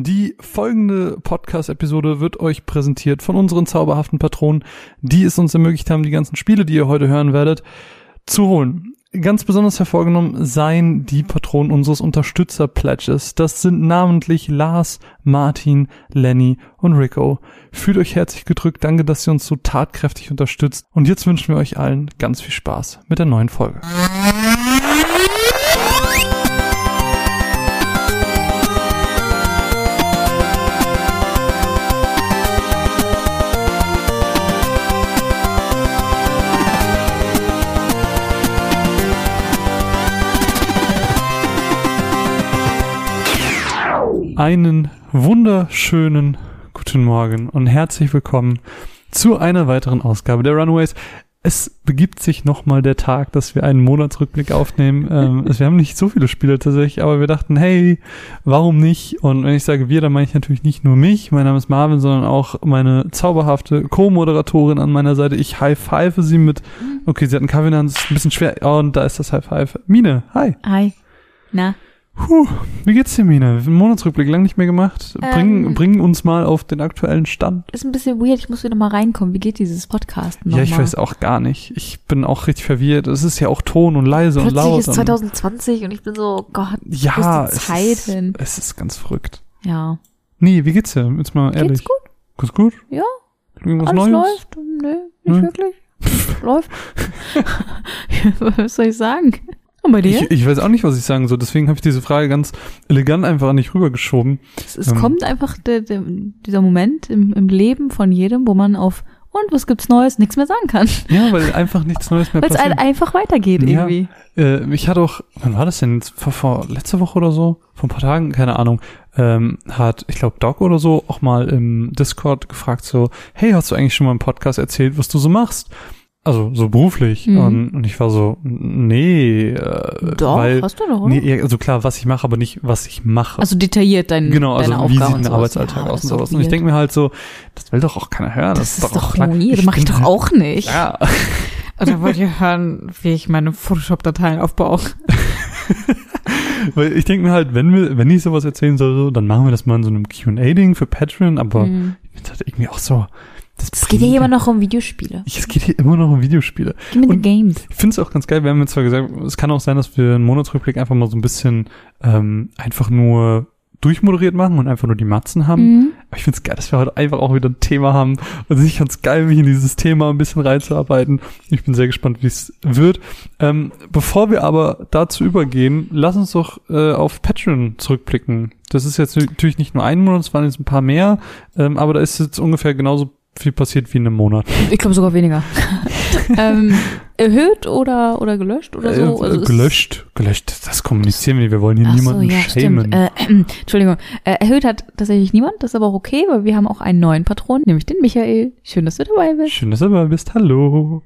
Die folgende Podcast-Episode wird euch präsentiert von unseren zauberhaften Patronen, die es uns ermöglicht haben, die ganzen Spiele, die ihr heute hören werdet, zu holen. Ganz besonders hervorgenommen seien die Patronen unseres Unterstützer-Pledges. Das sind namentlich Lars, Martin, Lenny und Rico. Fühlt euch herzlich gedrückt. Danke, dass ihr uns so tatkräftig unterstützt. Und jetzt wünschen wir euch allen ganz viel Spaß mit der neuen Folge. Einen wunderschönen guten Morgen und herzlich willkommen zu einer weiteren Ausgabe der Runaways. Es begibt sich nochmal der Tag, dass wir einen Monatsrückblick aufnehmen. ähm, wir haben nicht so viele Spiele tatsächlich, aber wir dachten, hey, warum nicht? Und wenn ich sage wir, dann meine ich natürlich nicht nur mich, mein Name ist Marvin, sondern auch meine zauberhafte Co-Moderatorin an meiner Seite. Ich high-five sie mit, okay, sie hat einen Kaffee in der Hand, das ist ein bisschen schwer. Oh, und da ist das High-Five. Mine, hi. Hi. Na? Puh, wie geht's dir, Mina? Wir haben einen Monatsrückblick lang nicht mehr gemacht. Bring, Ähm. bring uns mal auf den aktuellen Stand. Ist ein bisschen weird, ich muss wieder mal reinkommen. Wie geht dieses Podcast noch Ja, ich weiß auch gar nicht. Ich bin auch richtig verwirrt. Es ist ja auch Ton und leise und Plötzlich laut. ist und- 2020 und ich bin so, oh Gott, ja, wo ist die es Zeit ist, hin? Es ist ganz verrückt. Ja. Nee, wie geht's dir? Jetzt mal ehrlich. Geht's gut? Geht's gut? Ja. Irgendwas Alles Neues? läuft? Nö, nicht Hm? wirklich. läuft. Was soll ich sagen? Und bei dir? Ich, ich weiß auch nicht, was ich sagen soll. Deswegen habe ich diese Frage ganz elegant einfach an dich rübergeschoben. es es ähm, kommt einfach der, der, dieser Moment im, im Leben von jedem, wo man auf und was gibt's Neues, nichts mehr sagen kann. Ja, weil einfach nichts Neues mehr Weil es passiert. halt einfach weitergeht Ja. irgendwie. Äh, ich hatte auch, wann war das denn? Vor, vor letzte Woche oder so? Vor ein paar Tagen, keine Ahnung. Ähm, hat, ich glaube, Doc oder so auch mal im Discord gefragt so, hey, hast du eigentlich schon mal im Podcast erzählt, was du so machst? Also so beruflich. Mhm. Und, und ich war so, nee, äh, Doch, weil, hast du doch, oder? nee, also klar, was ich mache, aber nicht, was ich mache. Also detailliert dein, genau, also deine wie Aufgaben sieht ein. Arbeitsalltag Ja, aus und doch sowas. Und ich denke mir halt so, das will doch auch keiner hören. Das, Das ist doch klar. weird, das mache ich bin doch halt- auch nicht. Ja. Oder wollt ihr hören, wie ich meine Photoshop-Dateien aufbaue? Weil ich denke mir halt, wenn wir, wenn ich sowas erzählen soll, so, dann machen wir das mal in so einem Q&A-Ding für Patreon, aber Mhm. ich finde halt irgendwie auch so. Das Es geht ja immer noch um Videospiele. Es geht hier immer noch um Videospiele. Me the Und- games. Ich finde es auch ganz geil. Wir haben jetzt zwar gesagt, es kann auch sein, dass wir einen Monatsrückblick einfach mal so ein bisschen ähm, einfach nur durchmoderiert machen und einfach nur die Matzen haben. Mhm. Aber ich finde es geil, dass wir heute einfach auch wieder ein Thema haben. Also ich fand es geil, mich in dieses Thema ein bisschen reinzuarbeiten. Ich bin sehr gespannt, wie es wird. Ähm, bevor wir aber dazu übergehen, lass uns doch äh, auf Patreon zurückblicken. Das ist jetzt natürlich nicht nur ein Monat, es waren jetzt ein paar mehr, ähm, aber da ist jetzt ungefähr genauso viel passiert wie in einem Monat. Ich glaube sogar weniger. ähm, erhöht oder, oder gelöscht oder so? Äh, Also es- gelöscht, gelöscht. Das kommunizieren wir. Wir wollen hier Ach so, niemanden ja, schämen. Äh, Entschuldigung. Äh, erhöht hat tatsächlich niemand, das ist aber auch okay, weil wir haben auch einen neuen Patron, nämlich den Michael. Schön, dass du dabei bist. Schön, dass du dabei bist. Hallo.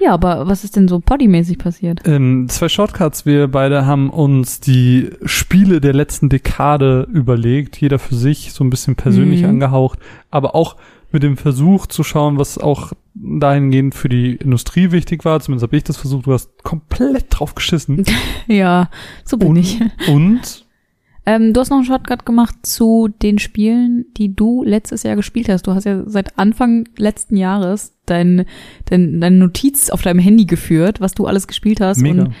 Ja, aber was ist denn so poddymäßig passiert? Ähm, zwei Shortcuts. Wir beide haben uns die Spiele der letzten Dekade überlegt, jeder für sich, so ein bisschen persönlich Mhm. angehaucht, aber auch mit dem Versuch zu schauen, was auch dahingehend für die Industrie wichtig war. Zumindest habe ich das versucht. Du hast komplett drauf geschissen. Ja, so bin und, ich. und Ähm, du hast noch einen Shortcut gemacht zu den Spielen, die du letztes Jahr gespielt hast. Du hast ja seit Anfang letzten Jahres dein, dein, deine Notiz auf deinem Handy geführt, was du alles gespielt hast. mega. Und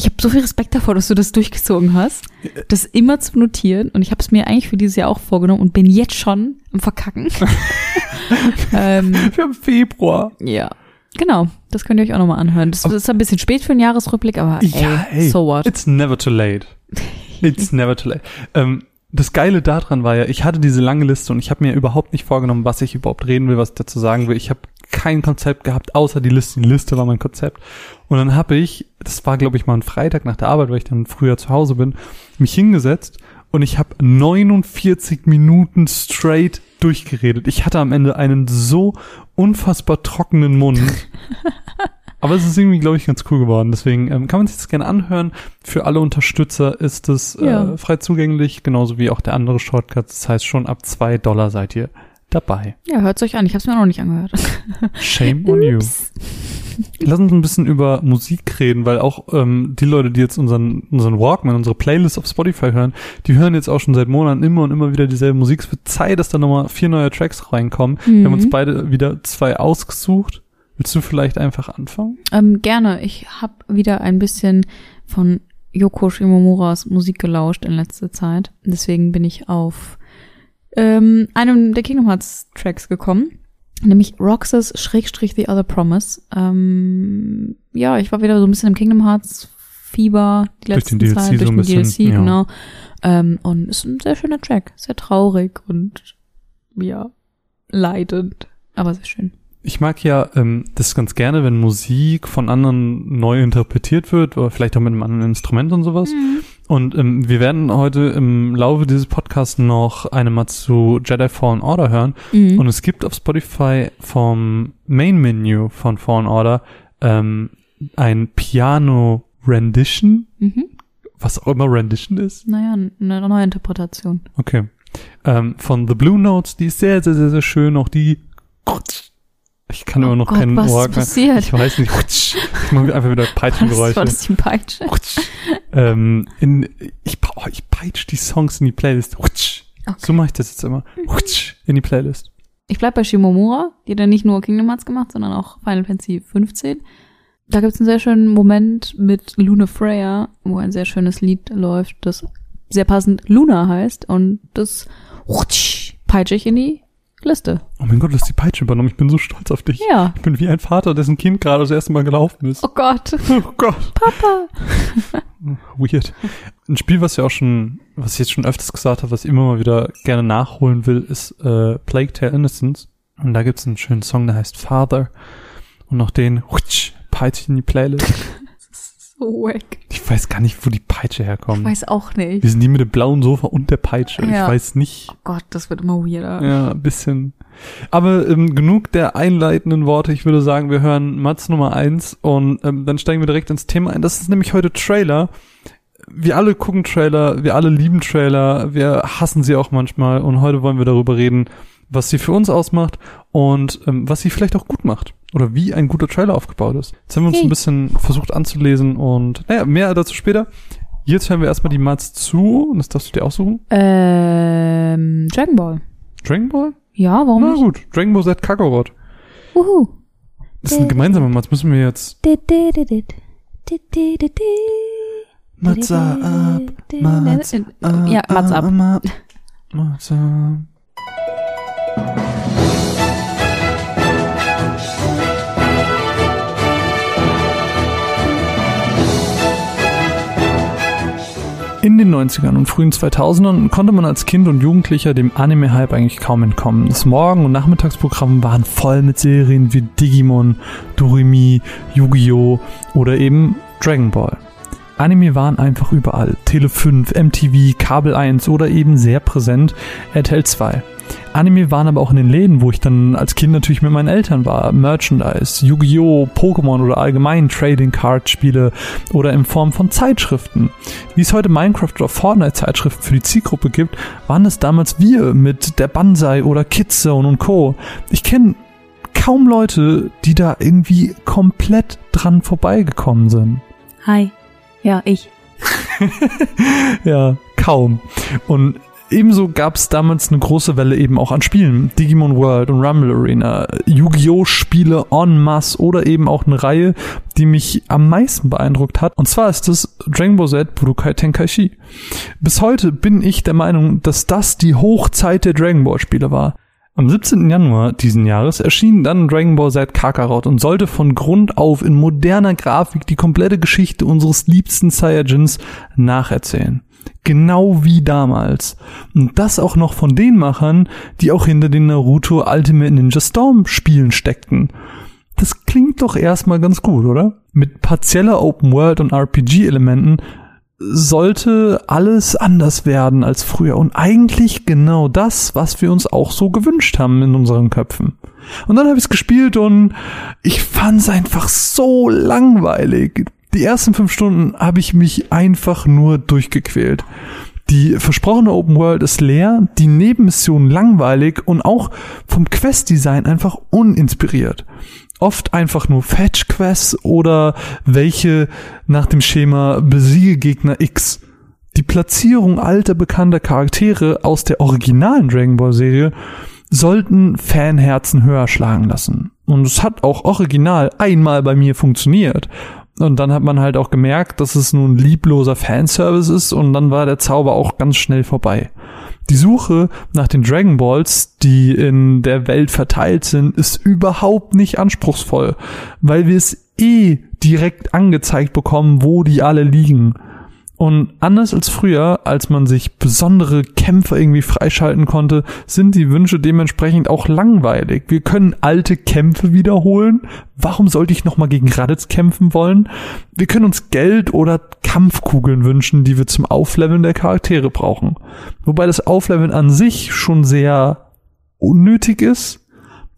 ich habe so viel Respekt davor, dass du das durchgezogen hast, das immer zu notieren. Und ich habe es mir eigentlich für dieses Jahr auch vorgenommen und bin jetzt schon am Verkacken. ähm, Wir haben Februar. ja. Genau, das könnt ihr euch auch nochmal anhören. Das Aber- ist ein bisschen spät für einen Jahresrückblick, aber Ja, ey, ey. so what? It's never too late. It's never too late. Ähm, das Geile daran war ja, ich hatte diese lange Liste und ich habe mir überhaupt nicht vorgenommen, was ich überhaupt reden will, was ich dazu sagen will. Ich habe kein Konzept gehabt, außer die Liste. Die Liste war mein Konzept. Und dann habe ich, das war glaube ich mal ein Freitag nach der Arbeit, weil ich dann früher zu Hause bin, mich hingesetzt und ich habe 49 Minuten straight durchgeredet. Ich hatte am Ende einen so unfassbar trockenen Mund. Aber es ist irgendwie, glaube ich, ganz cool geworden. Deswegen ähm, kann man sich das gerne anhören. Für alle Unterstützer ist es Ja. äh, frei zugänglich, genauso wie auch der andere Shortcut. Das heißt, schon ab zwei Dollar seid ihr dabei. Ja, hört's euch an. Ich habe es mir auch noch nicht angehört. Shame on you. Lass uns ein bisschen über Musik reden, weil auch ähm, die Leute, die jetzt unseren, unseren Walkman, unsere Playlist auf Spotify hören, die hören jetzt auch schon seit Monaten immer und immer wieder dieselbe Musik. Es wird Zeit, dass da nochmal vier neue Tracks reinkommen. Wir haben uns Mhm. beide wieder zwei ausgesucht. Willst du vielleicht einfach anfangen? Ähm, gerne. Ich habe wieder ein bisschen von Yoko Shimomuras Musik gelauscht in letzter Zeit. Deswegen bin ich auf ähm, einem der Kingdom Hearts Tracks gekommen. Nämlich Roxas Schrägstrich The Other Promise. Ähm, ja, ich war wieder so ein bisschen im Kingdom Hearts Fieber die Durch letzten den DLC Zeit, so durch ein den bisschen, DLC, ja. genau. Ähm, und ist ein sehr schöner Track. Sehr traurig und ja, leidend. Aber sehr schön. Ich mag ja ähm, das ganz gerne, wenn Musik von anderen neu interpretiert wird oder vielleicht auch mit einem anderen Instrument und sowas. Und ähm, wir werden heute im Laufe dieses Podcasts noch eine mal zu Jedi Fallen Order hören. Mhm. Und es gibt auf Spotify vom Main Menu von Fallen Order ähm, ein Piano Rendition, mhm. was auch immer Rendition ist. Naja, eine neue Interpretation. Okay. Ähm, von The Blue Notes, die ist sehr, sehr, sehr, sehr schön. Auch die. Ich kann immer Oh noch Gott, keinen was Ohr. passiert? Ich weiß nicht. Ich mache einfach wieder Was Peitschengeräusche. war das die Peitsche? ähm, in, ich, oh, ich peitsch die Songs in die Playlist. So mache ich das jetzt immer. In die Playlist. Ich bleib bei Shimomura, die hat ja nicht nur Kingdom Hearts gemacht, sondern auch Final Fantasy 15. Da gibt's einen sehr schönen Moment mit Luna Freya, wo ein sehr schönes Lied läuft, das sehr passend Luna heißt und das peitsche ich in die Liste. Oh mein Gott, du hast die Peitsche übernommen. Ich bin so stolz auf dich. Ja. Ich bin wie ein Vater, dessen Kind gerade das erste Mal gelaufen ist. Oh Gott, Oh Gott. Papa. Weird. Ein Spiel, was ja auch schon, was ich jetzt schon öfters gesagt habe, was ich immer mal wieder gerne nachholen will, ist äh, Plague Tale Innocence. Und da gibt's einen schönen Song, der heißt Father. Und noch den hutsch, Peitsche in die Playlist. So wack. Ich weiß gar nicht, wo die Peitsche Ich herkommt. weiß auch nicht. Wir sind die mit dem blauen Sofa und der Peitsche. Ja. Ich weiß nicht. Oh Gott, das wird immer weirder. Ja, ein bisschen. Aber ähm, genug der einleitenden Worte. Ich würde sagen, wir hören Mats Nummer eins und ähm, dann steigen wir direkt ins Thema ein. Das ist nämlich heute Trailer. Wir alle gucken Trailer, wir alle lieben Trailer, wir hassen sie auch manchmal und heute wollen wir darüber reden, was sie für uns ausmacht und ähm, was sie vielleicht auch gut macht oder wie ein guter Trailer aufgebaut ist. Jetzt haben wir uns Hey. ein bisschen versucht anzulesen und naja, mehr dazu später. Jetzt hören wir erstmal die Mats zu und das darfst du dir aussuchen. Ähm, Dragon Ball. Dragon Ball? Ja, warum Na nicht? gut, Dragon Ball Z Kakarot. Uhu. Das ist ein gemeinsamer Mats. Müssen wir jetzt Matza ab, Matza ab, Ja, Mats ab. ab, Matza ab. Den 90ern und frühen 2000ern konnte man als Kind und Jugendlicher dem Anime-Hype eigentlich kaum entkommen. Das Morgen- und Nachmittagsprogramm waren voll mit Serien wie Digimon, Doremi, Yu-Gi-Oh! oder eben Dragon Ball. Anime waren einfach überall. Tele 5, MTV, Kabel 1 oder eben sehr präsent RTL 2. Anime waren aber auch in den Läden, wo ich dann als Kind natürlich mit meinen Eltern war. Merchandise, Yu-Gi-Oh!, Pokémon oder allgemein Trading Card Spiele oder in Form von Zeitschriften. Wie es heute Minecraft oder Fortnite Zeitschriften für die Zielgruppe gibt, waren es damals wir mit der Banzai oder Kidzone und Co. Ich kenne kaum Leute, die da irgendwie komplett dran vorbeigekommen sind. Hi. Ja, ich. Ja, kaum. Und ebenso gab es damals eine große Welle eben auch an Spielen. Digimon World und Rumble Arena, Yu-Gi-Oh! Spiele en masse oder eben auch eine Reihe, die mich am meisten beeindruckt hat. Und zwar ist es Dragon Ball Z Budokai Tenkaichi. Bis heute bin ich der Meinung, dass das die Hochzeit der Dragon Ball Spiele war. Am 17. Januar diesen Jahres erschien dann Dragon Ball Z Kakarot und sollte von Grund auf in moderner Grafik die komplette Geschichte unseres liebsten Saiyajins nacherzählen. Genau wie damals. Und das auch noch von den Machern, die auch hinter den Naruto Ultimate Ninja Storm Spielen steckten. Das klingt doch erstmal ganz gut, oder? Mit partieller Open World und RPG Elementen sollte alles anders werden als früher und eigentlich genau das, was wir uns auch so gewünscht haben in unseren Köpfen. Und dann habe ich es gespielt und ich fand es einfach so langweilig. Die ersten fünf Stunden habe ich mich einfach nur durchgequält. Die versprochene Open World ist leer, die Nebenmissionen langweilig und auch vom Quest-Design einfach uninspiriert. Oft einfach nur Fetch-Quests oder welche nach dem Schema Besiege Gegner X. Die Platzierung alter bekannter Charaktere aus der originalen Dragon Ball Serie sollten Fanherzen höher schlagen lassen. Und es hat auch original einmal bei mir funktioniert. Und dann hat man halt auch gemerkt, dass es nun liebloser Fanservice ist und dann war der Zauber auch ganz schnell vorbei. Die Suche nach den Dragon Balls, die in der Welt verteilt sind, ist überhaupt nicht anspruchsvoll, weil wir es eh direkt angezeigt bekommen, wo die alle liegen. Und anders als früher, als man sich besondere Kämpfe irgendwie freischalten konnte, sind die Wünsche dementsprechend auch langweilig. Wir können alte Kämpfe wiederholen. Warum sollte ich nochmal gegen Raditz kämpfen wollen? Wir können uns Geld oder Kampfkugeln wünschen, die wir zum Aufleveln der Charaktere brauchen. Wobei das Aufleveln an sich schon sehr unnötig ist.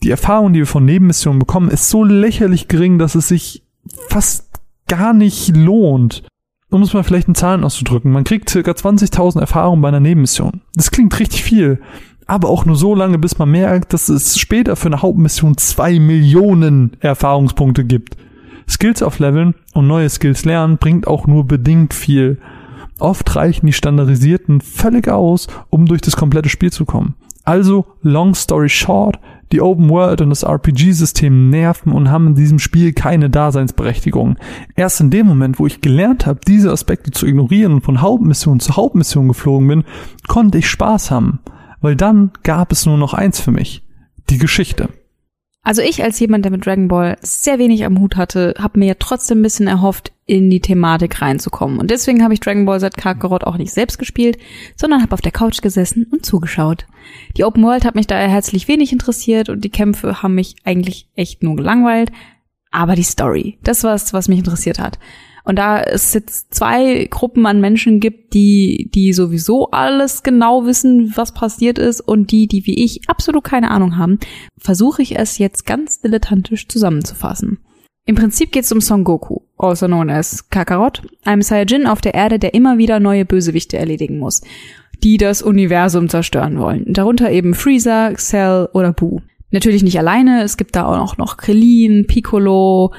Die Erfahrung, die wir von Nebenmissionen bekommen, ist so lächerlich gering, dass es sich fast gar nicht lohnt um es mal vielleicht in Zahlen auszudrücken, man kriegt circa 20.000 Erfahrungen bei einer Nebenmission. Das klingt richtig viel, aber auch nur so lange, bis man merkt, dass es später für eine Hauptmission zwei Millionen Erfahrungspunkte gibt. Skills aufleveln und neue Skills lernen bringt auch nur bedingt viel. Oft reichen die standardisierten völlig aus, um durch das komplette Spiel zu kommen. Also, long story short, die Open World und das RPG-System nerven und haben in diesem Spiel keine Daseinsberechtigung. Erst in dem Moment, wo ich gelernt habe, diese Aspekte zu ignorieren und von Hauptmission zu Hauptmission geflogen bin, konnte ich Spaß haben. Weil dann gab es nur noch eins für mich. Die Geschichte. Also ich als jemand, der mit Dragon Ball sehr wenig am Hut hatte, habe mir ja trotzdem ein bisschen erhofft, in die Thematik reinzukommen. Und deswegen habe ich Dragon Ball Z Kakarot auch nicht selbst gespielt, sondern habe auf der Couch gesessen und zugeschaut. Die Open World hat mich daher herzlich wenig interessiert und die Kämpfe haben mich eigentlich echt nur gelangweilt. Aber die Story, das war es, was mich interessiert hat. Und da es jetzt zwei Gruppen an Menschen gibt, die, die sowieso alles genau wissen, was passiert ist und die, die wie ich absolut keine Ahnung haben, versuche ich es jetzt ganz dilettantisch zusammenzufassen. Im Prinzip geht es um Son Goku, also known as Kakarot, einem Saiyajin auf der Erde, der immer wieder neue Bösewichte erledigen muss, die das Universum zerstören wollen. Darunter eben Freezer, Cell oder Boo. Natürlich nicht alleine, es gibt da auch noch Krillin, Piccolo,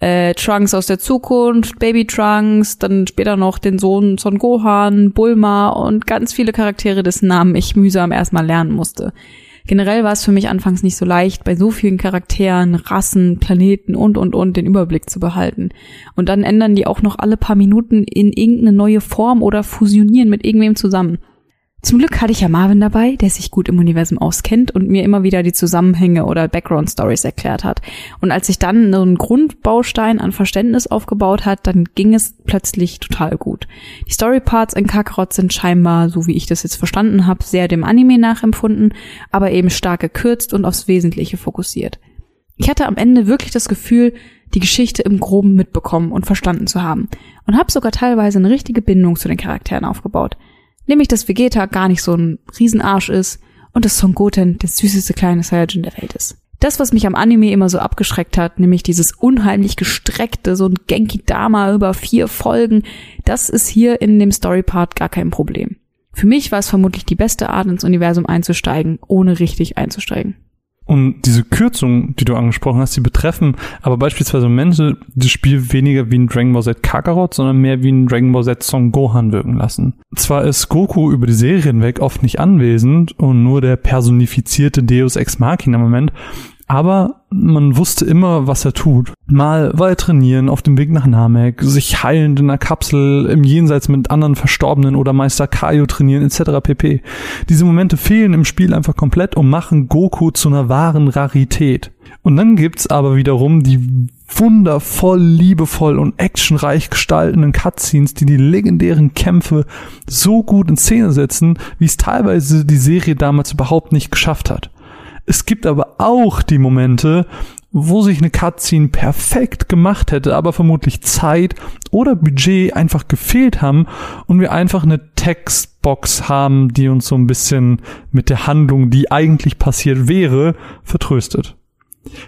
äh, Trunks aus der Zukunft, Baby Trunks, dann später noch den Sohn Son Gohan, Bulma und ganz viele Charaktere, dessen Namen ich mühsam erstmal lernen musste. Generell war es für mich anfangs nicht so leicht, bei so vielen Charakteren, Rassen, Planeten und und und den Überblick zu behalten. Und dann ändern die auch noch alle paar Minuten in irgendeine neue Form oder fusionieren mit irgendwem zusammen. Zum Glück hatte ich ja Marvin dabei, der sich gut im Universum auskennt und mir immer wieder die Zusammenhänge oder Background Stories erklärt hat. Und als sich dann so ein Grundbaustein an Verständnis aufgebaut hat, dann ging es plötzlich total gut. Die Storyparts in Kakarot sind scheinbar, so wie ich das jetzt verstanden habe, sehr dem Anime nachempfunden, aber eben stark gekürzt und aufs Wesentliche fokussiert. Ich hatte am Ende wirklich das Gefühl, die Geschichte im Groben mitbekommen und verstanden zu haben und habe sogar teilweise eine richtige Bindung zu den Charakteren aufgebaut. Nämlich, dass Vegeta gar nicht so ein Riesenarsch ist und dass Son Goten der süßeste kleine Saiyajin der Welt ist. Das, was mich am Anime immer so abgeschreckt hat, nämlich dieses unheimlich gestreckte, so ein Genki-Dama über vier Folgen, das ist hier in dem Story-Part gar kein Problem. Für mich war es vermutlich die beste Art, ins Universum einzusteigen, ohne richtig einzusteigen. Und diese Kürzungen, die du angesprochen hast, die betreffen aber beispielsweise Menschen, das Spiel weniger wie ein Dragon Ball Z Kakarot, sondern mehr wie ein Dragon Ball Z Son Gohan wirken lassen. Zwar ist Goku über die Serien weg oft nicht anwesend und nur der personifizierte Deus Ex Machina Moment, aber man wusste immer, was er tut. Mal war er trainieren auf dem Weg nach Namek, sich heilend in einer Kapsel im Jenseits mit anderen Verstorbenen oder Meister Kaio trainieren etc. pp. Diese Momente fehlen im Spiel einfach komplett und machen Goku zu einer wahren Rarität. Und dann gibt's aber wiederum die wundervoll, liebevoll und actionreich gestaltenden Cutscenes, die die legendären Kämpfe so gut in Szene setzen, wie es teilweise die Serie damals überhaupt nicht geschafft hat. Es gibt aber auch die Momente, wo sich eine Cutscene perfekt gemacht hätte, aber vermutlich Zeit oder Budget einfach gefehlt haben und wir einfach eine Textbox haben, die uns so ein bisschen mit der Handlung, die eigentlich passiert wäre, vertröstet.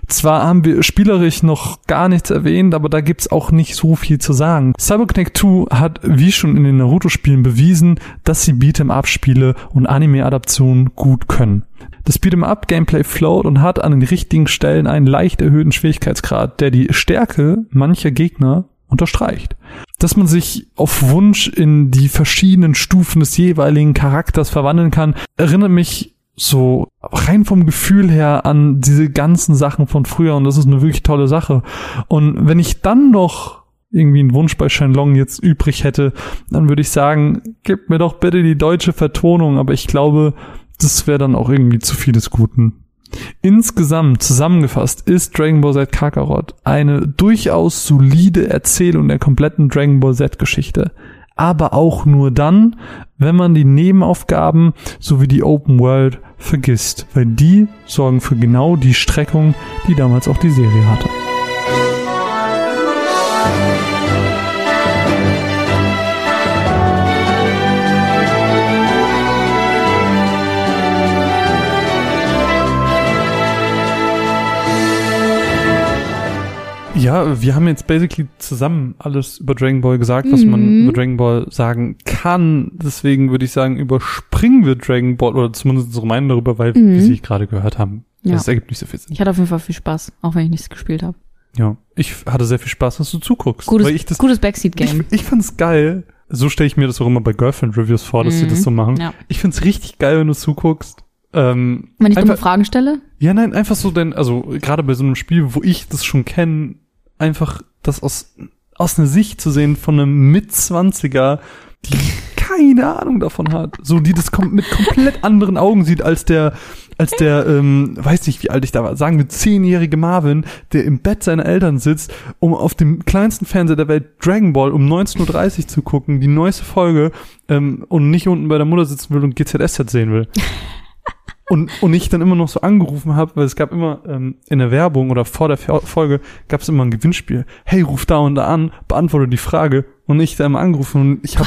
Zwar haben wir spielerisch noch gar nichts erwähnt, aber da gibt's auch nicht so viel zu sagen. Cyberconnect 2 hat, wie schon in den Naruto-Spielen bewiesen, dass sie Beat'em-up-Spiele und Anime-Adaptionen gut können. Das Beat'em-up-Gameplay float und hat an den richtigen Stellen einen leicht erhöhten Schwierigkeitsgrad, der die Stärke mancher Gegner unterstreicht. Dass man sich auf Wunsch in die verschiedenen Stufen des jeweiligen Charakters verwandeln kann, erinnert mich so rein vom Gefühl her an diese ganzen Sachen von früher und das ist eine wirklich tolle Sache. Und wenn ich dann noch irgendwie einen Wunsch bei Shenlong jetzt übrig hätte, dann würde ich sagen, gib mir doch bitte die deutsche Vertonung, aber ich glaube, das wäre dann auch irgendwie zu viel des Guten. Insgesamt zusammengefasst ist Dragon Ball Z Kakarot eine durchaus solide Erzählung der kompletten Dragon Ball Z Geschichte aber auch nur dann, wenn man die Nebenaufgaben sowie die Open World vergisst, weil die sorgen für genau die Streckung, die damals auch die Serie hatte. Ja, wir haben jetzt basically zusammen alles über Dragon Ball gesagt, was man Mhm. über Dragon Ball sagen kann. Deswegen würde ich sagen, überspringen wir Dragon Ball oder zumindest unsere Meinung darüber, weil, Mhm. wie Sie gerade gehört haben, Ja. das ergibt nicht so viel Sinn. Ich hatte auf jeden Fall viel Spaß, auch wenn ich nichts gespielt habe. Ja, ich hatte sehr viel Spaß, dass du zuguckst. Gutes, das, gutes Backseat-Game. ich, ich fand's geil. So stelle ich mir das auch immer bei Girlfriend-Reviews vor, dass sie Mhm. das so machen. Ja. Ich find's richtig geil, wenn du zuguckst. Ähm, Wenn ich dumme einfach- Fragen stelle? Ja, nein, einfach so denn, also gerade bei so einem Spiel, wo ich das schon kenne, einfach das aus, aus einer Sicht zu sehen von einem Mitzwanziger, die keine Ahnung davon hat. So, die das kom mit komplett anderen Augen sieht als der, als der, ähm, weiß nicht, wie alt ich da war, sagen wir zehnjährige Marvin, der im Bett seiner Eltern sitzt, um auf dem kleinsten Fernseher der Welt Dragon Ball um 19.30 Uhr zu gucken, die neueste Folge, ähm, und nicht unten bei der Mutter sitzen will und GZSZ sehen will. Und, und ich dann immer noch so angerufen habe, weil es gab immer ähm, in der Werbung oder vor der Folge gab es immer ein Gewinnspiel. Hey, ruf da und da an, beantworte die Frage. Und ich da immer angerufen und ich habe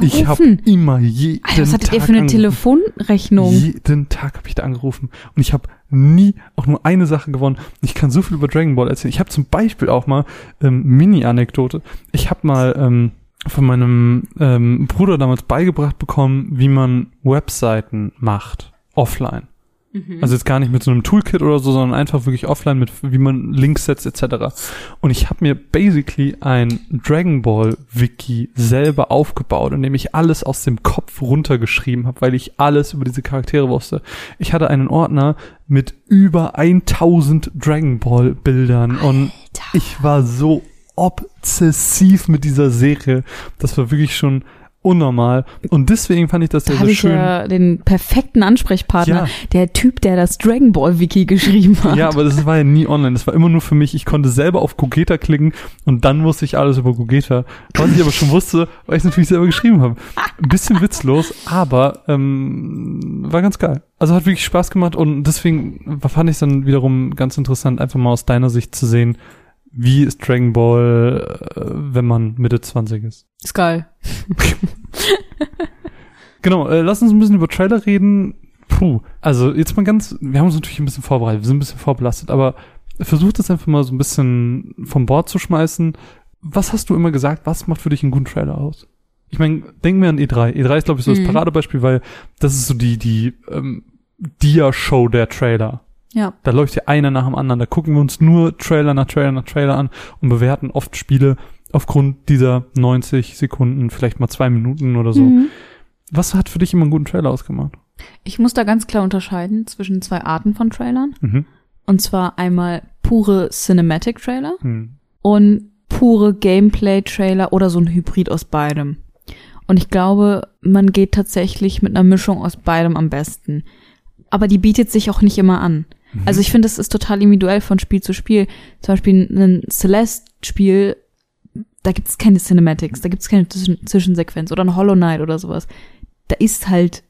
ich hab angerufen. immer jeden Alter, was hattet Tag ihr für eine angerufen. Telefonrechnung? Jeden Tag habe ich da angerufen und ich habe nie auch nur eine Sache gewonnen. Ich kann so viel über Dragon Ball erzählen. Ich habe zum Beispiel auch mal ähm, Mini-Anekdote. Ich habe mal ähm, von meinem ähm, Bruder damals beigebracht bekommen, wie man Webseiten macht offline. Mhm. Also jetzt gar nicht mit so einem Toolkit oder so, sondern einfach wirklich offline mit wie man Links setzt etc. Und ich habe mir basically ein Dragon Ball Wiki selber aufgebaut, in dem ich alles aus dem Kopf runtergeschrieben habe, weil ich alles über diese Charaktere wusste. Ich hatte einen Ordner mit über 1000 Dragon Ball Bildern und ich war so obsessiv mit dieser Serie. Das war wirklich schon unnormal und deswegen fand ich das Da sehr, habe sehr ich schön. ja den perfekten Ansprechpartner. Ja. Der Typ, der das Dragon Ball Wiki geschrieben hat. Ja, aber das war ja nie online. Das war immer nur für mich. Ich konnte selber auf Gogeta klicken und dann wusste ich alles über Gogeta. Was ich aber schon wusste, weil ich es natürlich selber geschrieben habe. Ein bisschen witzlos, aber ähm, war ganz geil. Also hat wirklich Spaß gemacht und deswegen fand ich es dann wiederum ganz interessant, einfach mal aus deiner Sicht zu sehen, wie ist Dragon Ball, äh, wenn man Mitte 20 ist. Ist geil. Genau, äh, lass uns ein bisschen über Trailer reden. Puh, also jetzt mal ganz, wir haben uns natürlich ein bisschen vorbereitet, wir sind ein bisschen vorbelastet, aber versucht das einfach mal so ein bisschen vom Bord zu schmeißen. Was hast du immer gesagt, was macht für dich einen guten Trailer aus? Ich meine, denk mir an E3. E3 ist, glaube ich, so das Mhm. Paradebeispiel, weil das ist so die, die ähm, Dia-Show der Trailer. Ja. Da läuft ja einer nach dem anderen. Da gucken wir uns nur Trailer nach Trailer nach Trailer an und bewerten oft Spiele aufgrund dieser 90 Sekunden, vielleicht mal zwei Minuten oder so. Mhm. Was hat für dich immer einen guten Trailer ausgemacht? Ich muss da ganz klar unterscheiden zwischen zwei Arten von Trailern. Mhm. Und zwar einmal pure Cinematic Trailer Hm. und pure Gameplay Trailer oder so ein Hybrid aus beidem. Und ich glaube, man geht tatsächlich mit einer Mischung aus beidem am besten. Aber die bietet sich auch nicht immer an. Mhm. Also ich finde, es ist total individuell von Spiel zu Spiel. Zum Beispiel ein Celeste-Spiel, da gibt es keine Cinematics, da gibt es keine Zwischen Zwischensequenz oder ein Hollow Knight oder sowas. Da ist halt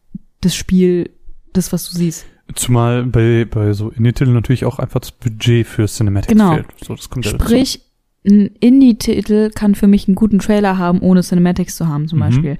das Spiel das, was du siehst. Zumal bei, bei so Indie-Titeln natürlich auch einfach das Budget für Cinematics Genau. fehlt. So, das kommt ja. Sprich, ein Indie-Titel kann für mich einen guten Trailer haben, ohne Cinematics zu haben, zum Mhm. Beispiel.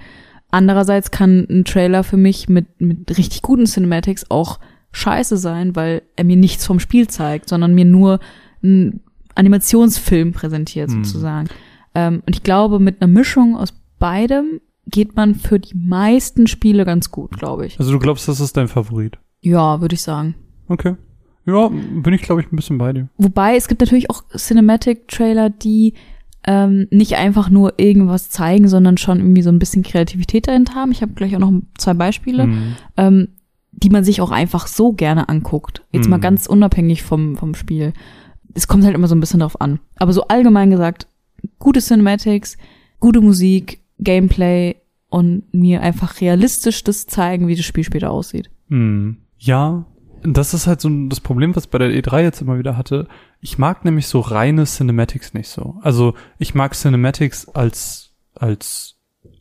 Andererseits kann ein Trailer für mich mit, mit richtig guten Cinematics auch scheiße sein, weil er mir nichts vom Spiel zeigt, sondern mir nur einen Animationsfilm präsentiert Hm. sozusagen. Ähm, und ich glaube, mit einer Mischung aus beidem geht man für die meisten Spiele ganz gut, glaube ich. Also du glaubst, das ist dein Favorit? Ja, würde ich sagen. Okay. Ja, bin ich, glaube ich, ein bisschen bei dir. Wobei es gibt natürlich auch Cinematic-Trailer, die ähm, nicht einfach nur irgendwas zeigen, sondern schon irgendwie so ein bisschen Kreativität dahinter haben. Ich habe gleich auch noch zwei Beispiele, Mhm. ähm, die man sich auch einfach so gerne anguckt. Jetzt mal Mhm. ganz unabhängig vom, vom Spiel. Es kommt halt immer so ein bisschen drauf an. Aber so allgemein gesagt, gute Cinematics, gute Musik, Gameplay und mir einfach realistisch das zeigen, wie das Spiel später aussieht. Hm. Ja, das ist halt so das Problem, was bei der E3 jetzt immer wieder hatte. Ich mag nämlich so reine Cinematics nicht so. Also ich mag Cinematics als als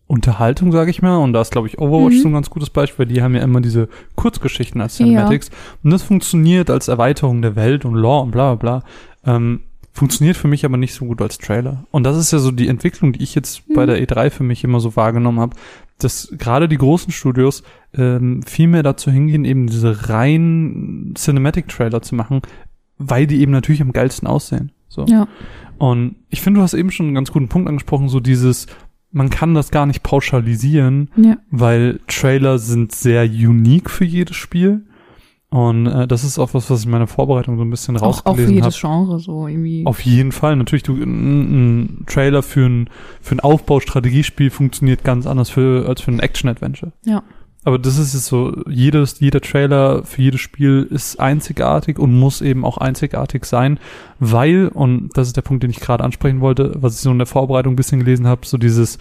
Unterhaltung, sage ich mal. Und da ist, glaube ich, Overwatch Mhm. so ein ganz gutes Beispiel, weil die haben ja immer diese Kurzgeschichten als Cinematics. Und das funktioniert als Erweiterung der Welt und Lore und bla bla bla. Ähm, funktioniert für mich aber nicht so gut als Trailer. Und das ist ja so die Entwicklung, die ich jetzt bei der E3 für mich immer so wahrgenommen habe, dass gerade die großen Studios ähm, viel mehr dazu hingehen, eben diese reinen Cinematic-Trailer zu machen, weil die eben natürlich am geilsten aussehen. So. Ja. Und ich finde, du hast eben schon einen ganz guten Punkt angesprochen, so dieses, man kann das gar nicht pauschalisieren, Ja. weil Trailer sind sehr unique für jedes Spiel. Und äh, das ist auch was, was ich in meiner Vorbereitung so ein bisschen Auch, auch für rausgelesen habe. jedes Genre so irgendwie. Auf jeden Fall. Natürlich, du, ein, ein Trailer für ein, für ein Aufbaustrategiespiel funktioniert ganz anders für, als für ein Action-Adventure. Ja. Aber das ist jetzt so, jedes, jeder Trailer für jedes Spiel ist einzigartig und muss eben auch einzigartig sein, weil, und das ist der Punkt, den ich gerade ansprechen wollte, was ich so in der Vorbereitung ein bisschen gelesen habe, so dieses,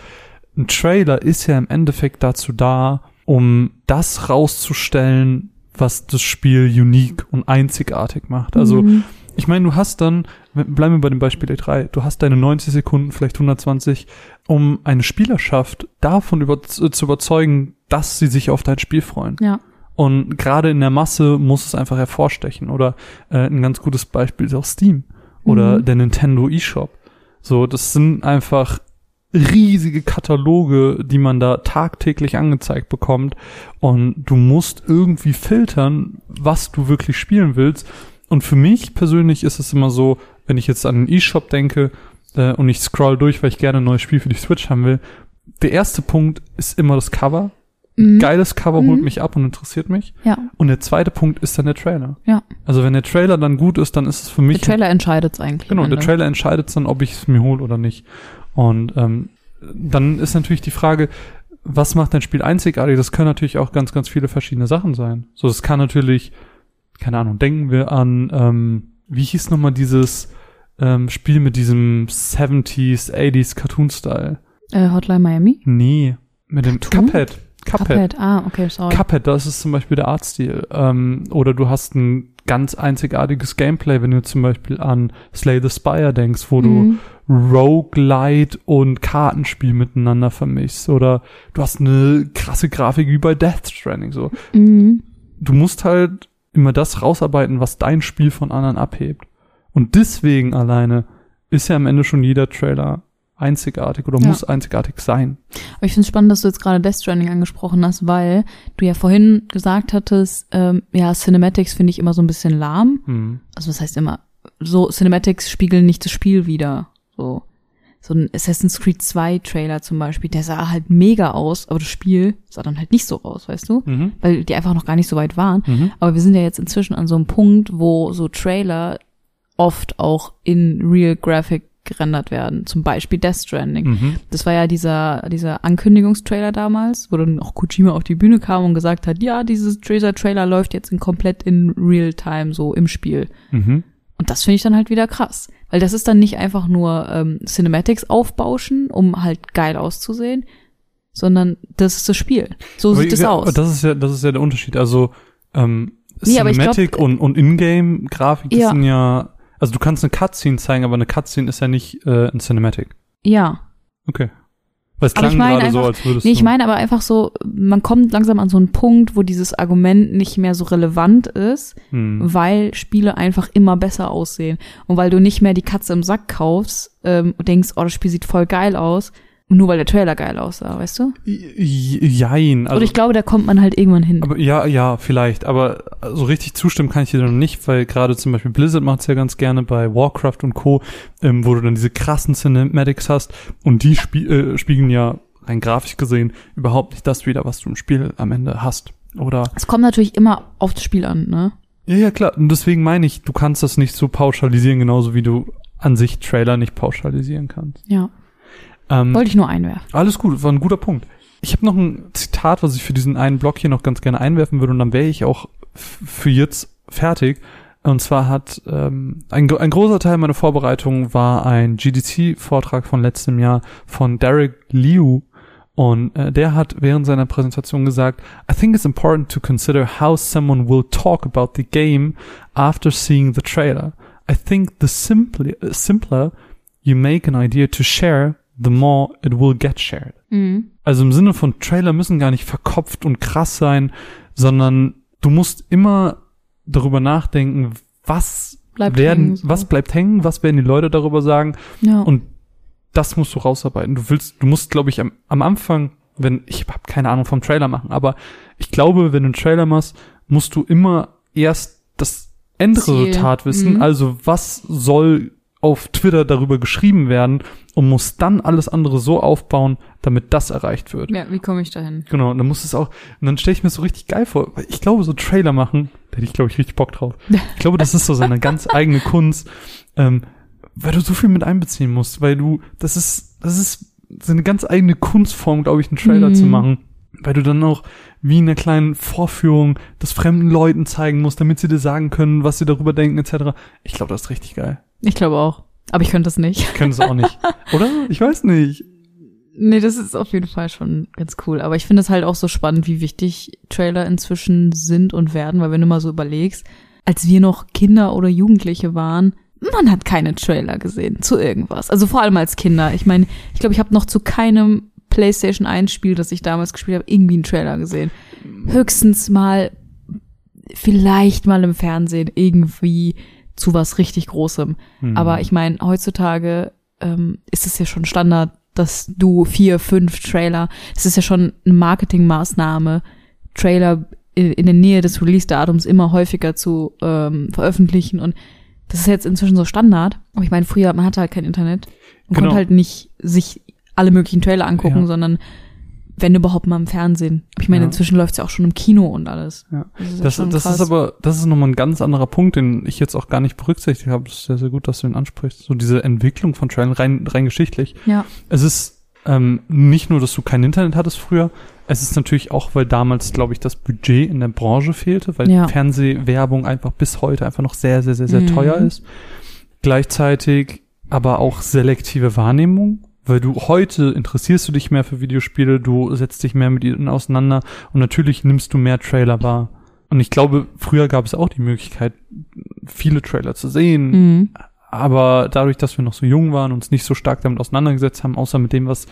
ein Trailer ist ja im Endeffekt dazu da, um das rauszustellen, was das Spiel unique und einzigartig macht. Also, Mhm. Ich meine, du hast dann, bleiben wir bei dem Beispiel E3, du hast deine 90 Sekunden, vielleicht 120, um eine Spielerschaft davon über, zu überzeugen, dass sie sich auf dein Spiel freuen. Ja. Und gerade in der Masse muss es einfach hervorstechen. Oder äh, ein ganz gutes Beispiel ist auch Steam oder Mhm. der Nintendo eShop. So, das sind einfach riesige Kataloge, die man da tagtäglich angezeigt bekommt. Und du musst irgendwie filtern, was du wirklich spielen willst. Und für mich persönlich ist es immer so, wenn ich jetzt an den eShop denke äh, und ich scroll durch, weil ich gerne ein neues Spiel für die Switch haben will, der erste Punkt ist immer das Cover. Mhm. Geiles Cover Mhm. holt mich ab und interessiert mich. Ja. Und der zweite Punkt ist dann der Trailer. Ja. Also wenn der Trailer dann gut ist, dann ist es für mich Der Trailer entscheidet eigentlich. Genau, der. Trailer entscheidet dann, ob ich es mir hole oder nicht. Und ähm, dann ist natürlich die Frage, was macht ein Spiel einzigartig? Das können natürlich auch ganz, ganz viele verschiedene Sachen sein. So, es kann natürlich, keine Ahnung, denken wir an, ähm, wie hieß nochmal dieses ähm, Spiel mit diesem 70s, 80s Cartoon-Style? Äh, Hotline Miami? Nee, mit dem Cartoon? Cuphead. Cuphead. Cuphead. Ah, okay, sorry. Cuphead, das ist zum Beispiel der Artstil. Ähm, oder du hast ein ganz einzigartiges Gameplay, wenn du zum Beispiel an Slay the Spire denkst, wo du Mhm. Roguelite und Kartenspiel miteinander vermischst. Oder du hast eine krasse Grafik wie bei Death Stranding. So. Mhm. Du musst halt immer das rausarbeiten, was dein Spiel von anderen abhebt. Und deswegen alleine ist ja am Ende schon jeder Trailer einzigartig oder Ja. muss einzigartig sein. Aber ich finde es spannend, dass du jetzt gerade Death Stranding angesprochen hast, weil du ja vorhin gesagt hattest, ähm, ja, Cinematics finde ich immer so ein bisschen lahm. Hm. Also was heißt immer, so Cinematics spiegeln nicht das Spiel wider. So. So ein Assassin's Creed 2 Trailer zum Beispiel, der sah halt mega aus, aber das Spiel sah dann halt nicht so aus, weißt du? Mhm. Weil die einfach noch gar nicht so weit waren. Mhm. Aber wir sind ja jetzt inzwischen an so einem Punkt, wo so Trailer oft auch in Real Graphic gerendert werden. Zum Beispiel Death Stranding. Mhm. Das war ja dieser, dieser Ankündigungstrailer damals, wo dann auch Kojima auf die Bühne kam und gesagt hat, ja, dieses dieser Trailer läuft jetzt in komplett in Real-Time so im Spiel. Mhm. Und das finde ich dann halt wieder krass. Weil das ist dann nicht einfach nur ähm, Cinematics aufbauschen, um halt geil auszusehen, sondern das ist das Spiel. So Aber sieht es aus. Das ist ja, das ist ja der Unterschied. Also ähm, Nee, Cinematic glaub- und, und Ingame-Grafik, Ja. sind ja, also du kannst eine Cutscene zeigen, aber eine Cutscene ist ja nicht äh, ein Cinematic. ja. Okay. Aber klang ich meine gerade so, einfach- als würdest Nee, ich meine aber einfach so, man kommt langsam an so einen Punkt, wo dieses Argument nicht mehr so relevant ist, hm. weil Spiele einfach immer besser aussehen. Und weil du nicht mehr die Katze im Sack kaufst ähm, und denkst, oh, das Spiel sieht voll geil aus, Nur weil der Trailer geil aussah, weißt du? Jein. Also, Oder ich glaube, da kommt man halt irgendwann hin. aber ja, ja, vielleicht. Aber so richtig zustimmen kann ich dir noch nicht, weil gerade zum Beispiel Blizzard macht es ja ganz gerne bei Warcraft und Co., ähm, wo du dann diese krassen Cinematics hast und die spie äh, spiegeln ja rein grafisch gesehen überhaupt nicht das wieder, was du im Spiel am Ende hast. Oder Es kommt natürlich immer auf das Spiel an, ne? Ja, ja, klar. Und deswegen meine ich, du kannst das nicht so pauschalisieren, genauso wie du an sich Trailer nicht pauschalisieren kannst. Ja. Ähm, Wollte ich nur einwerfen. alles gut, war ein guter Punkt. Ich habe noch ein Zitat, was ich für diesen einen Block hier noch ganz gerne einwerfen würde und dann wäre ich auch für jetzt fertig. Und zwar hat ähm, ein, ein großer Teil meiner Vorbereitung war ein GDC-Vortrag von letztem Jahr von Derek Liu. Und äh, der hat während seiner Präsentation gesagt, I think it's important to consider how someone will talk about the game after seeing the trailer. I think the simply, simpler you make an idea to share, the more it will get shared. Mhm. Also im Sinne von Trailer müssen gar nicht verkopft und krass sein, sondern du musst immer darüber nachdenken, was Bleibt werden, hängen, so. was bleibt hängen, was werden die Leute darüber sagen Ja. und das musst du rausarbeiten. Du willst, du musst, glaube ich, am, am Anfang, wenn, ich habe keine Ahnung vom Trailer machen, aber ich glaube, wenn du einen Trailer machst, musst du immer erst das Endresultat Ziel. wissen. Mhm. Also was soll auf Twitter darüber geschrieben werden und musst dann alles andere so aufbauen, damit das erreicht wird. ja, wie komme ich dahin? Genau, und dann muss es auch, und dann stelle ich mir so richtig geil vor. Weil Ich glaube, so Trailer machen, da hätte ich, glaube ich, richtig Bock drauf. Ich glaube, das ist so seine ganz eigene Kunst, ähm, weil du so viel mit einbeziehen musst, weil du, das ist, das ist so eine ganz eigene Kunstform, glaube ich, einen Trailer Mhm. zu machen. Weil du dann auch wie in einer kleinen Vorführung das fremden Leuten zeigen musst, damit sie dir sagen können, was sie darüber denken, etc. Ich glaube, das ist richtig geil. Ich glaube auch. Aber ich könnte das nicht. Ich könnte es auch nicht. Oder? Ich weiß nicht. Nee, das ist auf jeden Fall schon ganz cool. Aber ich finde es halt auch so spannend, wie wichtig Trailer inzwischen sind und werden, weil wenn du mal so überlegst, als wir noch Kinder oder Jugendliche waren, man hat keine Trailer gesehen zu irgendwas. Also vor allem als Kinder. Ich meine, ich glaube, ich habe noch zu keinem PlayStation 1 Spiel, das ich damals gespielt habe, irgendwie einen Trailer gesehen. Höchstens mal, vielleicht mal im Fernsehen irgendwie zu was richtig Großem. Hm. Aber ich meine, heutzutage ähm, ist es ja schon Standard, dass du vier, fünf Trailer, es ist ja schon eine Marketingmaßnahme, Trailer in, in der Nähe des Release-Datums immer häufiger zu ähm, veröffentlichen und das ist jetzt inzwischen so Standard. Aber ich meine, früher, man hatte halt kein Internet und Genau. konnte halt nicht sich alle möglichen Trailer angucken, Ja. sondern wenn überhaupt mal im Fernsehen. Ich meine, Ja. inzwischen läuft's ja auch schon im Kino und alles. Ja. Das ist, Das, das ist aber, das ist nochmal ein ganz anderer Punkt, den ich jetzt auch gar nicht berücksichtigt habe. Das ist sehr, sehr gut, dass du ihn ansprichst. So diese Entwicklung von Trailern rein, rein geschichtlich. ja. Es ist ähm, nicht nur, dass du kein Internet hattest früher, es ist natürlich auch, weil damals, glaube ich, das Budget in der Branche fehlte, weil Ja. Fernsehwerbung einfach bis heute einfach noch sehr, sehr, sehr, sehr Mhm. teuer ist. Gleichzeitig aber auch selektive Wahrnehmung, weil du heute interessierst du dich mehr für Videospiele, du setzt dich mehr mit ihnen auseinander und natürlich nimmst du mehr Trailer wahr. Und ich glaube, früher gab es auch die Möglichkeit, viele Trailer zu sehen, Mhm. aber dadurch, dass wir noch so jung waren und uns nicht so stark damit auseinandergesetzt haben, außer mit dem, was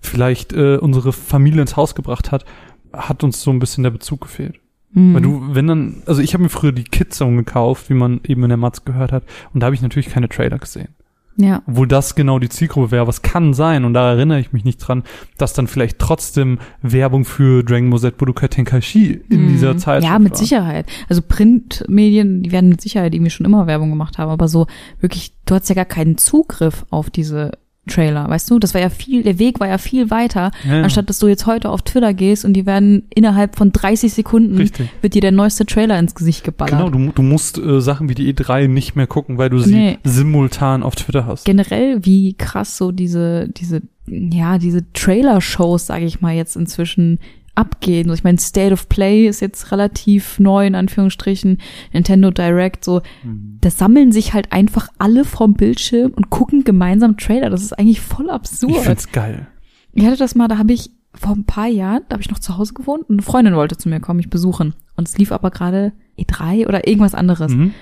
vielleicht äh, unsere Familie ins Haus gebracht hat, hat uns so ein bisschen der Bezug gefehlt. Mhm. Weil du, wenn dann, also ich habe mir früher die Kidzone gekauft, wie man eben in der Matz gehört hat, und da habe ich natürlich keine Trailer gesehen. Ja. Obwohl das genau die Zielgruppe wäre, was kann sein, und da erinnere ich mich nicht dran, dass dann vielleicht trotzdem Werbung für Dragon Ball Z Budokai Tenkaichi in Mhm. dieser Zeit Ja, mit Sicherheit. Also Printmedien, die werden mit Sicherheit irgendwie schon immer Werbung gemacht haben, aber so wirklich, du hast ja gar keinen Zugriff auf diese Trailer, weißt du? Das war ja viel, der Weg war ja viel weiter, Ja, ja. anstatt dass du jetzt heute auf Twitter gehst und die werden innerhalb von 30 Sekunden Richtig. wird dir der neueste Trailer ins Gesicht geballert. Genau, du, du musst äh, Sachen wie die E3 nicht mehr gucken, weil du sie Nee. simultan auf Twitter hast. Generell, wie krass so diese, diese, ja, diese Trailer-Shows, sage ich mal, jetzt inzwischen abgehen. So, Ich meine, State of Play ist jetzt relativ neu, in Anführungsstrichen, Nintendo Direct, so, Mhm. da sammeln sich halt einfach alle vom Bildschirm und gucken gemeinsam Trailer. Das ist eigentlich voll Ich absurd. find's geil. Ich hatte das mal, da habe ich vor ein paar Jahren, da habe ich noch zu Hause gewohnt und eine Freundin wollte zu mir kommen, mich besuchen. Und es lief aber gerade E3 oder irgendwas anderes. Mhm.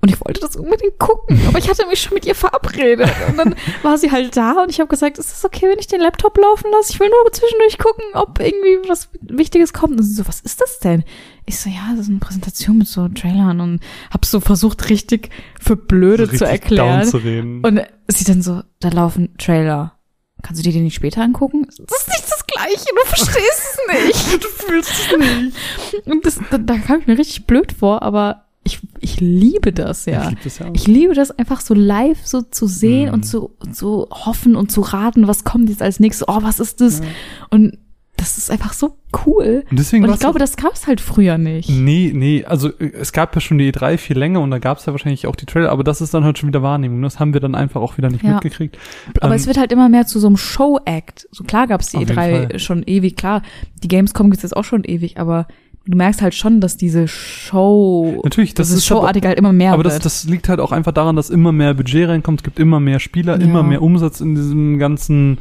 Und ich wollte das unbedingt gucken, aber ich hatte mich schon mit ihr verabredet. Und dann war sie halt da und ich habe gesagt, ist es okay, wenn ich den Laptop laufen lasse? Ich will nur zwischendurch gucken, ob irgendwie was Wichtiges kommt. Und sie so, was ist das denn? Ich so, ja, das ist eine Präsentation mit so Trailern und habe so versucht, richtig für blöde So zu richtig erklären. down zu reden. Und sie dann so, da laufen Trailer. kannst du dir den nicht später angucken? Das ist nicht das Gleiche, du verstehst es nicht. du fühlst es nicht. Und das, da, da kam ich mir richtig blöd vor, aber ich, ich liebe das, ja. Ich lieb das ja auch. Ich liebe das einfach so live so zu sehen Mhm. und zu, zu hoffen und zu raten, was kommt jetzt als nächstes, oh, was ist das? Ja. Und das ist einfach so cool. Und deswegen Und ich glaube, das gab's halt früher nicht. Nee, nee, also äh, es gab ja schon die E3 viel länger und da gab es ja wahrscheinlich auch die Trailer, aber das ist dann halt schon wieder Wahrnehmung. Das haben wir dann einfach auch wieder nicht Ja. mitgekriegt. Aber Ähm, es wird halt immer mehr zu so einem Show-Act. So klar gab's die Auf jeden E3 Fall. schon ewig, klar. Die Gamescom gibt's jetzt auch schon ewig, aber du merkst halt schon, dass diese Show, Natürlich, das das ist aber- Showartige halt immer mehr aber das, wird. das liegt halt auch einfach daran, dass immer mehr Budget reinkommt, es gibt immer mehr Spieler, Ja. immer mehr Umsatz in diesem ganzen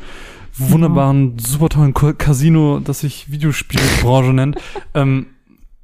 wunderbaren, super tollen Casino, das sich Videospielbranche nennt. Ähm,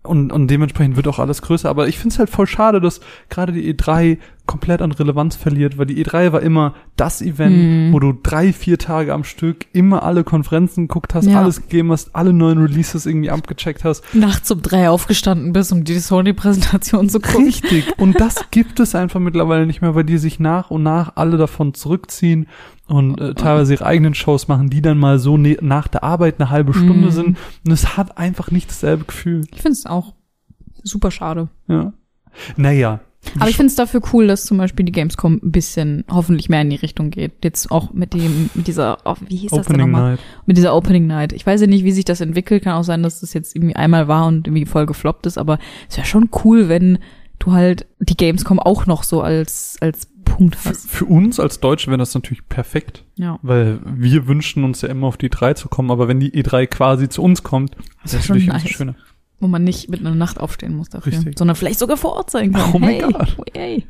und, und dementsprechend wird auch alles größer. Aber ich finde es halt voll schade, dass gerade die E3 komplett an Relevanz verliert, weil die E3 war immer das Event, Mhm. wo du drei, vier Tage am Stück immer alle Konferenzen geguckt hast, Ja. alles gegeben hast, alle neuen Releases irgendwie abgecheckt hast. nachts um drei aufgestanden bist, um die Sony-Präsentation zu gucken. Richtig. Und das gibt es einfach mittlerweile nicht mehr, weil die sich nach und nach alle davon zurückziehen und äh, teilweise ihre eigenen Shows machen, die dann mal so ne nach der Arbeit eine halbe Stunde Mhm. sind. Und es hat einfach nicht dasselbe Gefühl. Ich finde es auch super schade. Ja. Naja. Aber ich finde es dafür cool, dass zum Beispiel die Gamescom ein bisschen hoffentlich mehr in die Richtung geht. Jetzt auch mit dem, mit dieser, oh, wie hieß das denn Opening nochmal? Night. Mit dieser Opening Night. Ich weiß ja nicht, wie sich das entwickelt. Kann auch sein, dass das jetzt irgendwie einmal war und irgendwie voll gefloppt ist. Aber es wäre schon cool, wenn du halt die Gamescom auch noch so als, als Punkt Für, hast. für uns als Deutsche wäre das natürlich perfekt, Ja. weil wir wünschen uns ja immer auf die E3 zu kommen, aber wenn die E3 quasi zu uns kommt, Das ist schon natürlich nice. schöner. Wo man nicht mit einer Nacht aufstehen muss dafür. Richtig. Sondern vielleicht sogar vor Ort sein kann. Oh mein hey, Gott. Hey.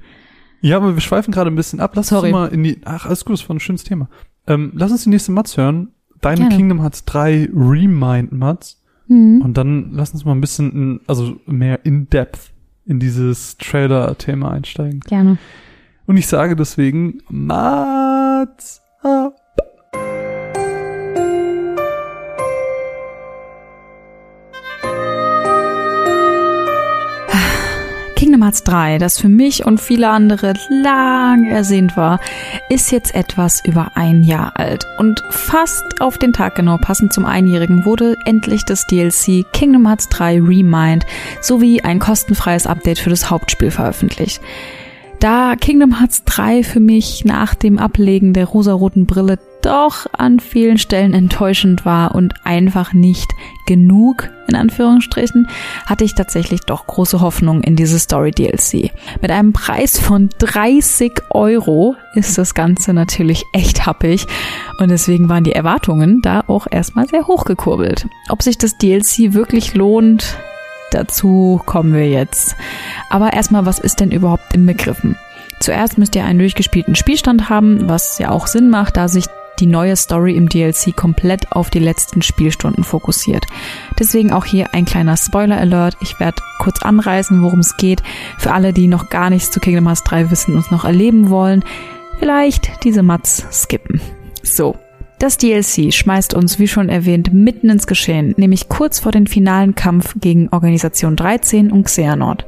Ja, aber wir schweifen gerade ein bisschen ab. Lass Sorry. uns mal in die. Ach, alles gut, das war ein schönes Thema. Ähm, lass uns die nächste Mats hören. Deine Gerne. Kingdom Hearts 3 Remind Mats. Hm. Und dann lass uns mal ein bisschen, in, also mehr in depth in dieses Trailer-Thema einsteigen. Gerne. Und ich sage deswegen Mats ab. Kingdom Hearts 3, das für mich und viele andere lang ersehnt war, ist jetzt etwas über ein Jahr alt. Und fast auf den Tag genau passend zum Einjährigen wurde endlich das DLC Kingdom Hearts 3 Remind sowie ein kostenfreies Update für das Hauptspiel veröffentlicht. Da Kingdom Hearts 3 für mich nach dem Ablegen der rosaroten Brille doch an vielen Stellen enttäuschend war und einfach nicht genug, in Anführungsstrichen, hatte ich tatsächlich doch große Hoffnung in diese Story DLC. Mit einem Preis von 30 Euro ist das Ganze natürlich echt happig und deswegen waren die Erwartungen da auch erstmal sehr hochgekurbelt. Ob sich das DLC wirklich lohnt, Dazu kommen wir jetzt. Aber erstmal, was ist denn überhaupt inbegriffen? Zuerst müsst ihr einen durchgespielten Spielstand haben, was ja auch Sinn macht, da sich die neue Story im DLC komplett auf die letzten Spielstunden fokussiert. Deswegen auch hier ein kleiner Spoiler-Alert. Ich werde kurz anreißen, worum es geht. Für alle, die noch gar nichts zu Kingdom Hearts 3 wissen und noch erleben wollen, vielleicht diese Mats skippen. So, das DLC schmeißt uns, wie schon erwähnt, mitten ins Geschehen, nämlich kurz vor den finalen Kampf gegen Organisation 13 und Xehanort.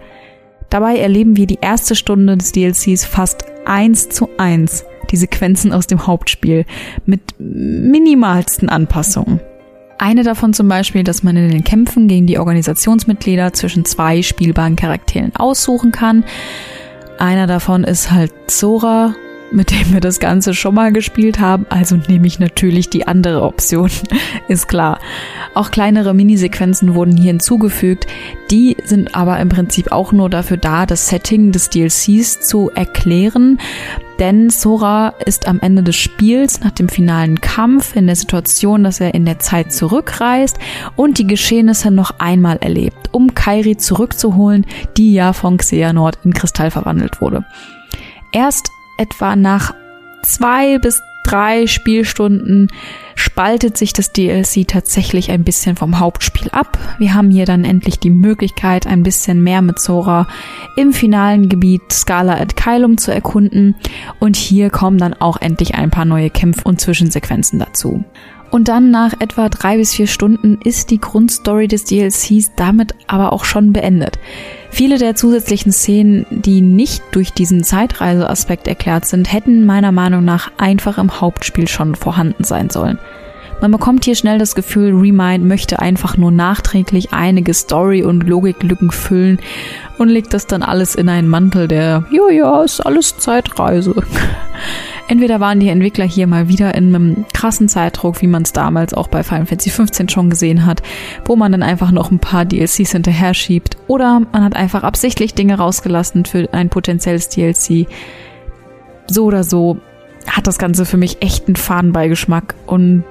Dabei erleben wir die erste Stunde des DLCs fast eins zu eins die Sequenzen aus dem Hauptspiel mit minimalsten Anpassungen. Eine davon zum Beispiel, dass man in den Kämpfen gegen die Organisationsmitglieder zwischen zwei spielbaren Charakteren aussuchen kann. Einer davon ist halt Zora, mit dem wir das Ganze schon mal gespielt haben, also nehme ich natürlich die andere Option, ist klar. Auch kleinere Minisequenzen wurden hier hinzugefügt, die sind aber im Prinzip auch nur dafür da, das Setting des DLCs zu erklären, denn Sora ist am Ende des Spiels nach dem finalen Kampf in der Situation, dass er in der Zeit zurückreist und die Geschehnisse noch einmal erlebt, um Kairi zurückzuholen, die ja von Xehanort in Kristall verwandelt wurde. Erst etwa nach zwei bis drei Spielstunden spaltet sich das DLC tatsächlich ein bisschen vom Hauptspiel ab. Wir haben hier dann endlich die Möglichkeit, ein bisschen mehr mit Sora im finalen Gebiet Scala at Kylum zu erkunden und hier kommen dann auch endlich ein paar neue Kämpfe und Zwischensequenzen dazu. Und dann nach etwa drei bis vier Stunden ist die Grundstory des DLCs damit aber auch schon beendet. Viele der zusätzlichen Szenen, die nicht durch diesen Zeitreiseaspekt erklärt sind, hätten meiner Meinung nach einfach im Hauptspiel schon vorhanden sein sollen. Man bekommt hier schnell das Gefühl, Remind möchte einfach nur nachträglich einige Story- und Logiklücken füllen und legt das dann alles in einen Mantel der, ja, ja, ist alles Zeitreise. Entweder waren die Entwickler hier mal wieder in einem krassen Zeitdruck, wie man es damals auch bei Final Fantasy 15 schon gesehen hat, wo man dann einfach noch ein paar DLCs hinterher schiebt, oder man hat einfach absichtlich Dinge rausgelassen für ein potenzielles DLC. So oder so hat das Ganze für mich echt einen Fadenbeigeschmack und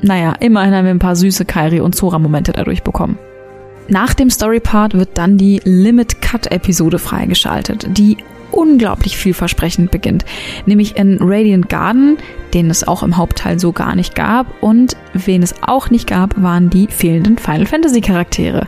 naja, immerhin haben wir ein paar süße Kairi und Zora-Momente dadurch bekommen. Nach dem Story-Part wird dann die Limit-Cut-Episode freigeschaltet, die unglaublich vielversprechend beginnt. Nämlich in Radiant Garden, den es auch im Hauptteil so gar nicht gab. Und wen es auch nicht gab, waren die fehlenden Final Fantasy Charaktere.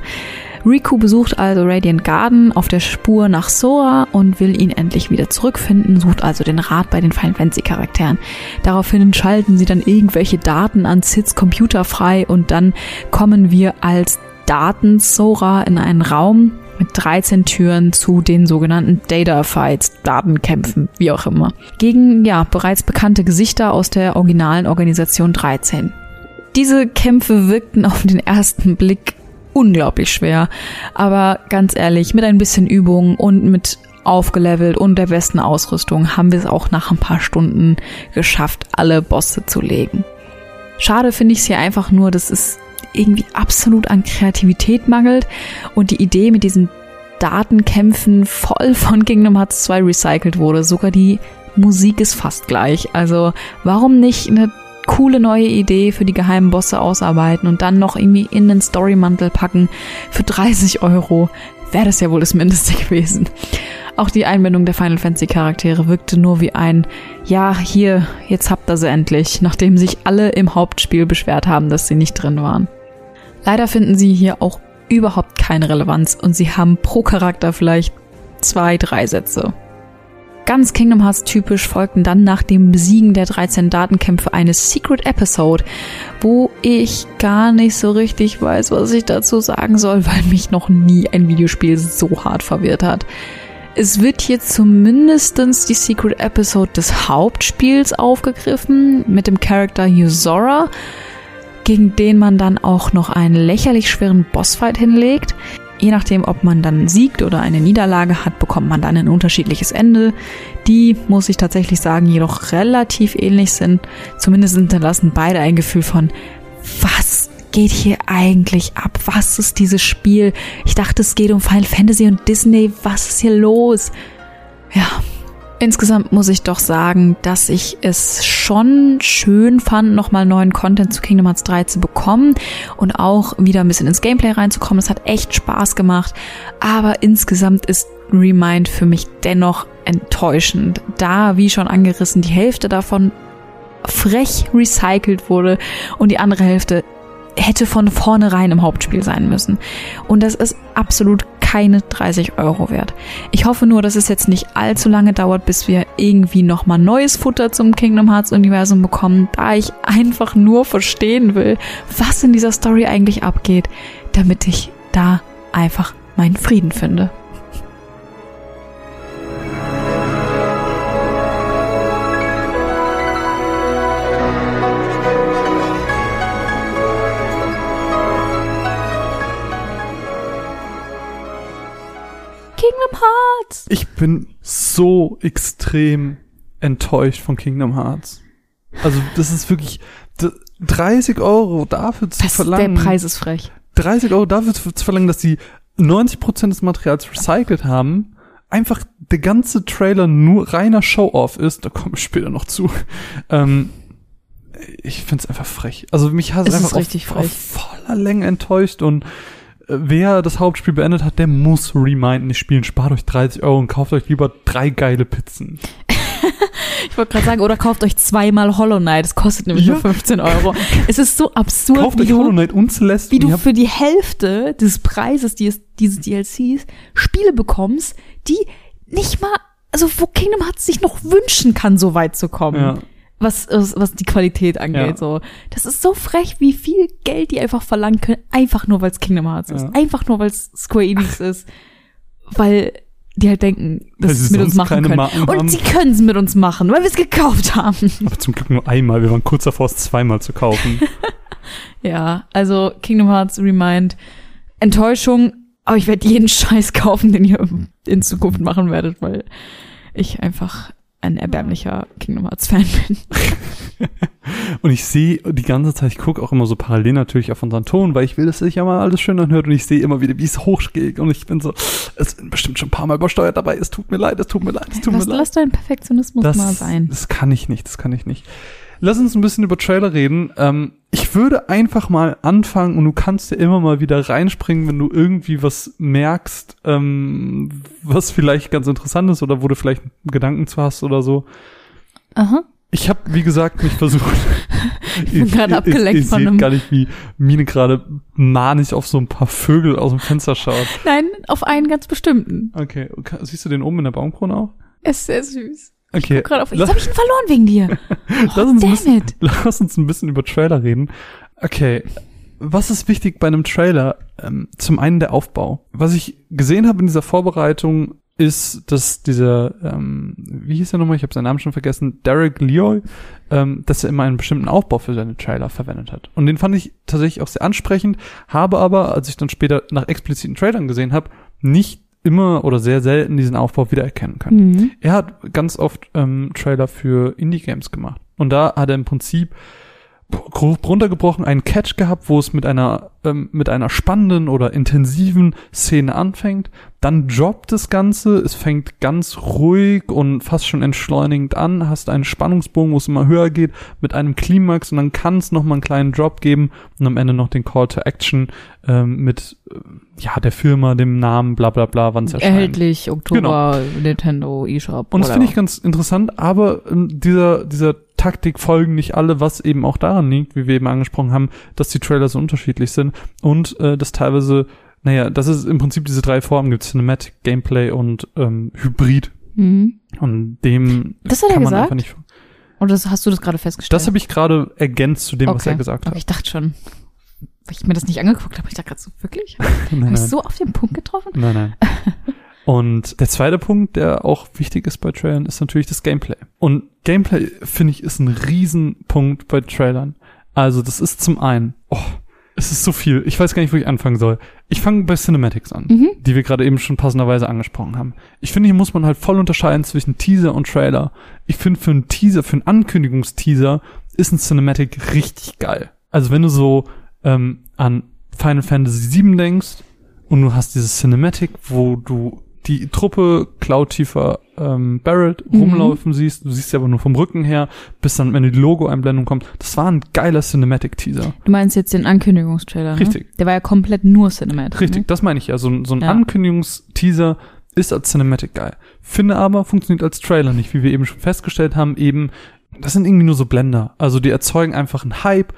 Riku besucht also Radiant Garden auf der Spur nach Sora und will ihn endlich wieder zurückfinden, sucht also den Rat bei den Final Fantasy Charakteren. Daraufhin schalten sie dann irgendwelche Daten an Sids Computer frei und dann kommen wir als Daten Sora in einen Raum, mit 13 Türen zu den sogenannten Data Fights, Datenkämpfen, wie auch immer. Gegen, ja, bereits bekannte Gesichter aus der originalen Organisation 13. Diese Kämpfe wirkten auf den ersten Blick unglaublich schwer, aber ganz ehrlich, mit ein bisschen Übung und mit aufgelevelt und der besten Ausrüstung haben wir es auch nach ein paar Stunden geschafft, alle Bosse zu legen. Schade finde ich es hier einfach nur, dass es irgendwie absolut an Kreativität mangelt und die Idee mit diesen Datenkämpfen voll von Kingdom Hearts 2 recycelt wurde. Sogar die Musik ist fast gleich. Also warum nicht eine coole neue Idee für die geheimen Bosse ausarbeiten und dann noch irgendwie in den Storymantel packen für 30 Euro? Wäre das ja wohl das Mindeste gewesen. Auch die Einbindung der Final Fantasy Charaktere wirkte nur wie ein, ja, hier, jetzt habt ihr sie endlich, nachdem sich alle im Hauptspiel beschwert haben, dass sie nicht drin waren. Leider finden sie hier auch überhaupt keine Relevanz und sie haben pro Charakter vielleicht zwei, drei Sätze. Ganz Kingdom Hearts typisch folgten dann nach dem Besiegen der 13 Datenkämpfe eine Secret Episode, wo ich gar nicht so richtig weiß, was ich dazu sagen soll, weil mich noch nie ein Videospiel so hart verwirrt hat. Es wird hier zumindestens die Secret Episode des Hauptspiels aufgegriffen mit dem Charakter Yuzora, gegen den man dann auch noch einen lächerlich schweren Bossfight hinlegt. Je nachdem, ob man dann siegt oder eine Niederlage hat, bekommt man dann ein unterschiedliches Ende. Die, muss ich tatsächlich sagen, jedoch relativ ähnlich sind. Zumindest hinterlassen beide ein Gefühl von, was geht hier eigentlich ab? Was ist dieses Spiel? Ich dachte, es geht um Final Fantasy und Disney. Was ist hier los? Ja, Insgesamt muss ich doch sagen, dass ich es schon schön fand, nochmal neuen Content zu Kingdom Hearts 3 zu bekommen und auch wieder ein bisschen ins Gameplay reinzukommen. Es hat echt Spaß gemacht, aber insgesamt ist Remind für mich dennoch enttäuschend, da, wie schon angerissen, die Hälfte davon frech recycelt wurde und die andere Hälfte hätte von vornherein im Hauptspiel sein müssen. Und das ist absolut keine 30 Euro wert. Ich hoffe nur, dass es jetzt nicht allzu lange dauert, bis wir irgendwie nochmal neues Futter zum Kingdom Hearts Universum bekommen, da ich einfach nur verstehen will, was in dieser Story eigentlich abgeht, damit ich da einfach meinen Frieden finde. Hearts. Ich bin so extrem enttäuscht von Kingdom Hearts. Also das ist wirklich 30 Euro dafür zu das, verlangen. Der Preis ist frech. 30 Euro dafür zu verlangen, dass sie 90% des Materials recycelt haben. Einfach der ganze Trailer nur reiner Show-off ist. Da komme ich später noch zu. Ähm, ich find's einfach frech. Also mich hat es einfach auf, auf voller Länge enttäuscht und wer das Hauptspiel beendet hat, der muss Remind nicht spielen. Spart euch 30 Euro und kauft euch lieber drei geile Pizzen. ich wollte gerade sagen, oder kauft euch zweimal Hollow Knight. Das kostet nämlich ja. nur 15 Euro. Es ist so absurd, kauft wie euch du, Hollow Knight und Celeste. Wie du für die Hälfte des Preises dieses, dieses DLCs Spiele bekommst, die nicht mal, also wo Kingdom Hearts sich noch wünschen kann, so weit zu kommen. Ja. Was, was, was die Qualität angeht. Ja. So, das ist so frech, wie viel Geld die einfach verlangen können, einfach nur weil es Kingdom Hearts Ja. ist, einfach nur weil es Square Enix ist, weil die halt denken, dass sie es mit uns machen können. Marken Und haben. sie können es mit uns machen, weil wir es gekauft haben. Aber zum Glück nur einmal. Wir waren kurz davor, es zweimal zu kaufen. ja, also Kingdom Hearts Remind, Enttäuschung, aber ich werde jeden Scheiß kaufen, den ihr in Zukunft machen werdet, weil ich einfach ein erbärmlicher Kingdom Hearts Fan bin. Und ich sehe die ganze Zeit, ich gucke auch immer so parallel natürlich auf unseren Ton, weil ich will, dass sich ja mal alles schön anhört und ich sehe immer wieder, wie es hochgeht und ich bin so, es sind bestimmt schon ein paar Mal übersteuert dabei, es tut mir leid, es tut mir leid, es tut Lass, mir leid. lass deinen Perfektionismus das, mal sein. das kann ich nicht, das kann ich nicht. Lass uns ein bisschen über Trailer reden. Ähm, ich würde einfach mal anfangen und du kannst ja immer mal wieder reinspringen, wenn du irgendwie was merkst, ähm, was vielleicht ganz interessant ist oder wo du vielleicht Gedanken zu hast oder so. Aha. Ich habe, wie gesagt, mich versucht. Ich bin gerade abgelenkt ihr, ihr von seht einem- gar nicht, wie Mine gerade manig auf so ein paar Vögel aus dem Fenster schaut. Nein, auf einen ganz bestimmten. Okay, okay. siehst du den oben in der Baumkrone auch? Ist sehr süß. Okay, Gerade auf, jetzt lass, habe ich ihn verloren wegen dir. lass, Oh, uns ein damn bisschen, it. lass uns ein bisschen über Trailer reden. Okay, was ist wichtig bei einem Trailer? Ähm, zum einen der Aufbau. Was ich gesehen habe in dieser Vorbereitung ist, dass dieser, ähm, wie hieß er nochmal, ich habe seinen Namen schon vergessen, Derek Leoy, ähm, dass er immer einen bestimmten Aufbau für seine Trailer verwendet hat. Und den fand ich tatsächlich auch sehr ansprechend, habe aber, als ich dann später nach expliziten Trailern gesehen habe, nicht immer oder sehr selten diesen Aufbau wiedererkennen können. Mhm. Er hat ganz oft ähm, Trailer für Indie-Games gemacht. Und da hat er im Prinzip grob runtergebrochen einen Catch gehabt, wo es mit einer ähm, mit einer spannenden oder intensiven Szene anfängt, dann droppt das Ganze, es fängt ganz ruhig und fast schon entschleunigend an, hast einen Spannungsbogen, wo es immer höher geht, mit einem Klimax. Und dann kann es noch mal einen kleinen Drop geben und am Ende noch den Call to Action ähm, mit äh, ja der Firma, dem Namen, bla bla bla, wann es erscheint. Erhältlich, Oktober, Nintendo, eShop. Und das finde ich ganz interessant, aber ähm, dieser, dieser Taktik folgen nicht alle, was eben auch daran liegt, wie wir eben angesprochen haben, dass die Trailer so unterschiedlich sind und äh, dass teilweise, naja, dass es im Prinzip diese drei Formen gibt, Cinematic, Gameplay und ähm, Hybrid. Mhm. Und dem Das hat er kann man gesagt? einfach nicht. Oder das, hast du das gerade festgestellt? Das habe ich gerade ergänzt zu dem, was Okay. er gesagt Aber hat. ich dachte schon, weil ich mir das nicht angeguckt habe, ich dachte gerade so, wirklich? Habe ich so auf den Punkt getroffen? Nein, nein. Und der zweite Punkt, der auch wichtig ist bei Trailern, ist natürlich das Gameplay. Und Gameplay, finde ich, ist ein Riesenpunkt bei Trailern. Also das ist zum einen, oh, es ist so viel. Ich weiß gar nicht, wo ich anfangen soll. Ich fange bei Cinematics an, Mhm. die wir gerade eben schon passenderweise angesprochen haben. Ich finde, hier muss man halt voll unterscheiden zwischen Teaser und Trailer. Ich finde, für einen Teaser, für einen Ankündigungsteaser ist ein Cinematic richtig geil. Also wenn du so ähm, an Final Fantasy VII denkst und du hast dieses Cinematic, wo du die Truppe Cloud ähm, Barrett Mhm. rumlaufen siehst, du siehst sie aber nur vom Rücken her, bis dann, wenn die Logo-Einblendung kommt. Das war ein geiler Cinematic-Teaser. Du meinst jetzt den Ankündigungstrailer, ne? Richtig. Der war ja komplett nur Cinematic. Richtig, Ne? das meine ich ja. So, ein- so ein Ja. Ankündigungsteaser ist als Cinematic geil. Finde aber, funktioniert als Trailer nicht, wie wir eben schon festgestellt haben, eben, das sind irgendwie nur so Blender. Also die erzeugen einfach einen Hype.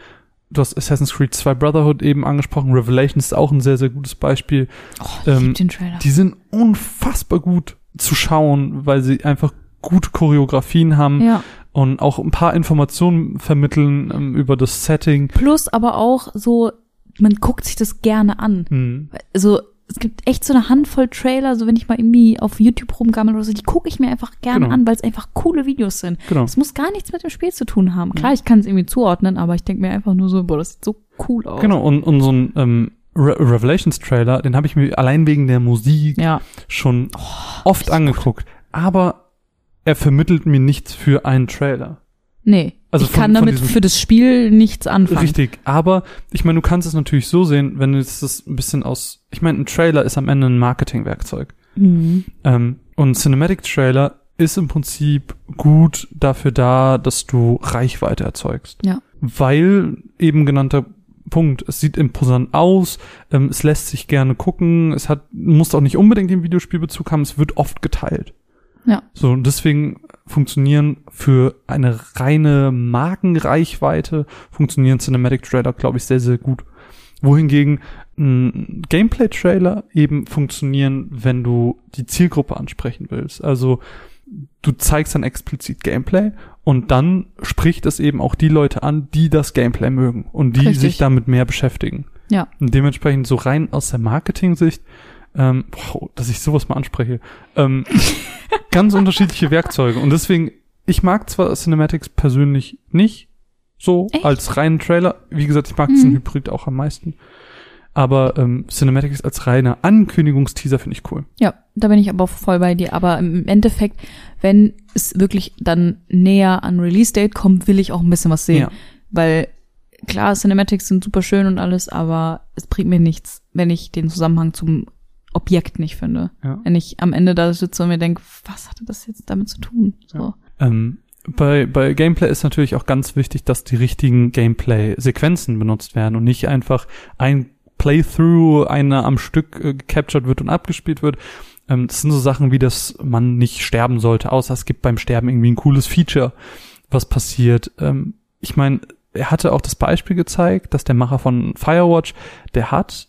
Du hast Assassin's Creed 2 Brotherhood eben angesprochen. Revelation ist auch ein sehr, sehr gutes Beispiel. Oh, ich Ähm, den Trailer. Die sind unfassbar gut zu schauen, weil sie einfach gute Choreografien haben ja. und auch ein paar Informationen vermitteln ähm, über das Setting. Plus aber auch so, man guckt sich das gerne an. Hm. Also es gibt echt so eine Handvoll Trailer, so wenn ich mal irgendwie auf YouTube rumgammel oder so, die gucke ich mir einfach gerne Genau. an, weil es einfach coole Videos sind. Genau. Es muss gar nichts mit dem Spiel zu tun haben. Klar, ich kann es irgendwie zuordnen, aber ich denke mir einfach nur so, boah, das sieht so cool aus. Genau, und, und so ein ähm, Re Revelations Trailer, den habe ich mir allein wegen der Musik Ja, schon oft richtig angeguckt. Aber er vermittelt mir nichts für einen Trailer. Nee. Also ich von- kann damit für das Spiel nichts anfangen. Richtig, aber ich meine, du kannst es natürlich so sehen, wenn du jetzt das ein bisschen aus, ich meine, ein Trailer ist am Ende ein Marketingwerkzeug. Mhm. Ähm, und ein Cinematic Trailer ist im Prinzip gut dafür da, dass du Reichweite erzeugst. Ja. Weil eben genannter Punkt, es sieht imposant aus, ähm, es lässt sich gerne gucken, es hat, muss auch nicht unbedingt den Videospielbezug haben, es wird oft geteilt. Ja. So, und deswegen funktionieren für eine reine Markenreichweite, funktionieren Cinematic Trailer, glaube ich, sehr, sehr gut. Wohingegen ein Gameplay-Trailer eben funktionieren, wenn du die Zielgruppe ansprechen willst. Also du zeigst dann explizit Gameplay und dann spricht es eben auch die Leute an, die das Gameplay mögen und die Richtig. sich damit mehr beschäftigen. Ja. Und dementsprechend so rein aus der Marketing-Sicht, ähm, wow, dass ich sowas mal anspreche, ähm, ganz unterschiedliche Werkzeuge. Und deswegen, ich mag zwar Cinematics persönlich nicht so Echt? als reinen Trailer. Wie gesagt, ich mag diesen Mhm. Hybrid auch am meisten. Aber ähm, Cinematics als reiner Ankündigungsteaser finde ich cool. Ja, da bin ich aber voll bei dir. Aber im Endeffekt, wenn es wirklich dann näher an Release-Date kommt, will ich auch ein bisschen was sehen. Ja. Weil klar, Cinematics sind super schön und alles, aber es bringt mir nichts, wenn ich den Zusammenhang zum Objekt nicht finde. Ja. Wenn ich am Ende da sitze und mir denke, was hatte das jetzt damit zu tun? So. Ähm, bei, bei Gameplay ist natürlich auch ganz wichtig, dass die richtigen Gameplay-Sequenzen benutzt werden und nicht einfach ein Playthrough, einer am Stück äh, gecaptured wird und abgespielt wird. Ähm, das sind so Sachen wie, dass man nicht sterben sollte, außer es gibt beim Sterben irgendwie ein cooles Feature, was passiert. Ähm, ich meine, er hatte auch das Beispiel gezeigt, dass der Macher von Firewatch, der hat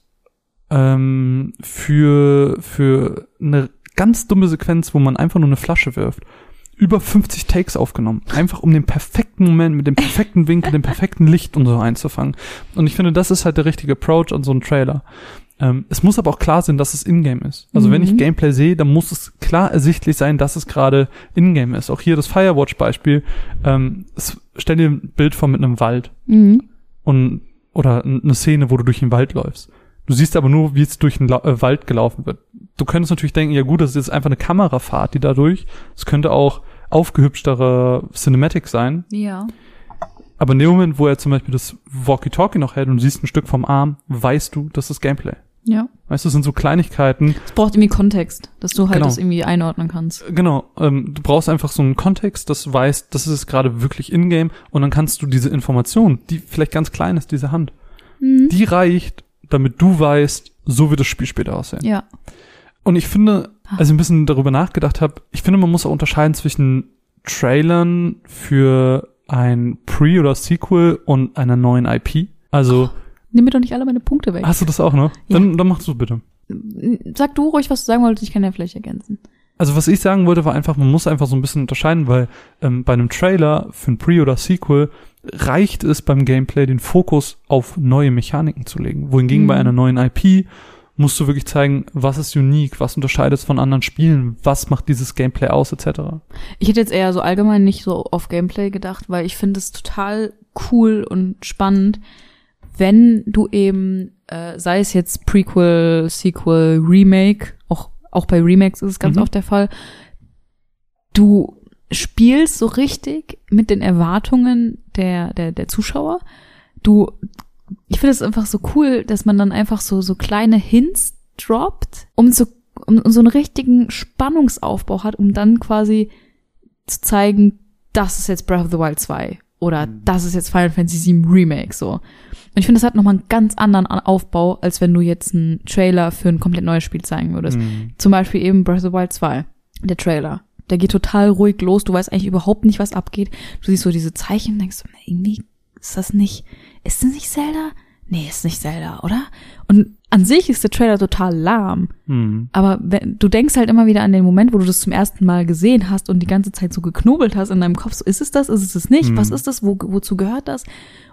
ähm, für, für eine ganz dumme Sequenz, wo man einfach nur eine Flasche wirft, über 50 Takes aufgenommen. Einfach um den perfekten Moment mit dem perfekten Winkel, dem perfekten Licht und so einzufangen. Und ich finde, das ist halt der richtige Approach an so einen Trailer. Ähm, es muss aber auch klar sein, dass es Ingame ist. Also wenn ich Mhm. Gameplay sehe, dann muss es klar ersichtlich sein, dass es gerade Ingame ist. Auch hier das Firewatch-Beispiel. Ähm, stell dir ein Bild vor mit einem Wald Mhm. und oder eine Szene, wo du durch den Wald läufst. Du siehst aber nur, wie es durch den La äh, Wald gelaufen wird. Du könntest natürlich denken, ja gut, das ist jetzt einfach eine Kamerafahrt, die dadurch. Es könnte auch aufgehübschtere Cinematic sein. Ja. Aber in dem Moment, wo er zum Beispiel das Walkie-Talkie noch hält und du siehst ein Stück vom Arm, weißt du, das ist Gameplay. Ja. Weißt du, das sind so Kleinigkeiten. Es braucht irgendwie Kontext, dass du halt Genau. das irgendwie einordnen kannst. Genau, ähm, du brauchst einfach so einen Kontext, dass du weißt, das ist gerade wirklich in-game und dann kannst du diese Information, die vielleicht ganz klein ist, diese Hand, Mhm. die reicht, damit du weißt, so wird das Spiel später aussehen. Ja. Und ich finde, Ah. als ich ein bisschen darüber nachgedacht habe, ich finde, man muss auch unterscheiden zwischen Trailern für ein Pre- oder Sequel und einer neuen IP. Also, Nimm mir doch nicht alle meine Punkte weg. hast du das auch noch? Ja. Dann, dann machst du bitte. Sag du ruhig, was du sagen wolltest, ich kann ja vielleicht ergänzen. Also was ich sagen wollte, war einfach, man muss einfach so ein bisschen unterscheiden, weil ähm, bei einem Trailer für ein Pre- oder Sequel reicht es beim Gameplay, den Fokus auf neue Mechaniken zu legen. Wohingegen Mhm. bei einer neuen IP musst du wirklich zeigen, was ist unique, was unterscheidet es von anderen Spielen, was macht dieses Gameplay aus, etc. Ich hätte jetzt eher so allgemein nicht so auf Gameplay gedacht, weil ich finde es total cool und spannend, wenn du eben, äh, sei es jetzt Prequel, Sequel, Remake, auch, auch bei Remakes ist es ganz Mhm. oft der Fall, du spielst so richtig mit den Erwartungen der, der, der Zuschauer. Du, ich finde es einfach so cool, dass man dann einfach so, so kleine Hints droppt, um so, um, um so einen richtigen Spannungsaufbau hat, um dann quasi zu zeigen, das ist jetzt Breath of the Wild 2 oder das ist jetzt Final Fantasy VII Remake so. Und ich finde, das hat nochmal einen ganz anderen An- Aufbau, als wenn du jetzt einen Trailer für ein komplett neues Spiel zeigen würdest. Mhm. Zum Beispiel eben Breath of the Wild 2, der Trailer. Der geht total ruhig los, du weißt eigentlich überhaupt nicht, was abgeht. Du siehst so diese Zeichen und denkst, so, irgendwie ist das nicht, ist das nicht Zelda? Nee, ist nicht Zelda, oder? Und an sich ist der Trailer total lahm. Mhm. Aber wenn, du denkst halt immer wieder an den Moment, wo du das zum ersten Mal gesehen hast und die ganze Zeit so geknobelt hast in deinem Kopf. So, ist es das? Ist es das nicht? Mhm. Was ist das? Wo, wozu gehört das?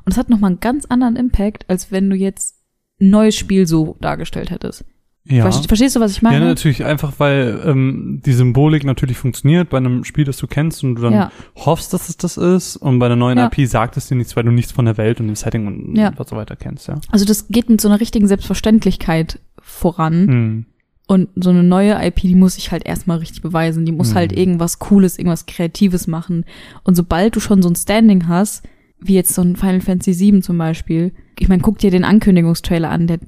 Und es hat nochmal einen ganz anderen Impact, als wenn du jetzt ein neues Spiel so dargestellt hättest. Ja. Verste- Verstehst du, was ich meine? Ja, natürlich einfach, weil ähm, die Symbolik natürlich funktioniert bei einem Spiel, das du kennst und du dann Ja. hoffst, dass es das ist und bei einer neuen Ja. IP sagt es dir nichts, weil du nichts von der Welt und dem Setting und Ja. was so weiter kennst, ja. Also das geht mit so einer richtigen Selbstverständlichkeit voran. Mhm. Und so eine neue IP, die muss sich halt erstmal richtig beweisen. Die muss Mhm. halt irgendwas Cooles, irgendwas Kreatives machen. Und sobald du schon so ein Standing hast, wie jetzt so ein Final Fantasy VII zum Beispiel, ich meine, guck dir den Ankündigungstrailer an, der,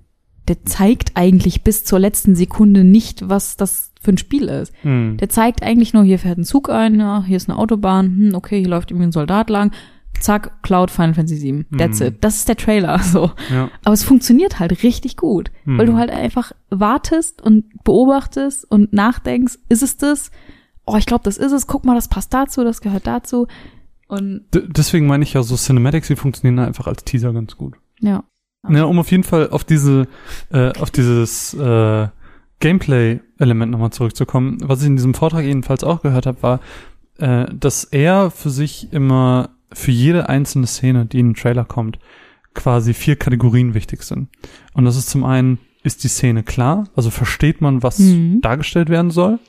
der zeigt eigentlich bis zur letzten Sekunde nicht, was das für ein Spiel ist. Mhm. Der zeigt eigentlich nur, hier fährt ein Zug ein, ja, hier ist eine Autobahn, hm, okay, hier läuft irgendwie ein Soldat lang, zack, Cloud Final Fantasy VII. That's Mhm. it. Das ist der Trailer, so. Ja. Aber es funktioniert halt richtig gut, Mhm. weil du halt einfach wartest und beobachtest und nachdenkst, ist es das? Oh, ich glaube, das ist es. Guck mal, das passt dazu, das gehört dazu. Und D deswegen meine ich ja, so Cinematics, die funktionieren einfach als Teaser ganz gut. ja. Ja, um auf jeden Fall auf diese, äh, auf dieses äh, Gameplay-Element nochmal zurückzukommen, was ich in diesem Vortrag jedenfalls auch gehört habe, war, äh, dass er für sich immer für jede einzelne Szene, die in den Trailer kommt, quasi vier Kategorien wichtig sind. Und das ist zum einen, ist die Szene klar? Also versteht man, was Mhm. dargestellt werden soll?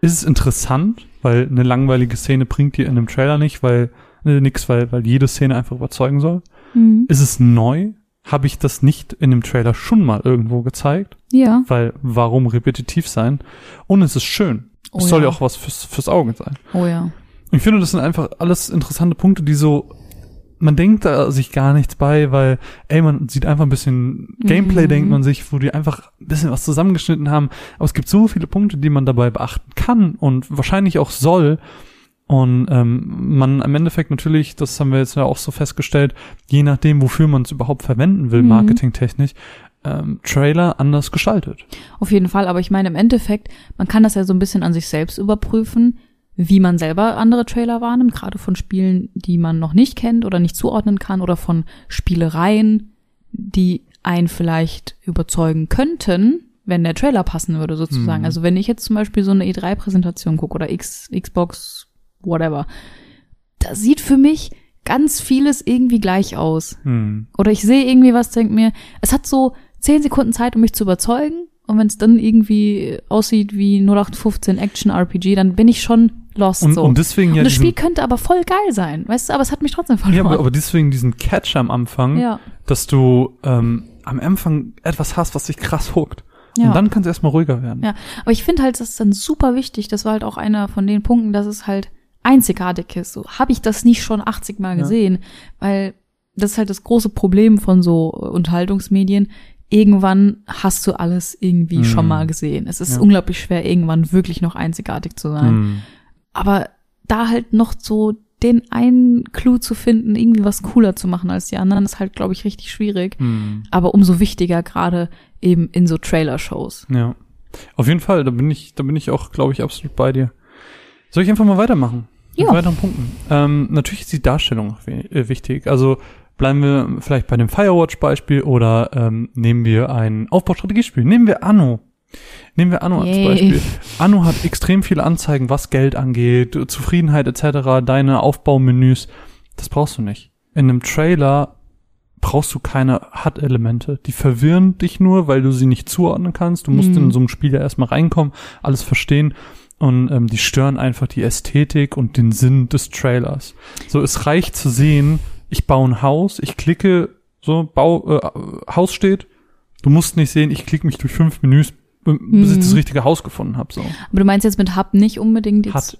Ist es interessant? Weil eine langweilige Szene bringt dir in einem Trailer nicht, weil äh, nix, weil, weil jede Szene einfach überzeugen soll. Mhm. Ist es neu? Habe ich das nicht in dem Trailer schon mal irgendwo gezeigt? Ja. Weil warum repetitiv sein? Und es ist schön. Oh es soll ja ja. auch was fürs, fürs Auge sein. Oh ja. Ich finde, das sind einfach alles interessante Punkte, die so, man denkt da sich gar nichts bei, weil, ey, man sieht einfach ein bisschen Gameplay, Mhm. denkt man sich, wo die einfach ein bisschen was zusammengeschnitten haben. Aber es gibt so viele Punkte, die man dabei beachten kann und wahrscheinlich auch soll. Und ähm, man im Endeffekt natürlich, das haben wir jetzt ja auch so festgestellt, je nachdem, wofür man es überhaupt verwenden will, Mhm. marketingtechnisch, ähm, Trailer anders gestaltet. Auf jeden Fall, aber ich meine im Endeffekt, man kann das ja so ein bisschen an sich selbst überprüfen, wie man selber andere Trailer wahrnimmt, gerade von Spielen, die man noch nicht kennt oder nicht zuordnen kann oder von Spielereien, die einen vielleicht überzeugen könnten, wenn der Trailer passen würde sozusagen. Mhm. Also wenn ich jetzt zum Beispiel so eine E3-Präsentation gucke oder X, Xbox, whatever, da sieht für mich ganz vieles irgendwie gleich aus. Hm. Oder ich sehe irgendwie was, denk mir, es hat so zehn Sekunden Zeit, um mich zu überzeugen. Und wenn es dann irgendwie aussieht wie 0815 Action RPG, dann bin ich schon lost Und, so. und deswegen ja und das Spiel könnte aber voll geil sein, weißt du, aber es hat mich trotzdem ja, verloren. aber, aber deswegen diesen Catch am Anfang, ja, dass du ähm, am Anfang etwas hast, was dich krass huckt. ja. Und dann kann es erstmal ruhiger werden. Ja. aber ich finde halt, das ist dann super wichtig. Das war halt auch einer von den Punkten, dass es halt einzigartig ist. So habe ich das nicht schon 80 Mal Ja. gesehen, weil das ist halt das große Problem von so äh, Unterhaltungsmedien. Irgendwann hast du alles irgendwie Mhm. schon mal gesehen. Es ist Ja. unglaublich schwer, irgendwann wirklich noch einzigartig zu sein. Hm. Aber da halt noch so den einen Clou zu finden, irgendwie was cooler zu machen als die anderen, ist halt, glaube ich, richtig schwierig. Hm. Aber umso wichtiger gerade eben in so Trailer-Shows. Ja. Auf jeden Fall, da bin ich, da bin ich auch, glaube ich, absolut bei dir. Soll ich einfach mal weitermachen? Mit Ja. weiteren Punkten. Ähm, natürlich ist die Darstellung äh, wichtig. Also bleiben wir vielleicht bei dem Firewatch-Beispiel oder ähm, nehmen wir ein Aufbaustrategiespiel. Nehmen wir Anno. Nehmen wir Anno als. Beispiel. Anno hat extrem viele Anzeigen, was Geld angeht, Zufriedenheit etc., deine Aufbaumenüs. Das brauchst du nicht. In einem Trailer brauchst du keine HUD-Elemente. Die verwirren dich nur, weil du sie nicht zuordnen kannst. Du musst Mhm. in so einem Spiel ja erstmal reinkommen, alles verstehen. Und ähm, die stören einfach die Ästhetik und den Sinn des Trailers. So, es reicht zu sehen, ich baue ein Haus, ich klicke, so, Bau, äh, Haus steht. Du musst nicht sehen, ich klicke mich durch fünf Menüs, bis ich Mhm. das richtige Haus gefunden habe. So. Aber du meinst jetzt mit Hub nicht unbedingt jetzt. Hat.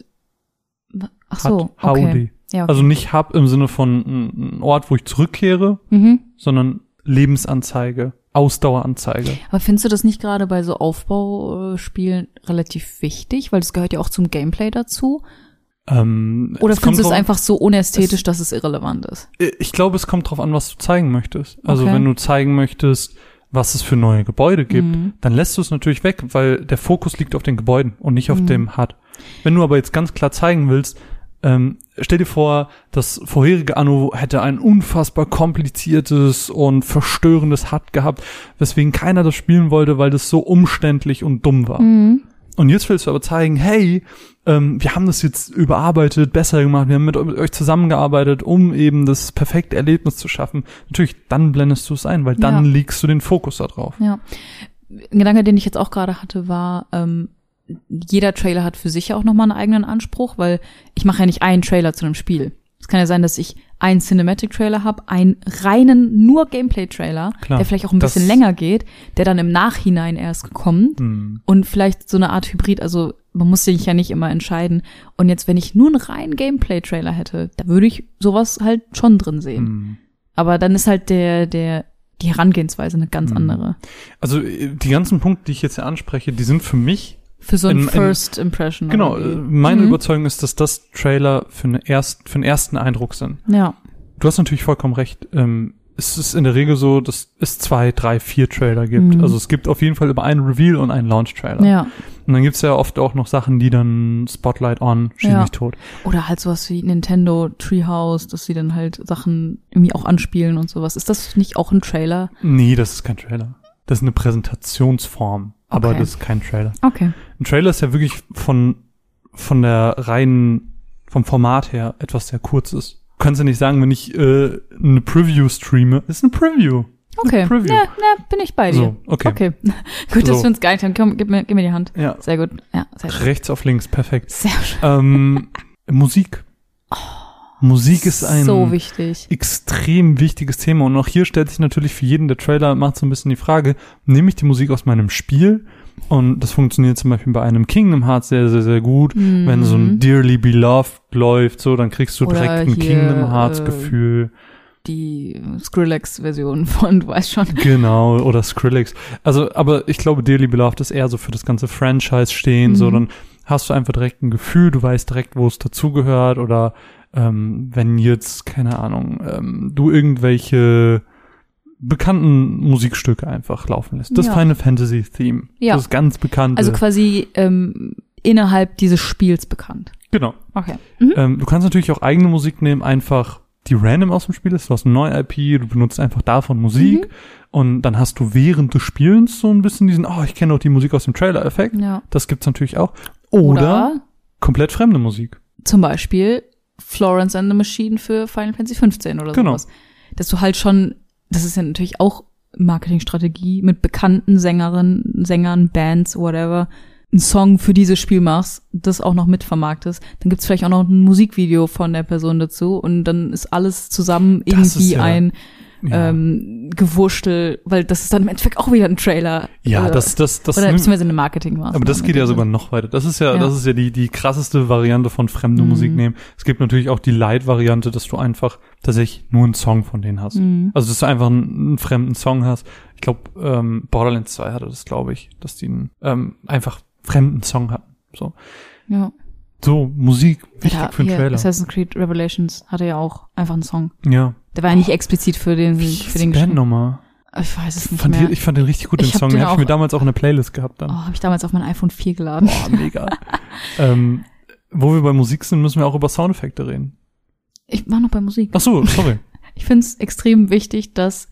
Ach so, Hat, okay. Howdy. Ja, okay. Also nicht Hub im Sinne von ein ein Ort, wo ich zurückkehre, mhm. sondern Lebensanzeige, Ausdaueranzeige. Aber findest du das nicht gerade bei so Aufbauspielen relativ wichtig? Weil das gehört ja auch zum Gameplay dazu. Ähm, Oder es findest du es einfach so unästhetisch, dass es irrelevant ist? Ich glaube, es kommt drauf an, was du zeigen möchtest. Also Okay. wenn du zeigen möchtest, was es für neue Gebäude gibt, Mhm. dann lässt du es natürlich weg, weil der Fokus liegt auf den Gebäuden und nicht auf Mhm. dem HUD. Wenn du aber jetzt ganz klar zeigen willst, ähm, stell dir vor, das vorherige Anno hätte ein unfassbar kompliziertes und verstörendes HUD gehabt, weswegen keiner das spielen wollte, weil das so umständlich und dumm war. Mhm. Und jetzt willst du aber zeigen, hey, ähm, wir haben das jetzt überarbeitet, besser gemacht, wir haben mit euch zusammengearbeitet, um eben das perfekte Erlebnis zu schaffen. Natürlich, dann blendest du es ein, weil dann Ja. legst du den Fokus da drauf. Ja. Ein Gedanke, den ich jetzt auch gerade hatte, war, ähm, jeder Trailer hat für sich ja auch nochmal einen eigenen Anspruch, weil ich mache ja nicht einen Trailer zu einem Spiel. Es kann ja sein, dass ich einen Cinematic-Trailer habe, einen reinen, nur Gameplay-Trailer, der vielleicht auch ein bisschen länger geht, der dann im Nachhinein erst kommt Hm. und vielleicht so eine Art Hybrid, also man muss sich ja nicht immer entscheiden. Und jetzt, wenn ich nur einen reinen Gameplay-Trailer hätte, da würde ich sowas halt schon drin sehen. Hm. Aber dann ist halt der, der, die Herangehensweise eine ganz Hm. andere. Also äh, die ganzen Punkte, die ich jetzt hier anspreche, die sind für mich Für so ein In- First Impression. Genau, oder wie? äh, meine Mhm. Überzeugung ist, dass das Trailer für, eine erst, für einen ersten Eindruck sind. Ja. Du hast natürlich vollkommen recht. Ähm, es ist in der Regel so, dass es zwei, drei, vier Trailer gibt. Mhm. Also es gibt auf jeden Fall über einen Reveal und einen Launch-Trailer. Ja. Und dann gibt's ja oft auch noch Sachen, die dann Spotlight on, schieß Ja. mich tot. Oder halt sowas wie Nintendo Treehouse, dass sie dann halt Sachen irgendwie auch anspielen und sowas. Ist das nicht auch ein Trailer? Nee, das ist kein Trailer. Das ist eine Präsentationsform. Aber Okay. das ist kein Trailer. Okay. Ein Trailer ist ja wirklich von, von der reinen, vom Format her etwas sehr kurzes. Du kannst ja nicht sagen, wenn ich äh, eine Preview streame, ist eine Preview. Okay. Preview. Ja, na, bin ich bei dir. So, okay. Okay. gut, dass So. wir uns geeinigt haben. Komm, gib mir, gib mir die Hand. Ja. Sehr gut. Ja, sehr schön. Rechts auf links, perfekt. Sehr schön. Ähm, Musik. Musik ist ein so wichtig. extrem wichtiges Thema. Und auch hier stellt sich natürlich für jeden, der Trailer macht so ein bisschen die Frage, nehme ich die Musik aus meinem Spiel? Und das funktioniert zum Beispiel bei einem Kingdom Hearts sehr, sehr, sehr gut. Wenn so ein Dearly Beloved läuft, so, dann kriegst du Mhm. Oder direkt ein hier, Kingdom Hearts äh, Gefühl. Die Skrillex-Version von, du weißt schon. Genau, oder Skrillex. Also, aber ich glaube, Dearly Beloved ist eher so für das ganze Franchise stehen, so, Mhm. dann hast du einfach direkt ein Gefühl, du weißt direkt, wo es dazugehört, oder ähm, wenn jetzt, keine Ahnung, ähm, du irgendwelche bekannten Musikstücke einfach laufen lässt. Das Ja. Final Fantasy Theme. Ja. Das ist ganz bekannt. Also quasi ähm, innerhalb dieses Spiels bekannt. genau. Okay. Mhm. Ähm, du kannst natürlich auch eigene Musik nehmen, einfach die random aus dem Spiel ist. Du hast eine neue IP, du benutzt einfach davon Musik Mhm. und dann hast du während des Spielens so ein bisschen diesen, oh, ich kenne doch die Musik aus dem Trailer-Effekt. Ja. Das gibt's natürlich auch. Oder, komplett fremde Musik. zum Beispiel Florence and the Machine für Final Fantasy 15 oder Genau. sowas. Dass du halt schon, das ist ja natürlich auch Marketingstrategie, mit bekannten Sängerinnen, Sängern, Bands, whatever, einen Song für dieses Spiel machst, das auch noch mitvermarktest, dann gibt's vielleicht auch noch ein Musikvideo von der Person dazu und dann ist alles zusammen Das irgendwie ja- ein Ja, ähm, Gewurschtel, weil das ist dann im Endeffekt auch wieder ein Trailer. ja Oder- das, das, das, oder beziehungsweise eine Marketingmaßnahme. aber das geht ja sogar noch weiter. Das ist ja, Ja. das ist ja die, die krasseste Variante von fremde Mhm. Musik nehmen. Es gibt natürlich auch die Light-Variante, dass du einfach tatsächlich nur einen Song von denen hast. Mhm. Also, dass du einfach einen, einen fremden Song hast. Ich glaube, ähm, Borderlands 2 hatte das, glaube ich, dass die einen, ähm, einfach fremden Song hatten. So, Ja. so Musik, wichtig Ja, für einen Trailer. Assassin's Creed Revelations hatte ja auch einfach einen Song. ja. Der war ja nicht explizit für den, Wie für den geschrieben. nochmal? Ich weiß es nicht Fand mehr. die, ich fand den richtig gut, den Ich Song. den Den habe ich mir damals auch in der Playlist gehabt dann. oh, habe ich damals auf mein iPhone 4 geladen. Oh, mega. ähm, wo wir bei Musik sind, müssen wir auch über Soundeffekte reden. Ich war noch bei Musik. Ach so, sorry. Ich finde es extrem wichtig, dass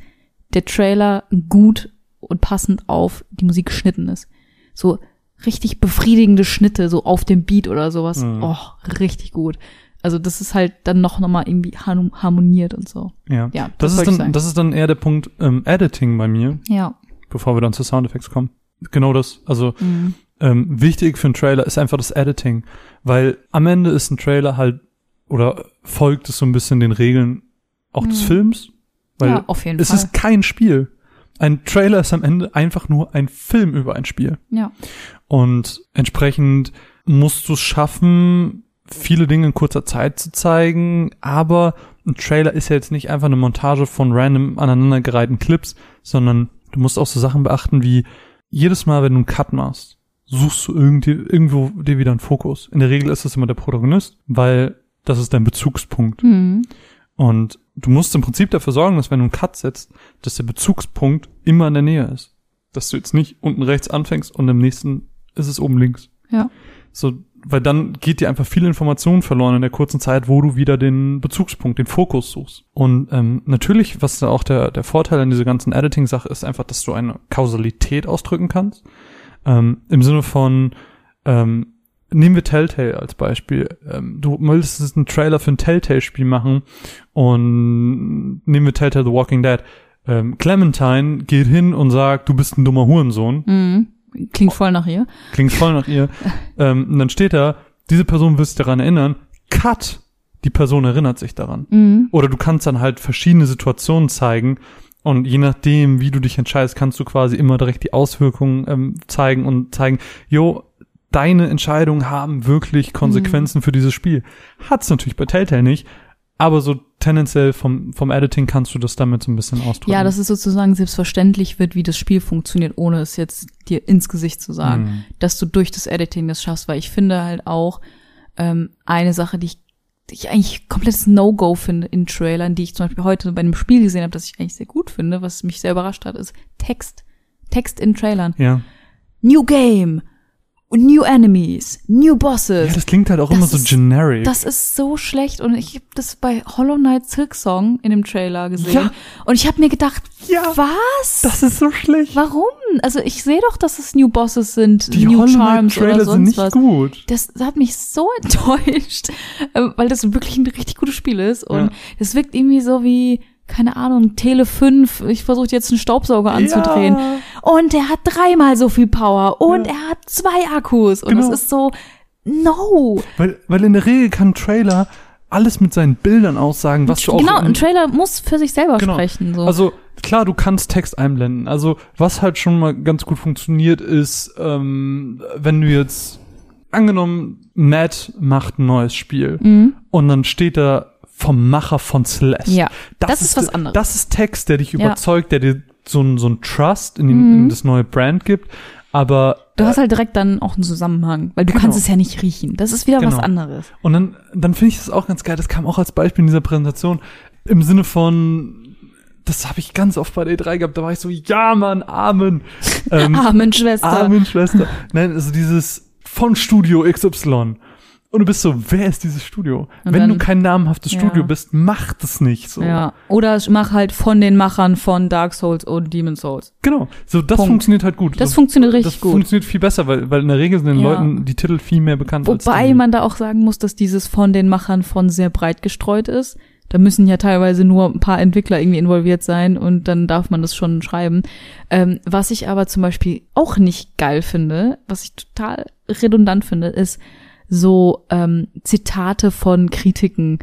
der Trailer gut und passend auf die Musik geschnitten ist. So richtig befriedigende Schnitte, so auf dem Beat oder sowas. Mhm. Oh, richtig gut. Also das ist halt dann noch nochmal irgendwie har- harmoniert und so. Ja. Ja, Das, ist wollte ich dann, das ist dann eher der Punkt ähm, Editing bei mir, Ja. bevor wir dann zu Soundeffects kommen. Genau das. Also Mhm. ähm, wichtig für einen Trailer ist einfach das Editing, weil am Ende ist ein Trailer halt oder folgt es so ein bisschen den Regeln auch des Mhm. Films, weil ja, auf jeden es Fall. ist kein Spiel. Ein Trailer ist am Ende einfach nur ein Film über ein Spiel. ja. Und entsprechend musst du es schaffen, viele Dinge in kurzer Zeit zu zeigen, aber ein Trailer ist ja jetzt nicht einfach eine Montage von random aneinandergereihten Clips, sondern du musst auch so Sachen beachten wie jedes Mal, wenn du einen Cut machst, suchst du irgendwie, irgendwo dir wieder einen Fokus. In der Regel ist es immer der Protagonist, weil das ist dein Bezugspunkt. Mhm. Und du musst im Prinzip dafür sorgen, dass wenn du einen Cut setzt, dass der Bezugspunkt immer in der Nähe ist. Dass du jetzt nicht unten rechts anfängst und im nächsten ist es oben links. Ja. So, weil dann geht dir einfach viel Information verloren in der kurzen Zeit, wo du wieder den Bezugspunkt, den Fokus suchst. Und ähm, natürlich, was da auch der, der Vorteil an dieser ganzen Editing-Sache ist, einfach, dass du eine Kausalität ausdrücken kannst. Ähm, Im Sinne von, ähm, nehmen wir Telltale als Beispiel. Ähm, du möchtest einen Trailer für ein Telltale-Spiel machen und nehmen wir Telltale The Walking Dead. Ähm, Clementine geht hin und sagt, du bist ein dummer Hurensohn. Mhm. Klingt voll nach ihr. Klingt voll nach ihr. ähm, und dann steht da, diese Person wird sich daran erinnern. Cut! Die Person erinnert sich daran. Mhm. Oder du kannst dann halt verschiedene Situationen zeigen. Und je nachdem, wie du dich entscheidest, kannst du quasi immer direkt die Auswirkungen ähm, zeigen und zeigen, jo, deine Entscheidungen haben wirklich Konsequenzen für dieses Spiel. Hat's natürlich bei Telltale nicht, aber so tendenziell vom, vom Editing kannst du das damit so ein bisschen ausdrücken. Ja, dass es sozusagen selbstverständlich wird, wie das Spiel funktioniert, ohne es jetzt dir ins Gesicht zu sagen. Mhm. Dass du durch das Editing das schaffst, weil ich finde halt auch ähm, eine Sache, die ich, die ich eigentlich komplettes No-Go finde in Trailern, die ich zum Beispiel heute bei einem Spiel gesehen habe, das ich eigentlich sehr gut finde, was mich sehr überrascht hat, ist Text. Text in Trailern. Ja. New Game. New enemies, new bosses. Ja, das klingt halt auch Das immer so ist- generic. Das ist so schlecht und ich habe das bei Hollow Knight Silk Song in dem Trailer gesehen Ja. und ich habe mir gedacht, Ja. was? das ist so schlecht. Warum? Also ich sehe doch, dass es New Bosses sind, Die New Hollow Charms oder Trailer sind sonst nicht was. gut. Das hat mich so enttäuscht, weil das wirklich ein richtig gutes Spiel ist und Ja. es wirkt irgendwie so wie keine Ahnung, Tele 5, ich versuche jetzt einen Staubsauger anzudrehen. Ja. Und er hat dreimal so viel Power und Ja. er hat zwei Akkus und Genau. es ist so, no. Weil, weil in der Regel kann ein Trailer alles mit seinen Bildern aussagen, was du auch genau, in- ein Trailer muss für sich selber Genau. sprechen. So. Also klar, du kannst Text einblenden. Also was halt schon mal ganz gut funktioniert ist, ähm, wenn du jetzt angenommen, Matt macht ein neues Spiel mhm. und dann steht da vom Macher von Celeste. Ja, das ist was anderes. Das ist Text, der dich Ja. überzeugt, der dir so ein, so ein Trust in, den, Mhm. in das neue Brand gibt. Aber Du hast halt direkt dann auch einen Zusammenhang, weil du Genau. kannst es ja nicht riechen. Das ist wieder was Genau. anderes. Und dann, dann finde ich das auch ganz geil. Das kam auch als Beispiel in dieser Präsentation im Sinne von, das habe ich ganz oft bei der E3 gehabt. Da war ich so, ja, Mann, Amen. Ähm, Amen, Schwester. Amen, Schwester. Nein, also dieses von Studio XY. Und du bist so, wer ist dieses Studio? Und Wenn dann- du kein namhaftes Ja. Studio bist, mach das nicht so. Ja. Oder mach halt von den Machern von Dark Souls und Demon Souls. Genau. So, das Punkt. funktioniert halt gut. Das funktioniert richtig das gut. funktioniert viel besser, weil, weil in der Regel sind den Ja. Leuten die Titel viel mehr bekannt als Wobei man da auch sagen muss, dass dieses von den Machern von sehr breit gestreut ist. Da müssen ja teilweise nur ein paar Entwickler irgendwie involviert sein und dann darf man das schon schreiben. Ähm, was ich aber zum Beispiel auch nicht geil finde, was ich total redundant finde, ist so ähm, Zitate von Kritiken.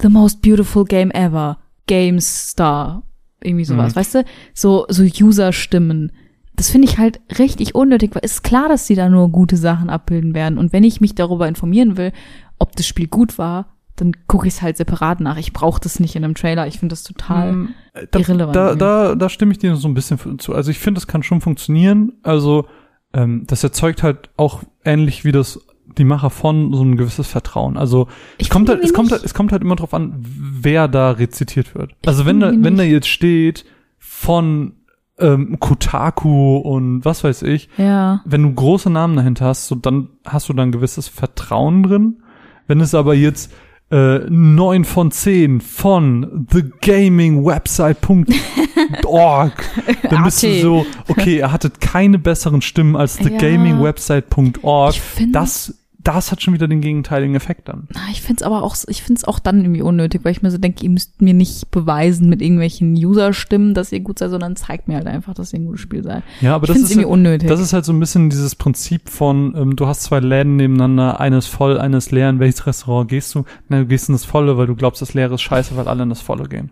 The most beautiful game ever. GameStar. Irgendwie sowas, Mhm. weißt du? So, so User-Stimmen. Das finde ich halt richtig unnötig, weil es ist klar, dass die da nur gute Sachen abbilden werden. Und wenn ich mich darüber informieren will, ob das Spiel gut war, dann gucke ich es halt separat nach. Ich brauche das nicht in einem Trailer. Ich finde das total. Mm, da, irrelevant Da, da, da stimme ich dir so ein bisschen zu. Also ich finde, das kann schon funktionieren. Also ähm, das erzeugt halt auch ähnlich wie das die Macher von so ein gewisses Vertrauen. Also es kommt halt, es kommt halt, es kommt halt immer drauf an, wer da rezitiert wird. Also wenn da, wenn da jetzt steht von ähm, Kotaku und was weiß ich, Ja. wenn du große Namen dahinter hast, so dann hast du da ein gewisses Vertrauen drin. Wenn es aber jetzt äh, 9 von 10 von thegamingwebsite.org, dann bist du so, okay, er hatte keine besseren Stimmen als Ja. thegamingwebsite.org. Ich finde Das, das hat schon wieder den gegenteiligen Effekt dann. Na, ich find's aber auch, ich find's auch dann irgendwie unnötig, weil ich mir so denke, ihr müsst mir nicht beweisen mit irgendwelchen User-Stimmen, dass ihr gut seid, sondern zeigt mir halt einfach, dass ihr ein gutes Spiel seid. Ja, aber ich das ist, irgendwie unnötig. das ist halt so ein bisschen dieses Prinzip von, ähm, du hast zwei Läden nebeneinander, eines voll, eines leer, in welches Restaurant gehst du? Na, du gehst in das volle, weil du glaubst, das leere ist scheiße, weil alle in das volle gehen.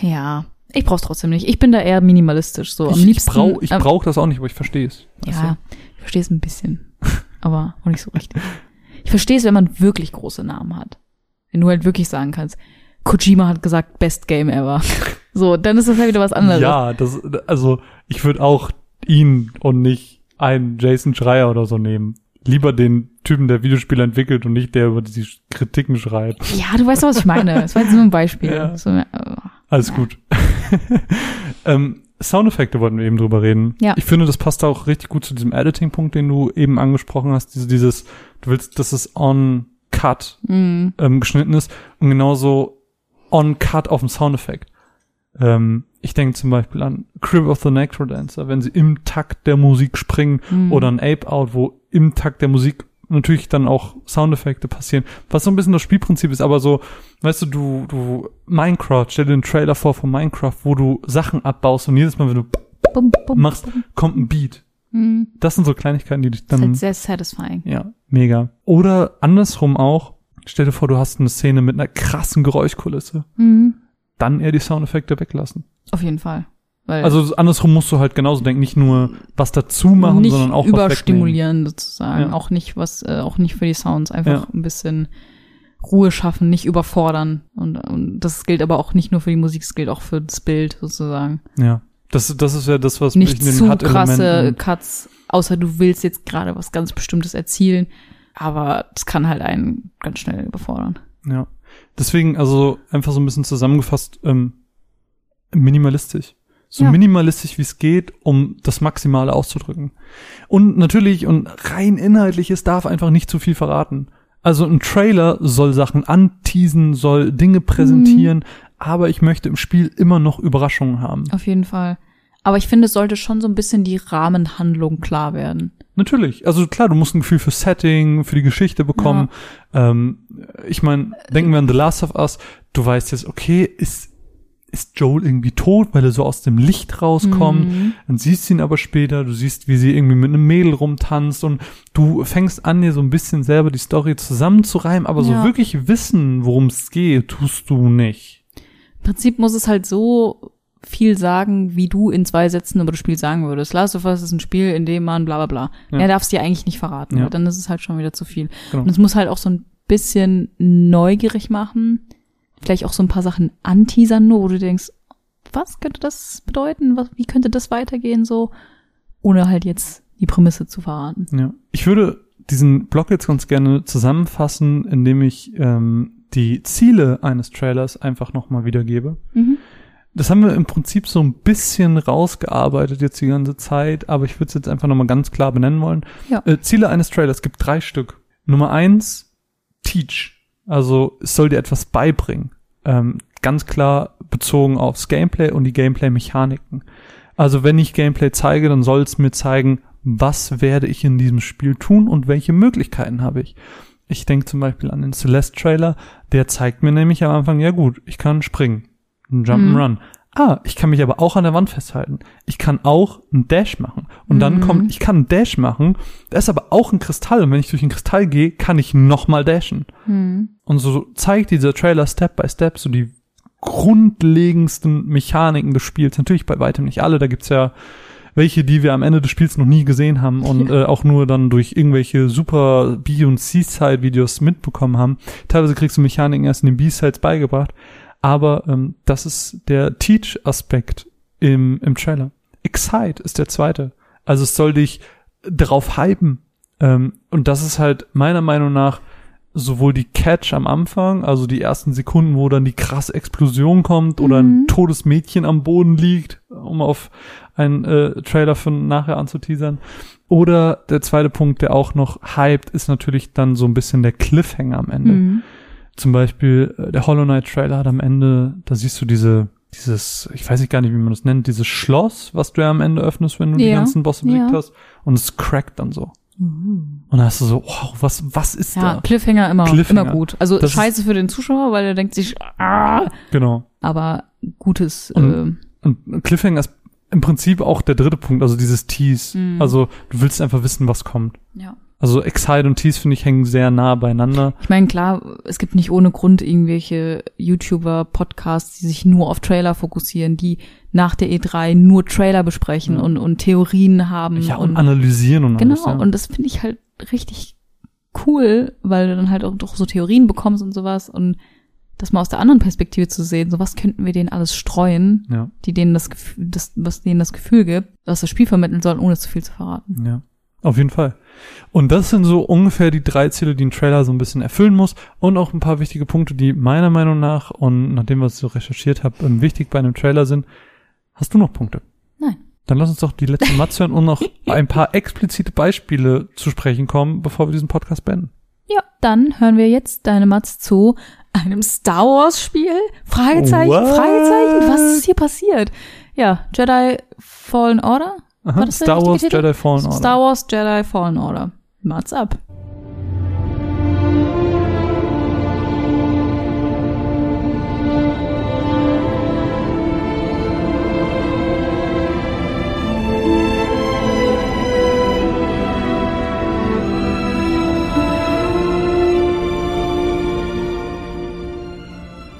ja, ich brauch's trotzdem nicht. Ich bin da eher minimalistisch, so am ich, liebsten. ich brauch, ich brauch das auch nicht, aber ich verstehe es. Ja, ich verstehe es ein bisschen, aber auch nicht so richtig. Ich verstehe es, wenn man wirklich große Namen hat. Wenn du halt wirklich sagen kannst, Kojima hat gesagt, best game ever. So, dann ist das halt wieder was anderes. Ja, das, also ich würde auch ihn und nicht einen Jason Schreier oder so nehmen. Lieber den Typen, der Videospiele entwickelt und nicht der über die Kritiken schreibt. Ja, du weißt doch, was ich meine. Das war jetzt nur ein Beispiel. Ja. So, äh, Alles gut. ähm, Soundeffekte wollten wir eben drüber reden. Ja. Ich finde, das passt auch richtig gut zu diesem Editing-Punkt, den du eben angesprochen hast. Diese, dieses, du willst, dass es on cut mh, ähm, geschnitten ist und genauso on cut auf den Soundeffekt. Ähm, ich denke zum Beispiel an Crib of the Necrodancer, wenn sie im Takt der Musik springen mh. oder ein Ape Out, wo im Takt der Musik natürlich dann auch Soundeffekte passieren, was so ein bisschen das Spielprinzip ist, aber so, weißt du, du, du, Minecraft, stell dir einen Trailer vor von Minecraft, wo du Sachen abbaust und jedes Mal, wenn du bum, bum, machst, kommt ein Beat. mh. Das sind so Kleinigkeiten, die dich Das ist dann, halt sehr satisfying. ja, mega. Oder andersrum auch, stell dir vor, du hast eine Szene mit einer krassen Geräuschkulisse, Mhm. dann eher die Soundeffekte weglassen. Auf jeden Fall. Weil Also andersrum musst du halt genauso denken, nicht nur was dazu machen, nicht sondern auch was überstimulieren sozusagen. Ja. Auch nicht was, äh, auch nicht für die Sounds. Einfach Ja. ein bisschen Ruhe schaffen, nicht überfordern. Und, und das gilt aber auch nicht nur für die Musik, es gilt auch für das Bild sozusagen. Ja. Das, das ist ja das, was Nicht mich in den zu krasse Cuts, außer du willst jetzt gerade was ganz Bestimmtes erzielen. Aber das kann halt einen ganz schnell überfordern. Ja. Deswegen, also einfach so ein bisschen zusammengefasst, ähm, minimalistisch. So Ja. minimalistisch wie es geht, um das Maximale auszudrücken. Und natürlich und rein inhaltlich, es darf einfach nicht zu viel verraten. Also ein Trailer soll Sachen anteasen, soll Dinge präsentieren, aber ich möchte im Spiel immer noch Überraschungen haben. Auf jeden Fall. Aber ich finde, es sollte schon so ein bisschen die Rahmenhandlung klar werden. Natürlich. Also klar, du musst ein Gefühl für Setting, für die Geschichte bekommen. Ähm, ich meine, denken wir an The Last of Us. Du weißt jetzt, okay, ist, ist Joel irgendwie tot, weil er so aus dem Licht rauskommt. Mhm. Dann siehst du ihn aber später, du siehst, wie sie irgendwie mit einem Mädel rumtanzt und du fängst an, dir so ein bisschen selber die Story zusammenzureimen, aber so Ja. wirklich wissen, worum es geht, tust du nicht. Im Prinzip muss es halt so viel sagen, wie du in zwei Sätzen über das Spiel sagen würdest. Last of Us ist ein Spiel, in dem man bla bla bla. Ja. Er darf es dir eigentlich nicht verraten, Ja. weil dann ist es halt schon wieder zu viel. Genau. Und es muss halt auch so ein bisschen neugierig machen. Vielleicht auch so ein paar Sachen anteasern, nur wo du denkst, was könnte das bedeuten? Was, wie könnte das weitergehen so? Ohne halt jetzt die Prämisse zu verraten. Ja. Ich würde diesen Blog jetzt ganz gerne zusammenfassen, indem ich ähm, die Ziele eines Trailers einfach nochmal wiedergebe. Mhm. Das haben wir im Prinzip so ein bisschen rausgearbeitet jetzt die ganze Zeit, aber ich würde es jetzt einfach nochmal ganz klar benennen wollen. Ja. Äh, Ziele eines Trailers gibt drei Stück. Nummer eins, Teach. Also es soll dir etwas beibringen. Ähm, ganz klar bezogen aufs Gameplay und die Gameplay-Mechaniken. Also wenn ich Gameplay zeige, dann soll es mir zeigen, was werde ich in diesem Spiel tun und welche Möglichkeiten habe ich. Ich denke zum Beispiel an den Celeste-Trailer, der zeigt mir nämlich am Anfang, ja gut, ich kann springen, Jump'n'Run. Ah, ich kann mich aber auch an der Wand festhalten. Ich kann auch einen Dash machen. Und dann Mhm. kommt, ich kann einen Dash machen, da ist aber auch ein Kristall. Und wenn ich durch den Kristall gehe, kann ich nochmal dashen. Mhm. Und so zeigt dieser Trailer Step by Step so die grundlegendsten Mechaniken des Spiels. Natürlich bei weitem nicht alle, da gibt's ja welche, die wir am Ende des Spiels noch nie gesehen haben und äh, auch nur dann durch irgendwelche super B- und C-Side-Videos mitbekommen haben. Teilweise kriegst du Mechaniken erst in den B-Sides beigebracht. Aber ähm, das ist der Teach-Aspekt im, im Trailer. Excite ist der zweite. Also es soll dich drauf hypen. Ähm, und das ist halt meiner Meinung nach sowohl die Catch am Anfang, also die ersten Sekunden, wo dann die krasse Explosion kommt oder ein Mhm. totes Mädchen am Boden liegt, um auf einen äh, Trailer von nachher anzuteasern. Oder der zweite Punkt, der auch noch hypt, ist natürlich dann so ein bisschen der Cliffhanger am Ende. Mhm. Zum Beispiel äh, der Hollow Knight Trailer hat am Ende, da siehst du diese, dieses, ich weiß nicht gar nicht, wie man das nennt, dieses Schloss, was du ja am Ende öffnest, wenn du die Ja, ganzen Bosse besiegt ja. hast. Und es crackt dann so. Und dann hast du so, wow, was, was ist Ja, da? Cliffhanger immer, Cliffhanger. immer gut. Also Das scheiße für den Zuschauer, weil er denkt sich, ah, Genau. aber gutes, Und- äh, Und Cliffhanger ist im Prinzip auch der dritte Punkt, also dieses Tease. Mhm. Also du willst einfach wissen, was kommt. ja. Also Excite und Tease, finde ich, hängen sehr nah beieinander. Ich meine, klar, es gibt nicht ohne Grund irgendwelche YouTuber, Podcasts, die sich nur auf Trailer fokussieren, die nach der E3 nur Trailer besprechen Ja. und, und Theorien haben. Ja, und, und analysieren und genau, alles. Ja. und das finde ich halt richtig cool, weil du dann halt auch doch so Theorien bekommst und sowas und das mal aus der anderen Perspektive zu sehen, so was könnten wir denen alles streuen, ja, die denen das Gefühl, das, was denen das Gefühl gibt, was das Spiel vermitteln soll, ohne zu viel zu verraten. ja. Auf jeden Fall. Und das sind so ungefähr die drei Ziele, die ein Trailer so ein bisschen erfüllen muss. Und auch ein paar wichtige Punkte, die meiner Meinung nach und nachdem was ich so recherchiert habe, ähm, wichtig bei einem Trailer sind. Hast du noch Punkte? Nein. Dann lass uns doch die letzten Mats hören und noch ein paar explizite Beispiele zu sprechen kommen, bevor wir diesen Podcast beenden. Ja, dann hören wir jetzt deine Mats zu einem Star Wars Spiel? Fragezeichen, What? Fragezeichen, was ist hier passiert? Ja, Jedi Fallen Order? Aha, Star Wars? Jedi Fallen Order. Star Wars Jedi Fallen Order. Mats ab.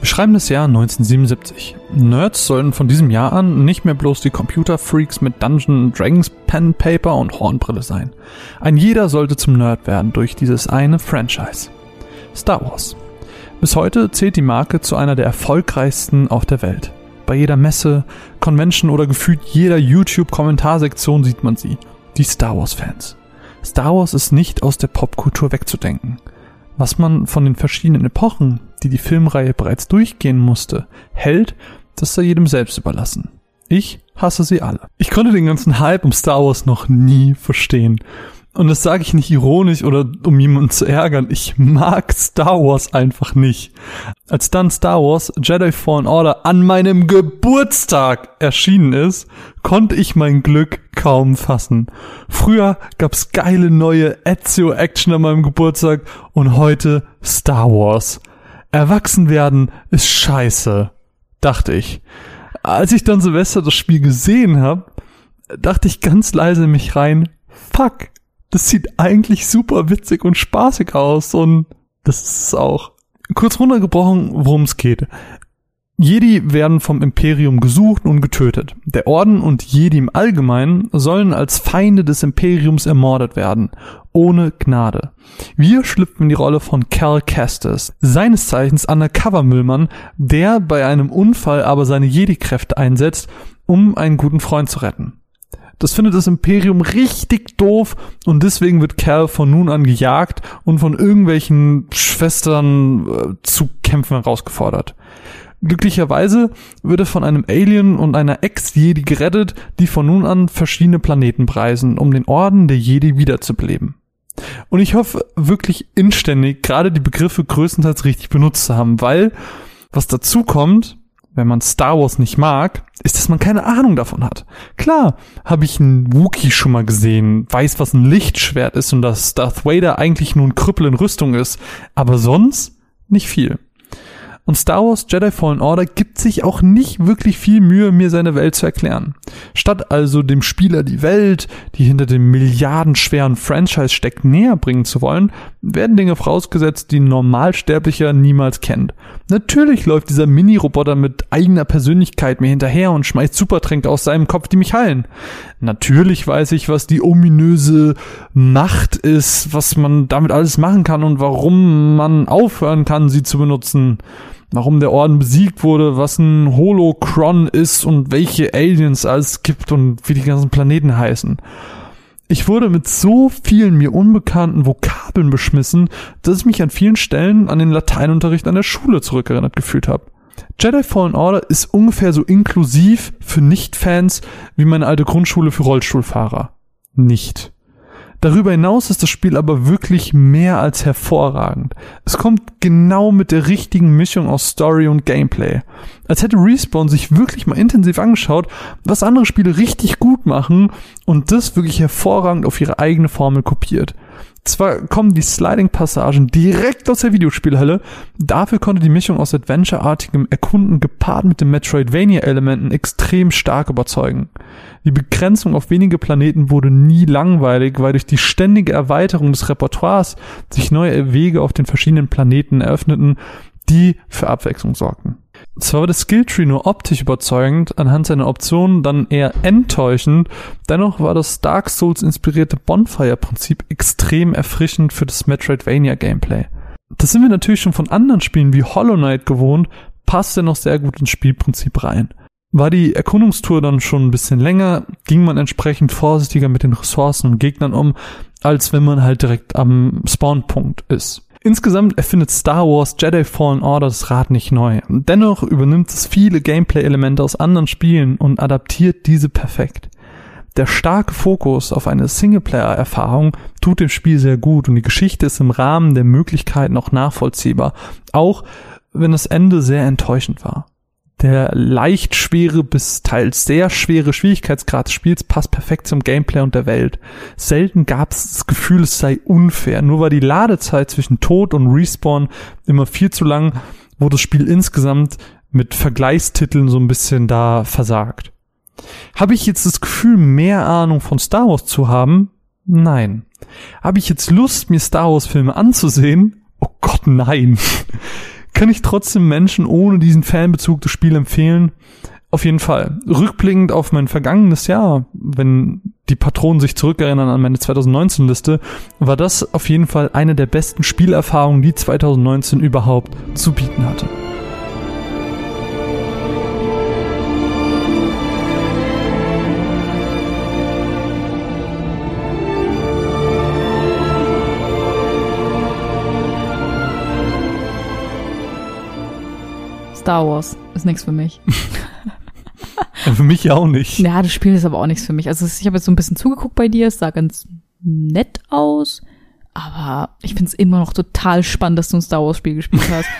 Wir schreiben das Jahr 1977. Nerds sollen von diesem Jahr an nicht mehr bloß die Computerfreaks mit Dungeon Dragons Pen, Paper und Hornbrille sein. Ein jeder sollte zum Nerd werden durch dieses eine Franchise. Star Wars. Bis heute zählt die Marke zu einer der erfolgreichsten auf der Welt. Bei jeder Messe, Convention oder gefühlt jeder YouTube-Kommentarsektion sieht man sie. Die Star Wars-Fans. Star Wars ist nicht aus der Popkultur wegzudenken. Was man von den verschiedenen Epochen, die die Filmreihe bereits durchgehen musste, hält, das sei jedem selbst überlassen. Ich hasse sie alle. Ich konnte den ganzen Hype um Star Wars noch nie verstehen. Und das sage ich nicht ironisch oder um jemanden zu ärgern. Ich mag Star Wars einfach nicht. Als dann Star Wars Jedi Fallen Order an meinem Geburtstag erschienen ist, konnte ich mein Glück kaum fassen. Früher gab's geile neue Ezio Action an meinem Geburtstag und heute Star Wars. Erwachsen werden ist scheiße, dachte ich. Als ich dann Silvester das Spiel gesehen habe, dachte ich ganz leise in mich rein, fuck, das sieht eigentlich super witzig und spaßig aus und das ist es auch. Kurz runtergebrochen, worum es geht. Jedi werden vom Imperium gesucht und getötet. Der Orden und Jedi im Allgemeinen sollen als Feinde des Imperiums ermordet werden. Ohne Gnade. Wir schlüpfen in die Rolle von Cal Kestis, seines Zeichens Undercover-Müllmann, der bei einem Unfall aber seine Jedi-Kräfte einsetzt, um einen guten Freund zu retten. Das findet das Imperium richtig doof und deswegen wird Cal von nun an gejagt und von irgendwelchen Schwestern äh, zu Kämpfen herausgefordert. Glücklicherweise wird er von einem Alien und einer Ex-Jedi gerettet, die von nun an verschiedene Planeten preisen, um den Orden der Jedi wiederzubeleben. Und ich hoffe wirklich inständig, gerade die Begriffe größtenteils richtig benutzt zu haben, weil was dazu kommt, wenn man Star Wars nicht mag, ist, dass man keine Ahnung davon hat. Klar, habe ich einen Wookie schon mal gesehen, weiß, was ein Lichtschwert ist und dass Darth Vader eigentlich nur ein Krüppel in Rüstung ist, aber sonst nicht viel. Und Star Wars Jedi Fallen Order gibt sich auch nicht wirklich viel Mühe, mir seine Welt zu erklären. Statt also dem Spieler die Welt, die hinter dem milliardenschweren Franchise steckt, näher bringen zu wollen, werden Dinge vorausgesetzt, die ein Normalsterblicher niemals kennt. Natürlich läuft dieser Mini-Roboter mit eigener Persönlichkeit mir hinterher und schmeißt Supertränke aus seinem Kopf, die mich heilen. Natürlich weiß ich, was die ominöse Macht ist, was man damit alles machen kann und warum man aufhören kann, sie zu benutzen warum der Orden besiegt wurde, was ein Holocron ist und welche Aliens es gibt und wie die ganzen Planeten heißen. Ich wurde mit so vielen mir unbekannten Vokabeln beschmissen, dass ich mich an vielen Stellen an den Lateinunterricht an der Schule zurückerinnert gefühlt habe. Jedi Fallen Order ist ungefähr so inklusiv für Nicht-Fans wie meine alte Grundschule für Rollstuhlfahrer. Nicht. Darüber hinaus ist das Spiel aber wirklich mehr als hervorragend. Es kommt genau mit der richtigen Mischung aus Story und Gameplay. Als hätte Respawn sich wirklich mal intensiv angeschaut, was andere Spiele richtig gut machen und das wirklich hervorragend auf ihre eigene Formel kopiert. Zwar kommen die Sliding-Passagen direkt aus der Videospielhölle, dafür konnte die Mischung aus Adventure-artigem Erkunden gepaart mit den Metroidvania-Elementen extrem stark überzeugen. Die Begrenzung auf wenige Planeten wurde nie langweilig, weil durch die ständige Erweiterung des Repertoires sich neue Wege auf den verschiedenen Planeten eröffneten, die für Abwechslung sorgten. Zwar war das Skilltree nur optisch überzeugend, anhand seiner Optionen dann eher enttäuschend, dennoch war das Dark Souls inspirierte Bonfire-Prinzip extrem erfrischend für das Metroidvania-Gameplay. Das sind wir natürlich schon von anderen Spielen wie Hollow Knight gewohnt, passt dennoch sehr gut ins Spielprinzip rein. War die Erkundungstour dann schon ein bisschen länger, ging man entsprechend vorsichtiger mit den Ressourcen und Gegnern um, als wenn man halt direkt am Spawnpunkt ist. Insgesamt erfindet Star Wars Jedi Fallen Order das Rad nicht neu. Dennoch übernimmt es viele Gameplay-Elemente aus anderen Spielen und adaptiert diese perfekt. Der starke Fokus auf eine Singleplayer-Erfahrung tut dem Spiel sehr gut und die Geschichte ist im Rahmen der Möglichkeiten auch nachvollziehbar, auch wenn das Ende sehr enttäuschend war. Der leicht schwere bis teils sehr schwere Schwierigkeitsgrad des Spiels passt perfekt zum Gameplay und der Welt. Selten gab es das Gefühl, es sei unfair. Nur war die Ladezeit zwischen Tod und Respawn immer viel zu lang, wo das Spiel insgesamt mit Vergleichstiteln so ein bisschen da versagt. Habe ich jetzt das Gefühl, mehr Ahnung von Star Wars zu haben? Nein. Habe ich jetzt Lust, mir Star Wars Filme anzusehen? Oh Gott, nein kann ich trotzdem Menschen ohne diesen Fanbezug das Spiel empfehlen. Auf jeden Fall. Rückblickend auf mein vergangenes Jahr, wenn die Patronen sich zurückerinnern an meine 2019-Liste, war das auf jeden Fall eine der besten Spielerfahrungen, die 2019 überhaupt zu bieten hatte. Star Wars ist nichts für mich. Für mich auch nicht. Ja, das Spiel ist aber auch nichts für mich. Also es- ich habe jetzt so ein bisschen zugeguckt bei dir, es sah ganz nett aus, aber ich finde es immer noch total spannend, dass du ein Star Wars Spiel gespielt hast.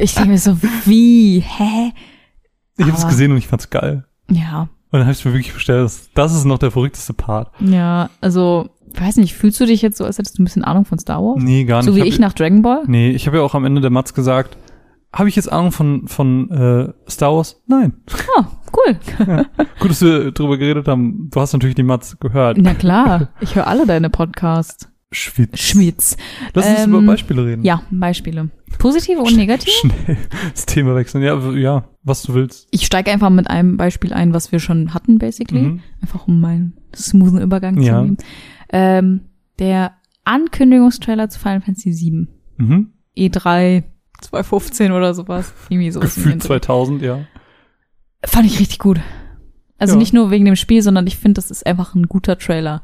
Ich denke mir so, wie, hä? Ich habe es gesehen und ich fand's geil. Ja, Und dann habe ich mir wirklich bestellt, das, das ist noch der verrückteste Part. ja, also, ich weiß nicht, fühlst du dich jetzt so, als hättest du ein bisschen Ahnung von Star Wars? Nee, gar nicht. so wie hab, ich nach Dragon Ball? Nee, ich habe ja auch am Ende der Matz gesagt, habe ich jetzt Ahnung von, von äh, Star Wars? Nein. Ah, cool. Gut, dass wir drüber geredet haben. Du hast natürlich die Matz gehört. Na klar, ich höre alle deine Podcasts. Schwitz. Schmitz. Lass uns Ähm, über Beispiele reden. Ja, Beispiele. Positive und negative? Schnell das Thema wechseln. Ja, ja, was du willst. Ich steige einfach mit einem Beispiel ein, was wir schon hatten, basically. Mhm. Einfach um meinen smoothen Übergang Ja. zu nehmen. Ähm, der Ankündigungstrailer zu Final Fantasy VII. Mhm. E3 2015 oder sowas. Irgendwie sowas. Gefühlt den Dreh. 2000, ja. Fand ich richtig gut. Also Ja. nicht nur wegen dem Spiel, sondern ich finde, das ist einfach ein guter Trailer.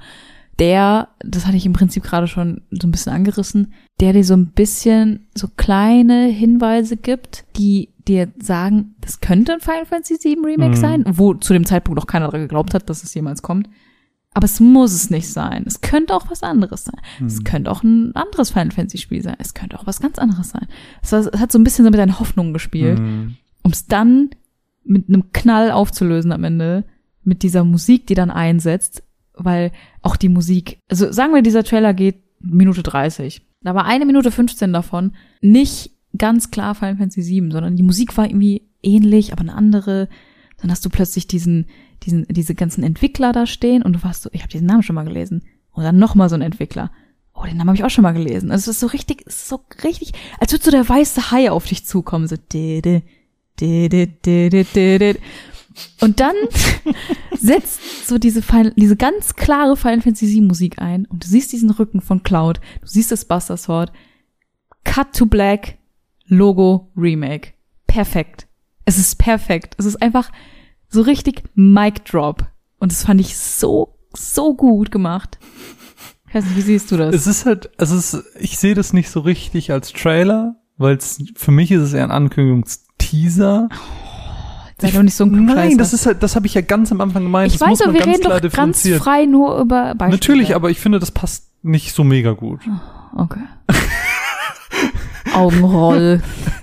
Der, das hatte ich im Prinzip gerade schon so ein bisschen angerissen, der dir so ein bisschen so kleine Hinweise gibt, die dir sagen, das könnte ein Final Fantasy VII Remake Mhm. sein, wo zu dem Zeitpunkt noch keiner daran geglaubt hat, dass es jemals kommt. Aber es muss es nicht sein. Es könnte auch was anderes sein. Es Mhm. könnte auch ein anderes Final Fantasy Spiel sein. Es könnte auch was ganz anderes sein. Es, war, es hat so ein bisschen so mit deinen Hoffnungen gespielt Mhm. um es dann mit einem Knall aufzulösen am Ende, mit dieser Musik, die dann einsetzt, weil auch die Musik, also sagen wir, dieser Trailer geht Minute 30. Da war eine Minute 15 davon nicht ganz klar Final Fantasy 7, sondern die Musik war irgendwie ähnlich, aber eine andere. Dann hast du plötzlich diesen, diesen, diese ganzen Entwickler da stehen und du warst so, ich habe diesen Namen schon mal gelesen. Und dann noch mal so ein Entwickler. Oh, den Namen habe ich auch schon mal gelesen. Also es ist so richtig, so richtig, als würde so der weiße Hai auf dich zukommen, so dede, dede, dede, dede. Und dann setzt so diese, Final, diese ganz klare Final Fantasy VII Musik ein und du siehst diesen Rücken von Cloud, du siehst das Buster Sword, Cut to Black, Logo, Remake. Perfekt. Es ist perfekt. Es ist einfach so richtig Mic Drop. Und das fand ich so, so gut gemacht. Ich weiß nicht, wie siehst du das? Es ist halt, es ist, ich sehe das nicht so richtig als Trailer, weil es, für mich ist es eher ein Ankündigungsteaser. Sei doch nicht so ein Nein, das ist halt, das habe ich ja ganz am Anfang gemeint. Ich das weiß, muss aber man wir ganz reden klar doch ganz frei nur über Beispiele. Natürlich, aber ich finde, das passt nicht so mega gut. Okay. Augenroll.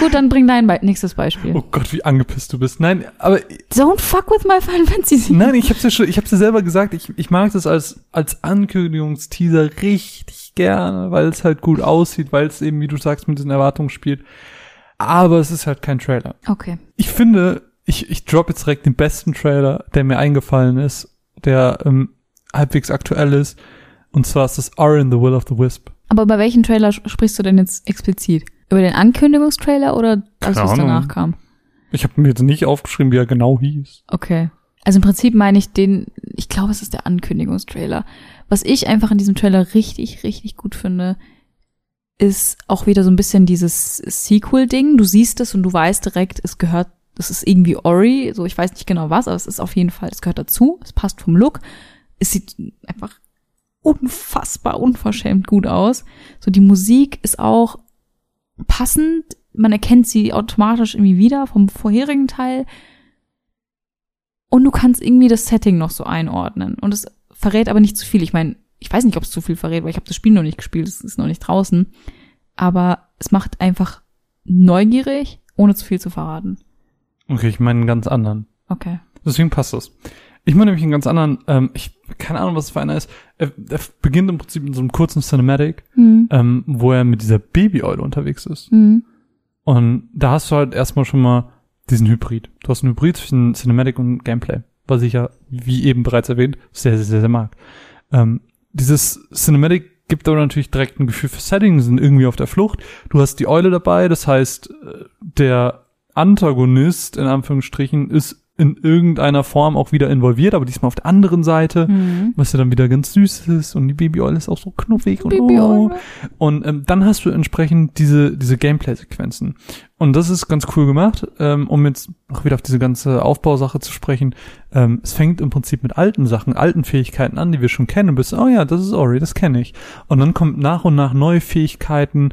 Gut, dann bring dein nächstes Beispiel. Oh Gott, wie angepisst du bist. Nein, aber Don't fuck with my Final Fantasy. nein, ich hab's ja schon, ich hab's ja selber gesagt, ich, ich mag das als, als Ankündigungsteaser richtig gerne, weil es halt gut aussieht, weil es eben, wie du sagst, mit diesen Erwartungen spielt. Aber es ist halt kein Trailer. Okay. Ich finde, ich, ich drop jetzt direkt den besten Trailer, der mir eingefallen ist, der ähm, halbwegs aktuell ist. Und zwar ist das R in the Will of the Wisp. Aber über welchen Trailer sprichst du denn jetzt explizit? Über den Ankündigungstrailer oder alles, Keine was danach kam? Ich habe mir jetzt nicht aufgeschrieben, wie er genau hieß. Okay. Also im Prinzip meine ich den, ich glaube, es ist der Ankündigungstrailer. Was ich einfach in diesem Trailer richtig, richtig gut finde, ist auch wieder so ein bisschen dieses Sequel-Ding. Du siehst es und du weißt direkt, es gehört, es ist irgendwie Ori, so ich weiß nicht genau was, aber es ist auf jeden Fall, es gehört dazu, es passt vom Look. Es sieht einfach unfassbar, unverschämt gut aus. So die Musik ist auch passend, man erkennt sie automatisch irgendwie wieder vom vorherigen Teil. Und du kannst irgendwie das Setting noch so einordnen. Und es verrät aber nicht zu viel. Ich meine, ich weiß nicht, ob es zu viel verrät, weil ich habe das Spiel noch nicht gespielt, es ist noch nicht draußen. Aber es macht einfach neugierig, ohne zu viel zu verraten. Okay, ich meine einen ganz anderen. Okay. Deswegen passt das. Ich meine nämlich einen ganz anderen, ähm, ich keine Ahnung, was es für einer ist. Er, er beginnt im Prinzip mit so einem kurzen Cinematic, Hm. ähm, wo er mit dieser Babyeule unterwegs ist. Hm. Und da hast du halt erstmal schon mal diesen Hybrid. Du hast einen Hybrid zwischen Cinematic und Gameplay, was ich ja, wie eben bereits erwähnt, sehr, sehr, sehr, sehr mag. Ähm, dieses Cinematic gibt aber natürlich direkt ein Gefühl für Setting, sind irgendwie auf der Flucht. Du hast die Eule dabei, das heißt, äh, der Antagonist, in Anführungsstrichen, ist in irgendeiner Form auch wieder involviert, aber diesmal auf der anderen Seite, Hm. was ja dann wieder ganz süß ist und die Babyeule ist auch so knuffig und oh. Und ähm, dann hast du entsprechend diese, diese Gameplay-Sequenzen. Und das ist ganz cool gemacht, ähm, um jetzt auch wieder auf diese ganze Aufbausache zu sprechen. Ähm, es fängt im Prinzip mit alten Sachen, alten Fähigkeiten an, die wir schon kennen. Bis, oh ja, das ist Ori, das kenne ich. Und dann kommt nach und nach neue Fähigkeiten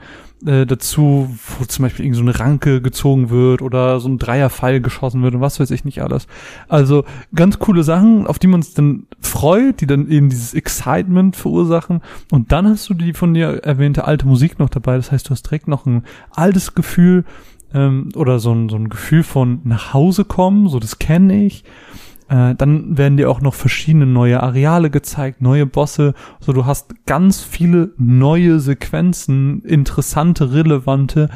äh, dazu, wo zum Beispiel irgend so eine Ranke gezogen wird oder so ein Dreierpfeil geschossen wird und was weiß ich nicht alles. Also ganz coole Sachen, auf die man uns dann freut, die dann eben dieses Excitement verursachen. Und dann hast du die von dir erwähnte alte Musik noch dabei. Das heißt, du hast direkt noch ein altes Gefühl ähm, oder so ein, so ein Gefühl von nach Hause kommen, so das kenne ich. Äh, dann werden dir auch noch verschiedene neue Areale gezeigt, neue Bosse. So, du hast ganz viele neue Sequenzen, interessante, relevante,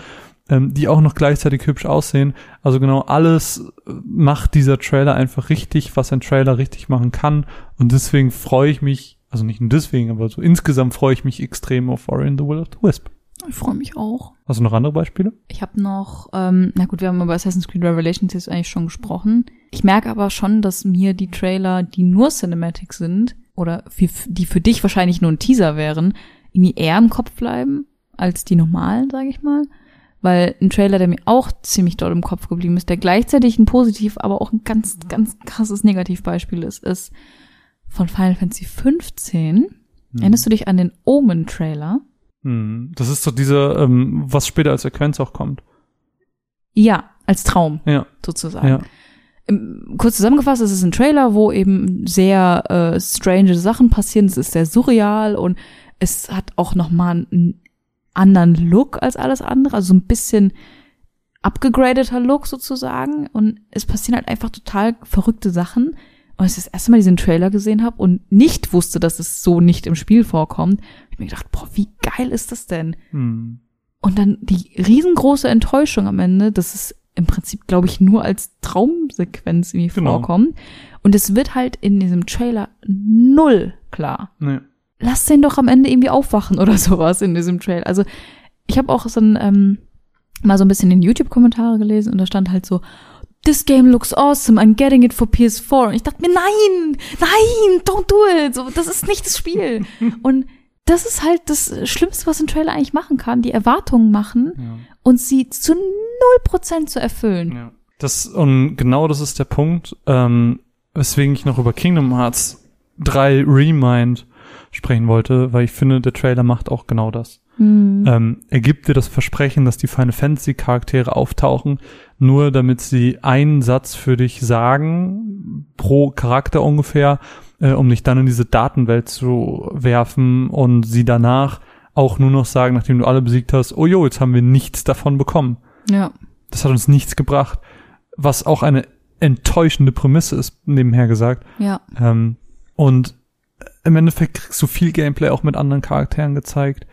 ähm, die auch noch gleichzeitig hübsch aussehen. Also genau alles macht dieser Trailer einfach richtig, was ein Trailer richtig machen kann. Und deswegen freue ich mich, also nicht nur deswegen, aber so insgesamt freue ich mich extrem auf Ori and the Will of the Wisp. Ich freue mich auch. Hast du noch andere Beispiele? Ich habe noch, ähm, na gut, wir haben über Assassin's Creed Revelations jetzt eigentlich schon gesprochen. Ich merke aber schon, dass mir die Trailer, die nur Cinematic sind, oder für, die für dich wahrscheinlich nur ein Teaser wären, irgendwie eher im Kopf bleiben als die normalen, sage ich mal. Weil ein Trailer, der mir auch ziemlich doll im Kopf geblieben ist, der gleichzeitig ein positiv, aber auch ein ganz, ganz krasses Negativbeispiel ist, ist von Final Fantasy 15. Hm. Erinnerst du dich an den Omen-Trailer? Hm. Das ist so dieser, ähm, was später als Sequenz auch kommt. Ja, als Traum, Ja. sozusagen. Ja. Im, kurz zusammengefasst, es ist ein Trailer, wo eben sehr äh, strange Sachen passieren. Es ist sehr surreal und es hat auch noch mal einen anderen Look als alles andere, also so ein bisschen abgegradeter Look sozusagen. Und es passieren halt einfach total verrückte Sachen. Und als ich das erste Mal diesen Trailer gesehen habe und nicht wusste, dass es so nicht im Spiel vorkommt, ich mir gedacht, boah, wie geil ist das denn? Hm. Und dann die riesengroße Enttäuschung am Ende, dass es im Prinzip, glaube ich, nur als Traumsequenz irgendwie Genau. vorkommt. Und es wird halt in diesem Trailer null klar. Nee. Lass den doch am Ende irgendwie aufwachen oder sowas in diesem Trailer. Also ich habe auch so ein, ähm, mal so ein bisschen in YouTube-Kommentare gelesen und da stand halt so, This game looks awesome, I'm getting it for PS4. Und ich dachte mir, nein, nein, don't do it. So, das ist nicht das Spiel. und das ist halt das Schlimmste, was ein Trailer eigentlich machen kann, die Erwartungen machen Ja. und sie zu null Prozent zu erfüllen. Ja. Das, und genau das ist der Punkt, ähm, weswegen ich noch über Kingdom Hearts 3 Remind sprechen wollte, weil ich finde, der Trailer macht auch genau das. Mhm. Ähm, er gibt dir das Versprechen, dass die Final Fantasy Charaktere auftauchen, nur damit sie einen Satz für dich sagen, pro Charakter ungefähr, äh, um dich dann in diese Datenwelt zu werfen und sie danach auch nur noch sagen, nachdem du alle besiegt hast, oh jo, jetzt haben wir nichts davon bekommen. Ja. Das hat uns nichts gebracht, was auch eine enttäuschende Prämisse ist, nebenher gesagt. Ja. Ähm, und im Endeffekt kriegst du viel Gameplay auch mit anderen Charakteren gezeigt,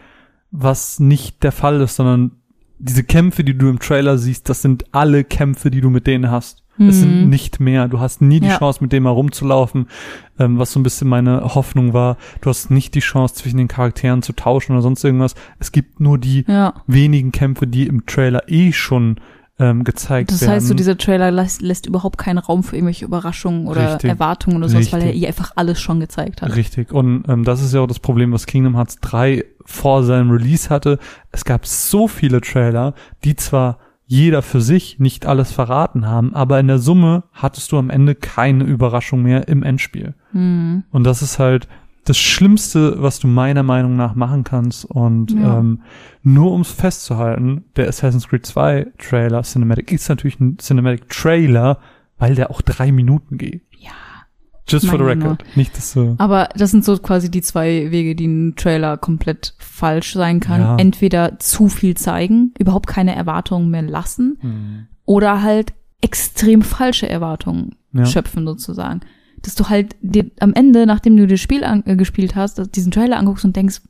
was nicht der Fall ist, sondern diese Kämpfe, die du im Trailer siehst, das sind alle Kämpfe, die du mit denen hast. Es sind Mhm. nicht mehr. Du hast nie die Ja. Chance, mit dem herumzulaufen, ähm, was so ein bisschen meine Hoffnung war. Du hast nicht die Chance, zwischen den Charakteren zu tauschen oder sonst irgendwas. Es gibt nur die Ja. wenigen Kämpfe, die im Trailer eh schon ähm, gezeigt Das werden. heißt, so dieser Trailer lässt, lässt überhaupt keinen Raum für irgendwelche Überraschungen oder Richtig. Erwartungen oder sowas, weil er Richtig. ihr einfach alles schon gezeigt hat. Richtig. Und ähm, das ist ja auch das Problem, was Kingdom Hearts 3 vor seinem Release hatte. Es gab so viele Trailer, die zwar jeder für sich nicht alles verraten haben, aber in der Summe hattest du am Ende keine Überraschung mehr im Endspiel. Hm. Und das ist halt das Schlimmste, was du meiner Meinung nach machen kannst. Und Ja. ähm, nur ums festzuhalten, der Assassin's Creed 2 Trailer Cinematic ist natürlich ein Cinematic Trailer, weil der auch drei Minuten geht. Just for the record. Nicht, dass du Aber das sind so quasi die zwei Wege, die ein Trailer komplett falsch sein kann. Ja. Entweder zu viel zeigen, überhaupt keine Erwartungen mehr lassen hm, oder halt extrem falsche Erwartungen Ja. schöpfen sozusagen. Dass du halt dir am Ende, nachdem du das Spiel äh, gespielt hast, diesen Trailer anguckst und denkst,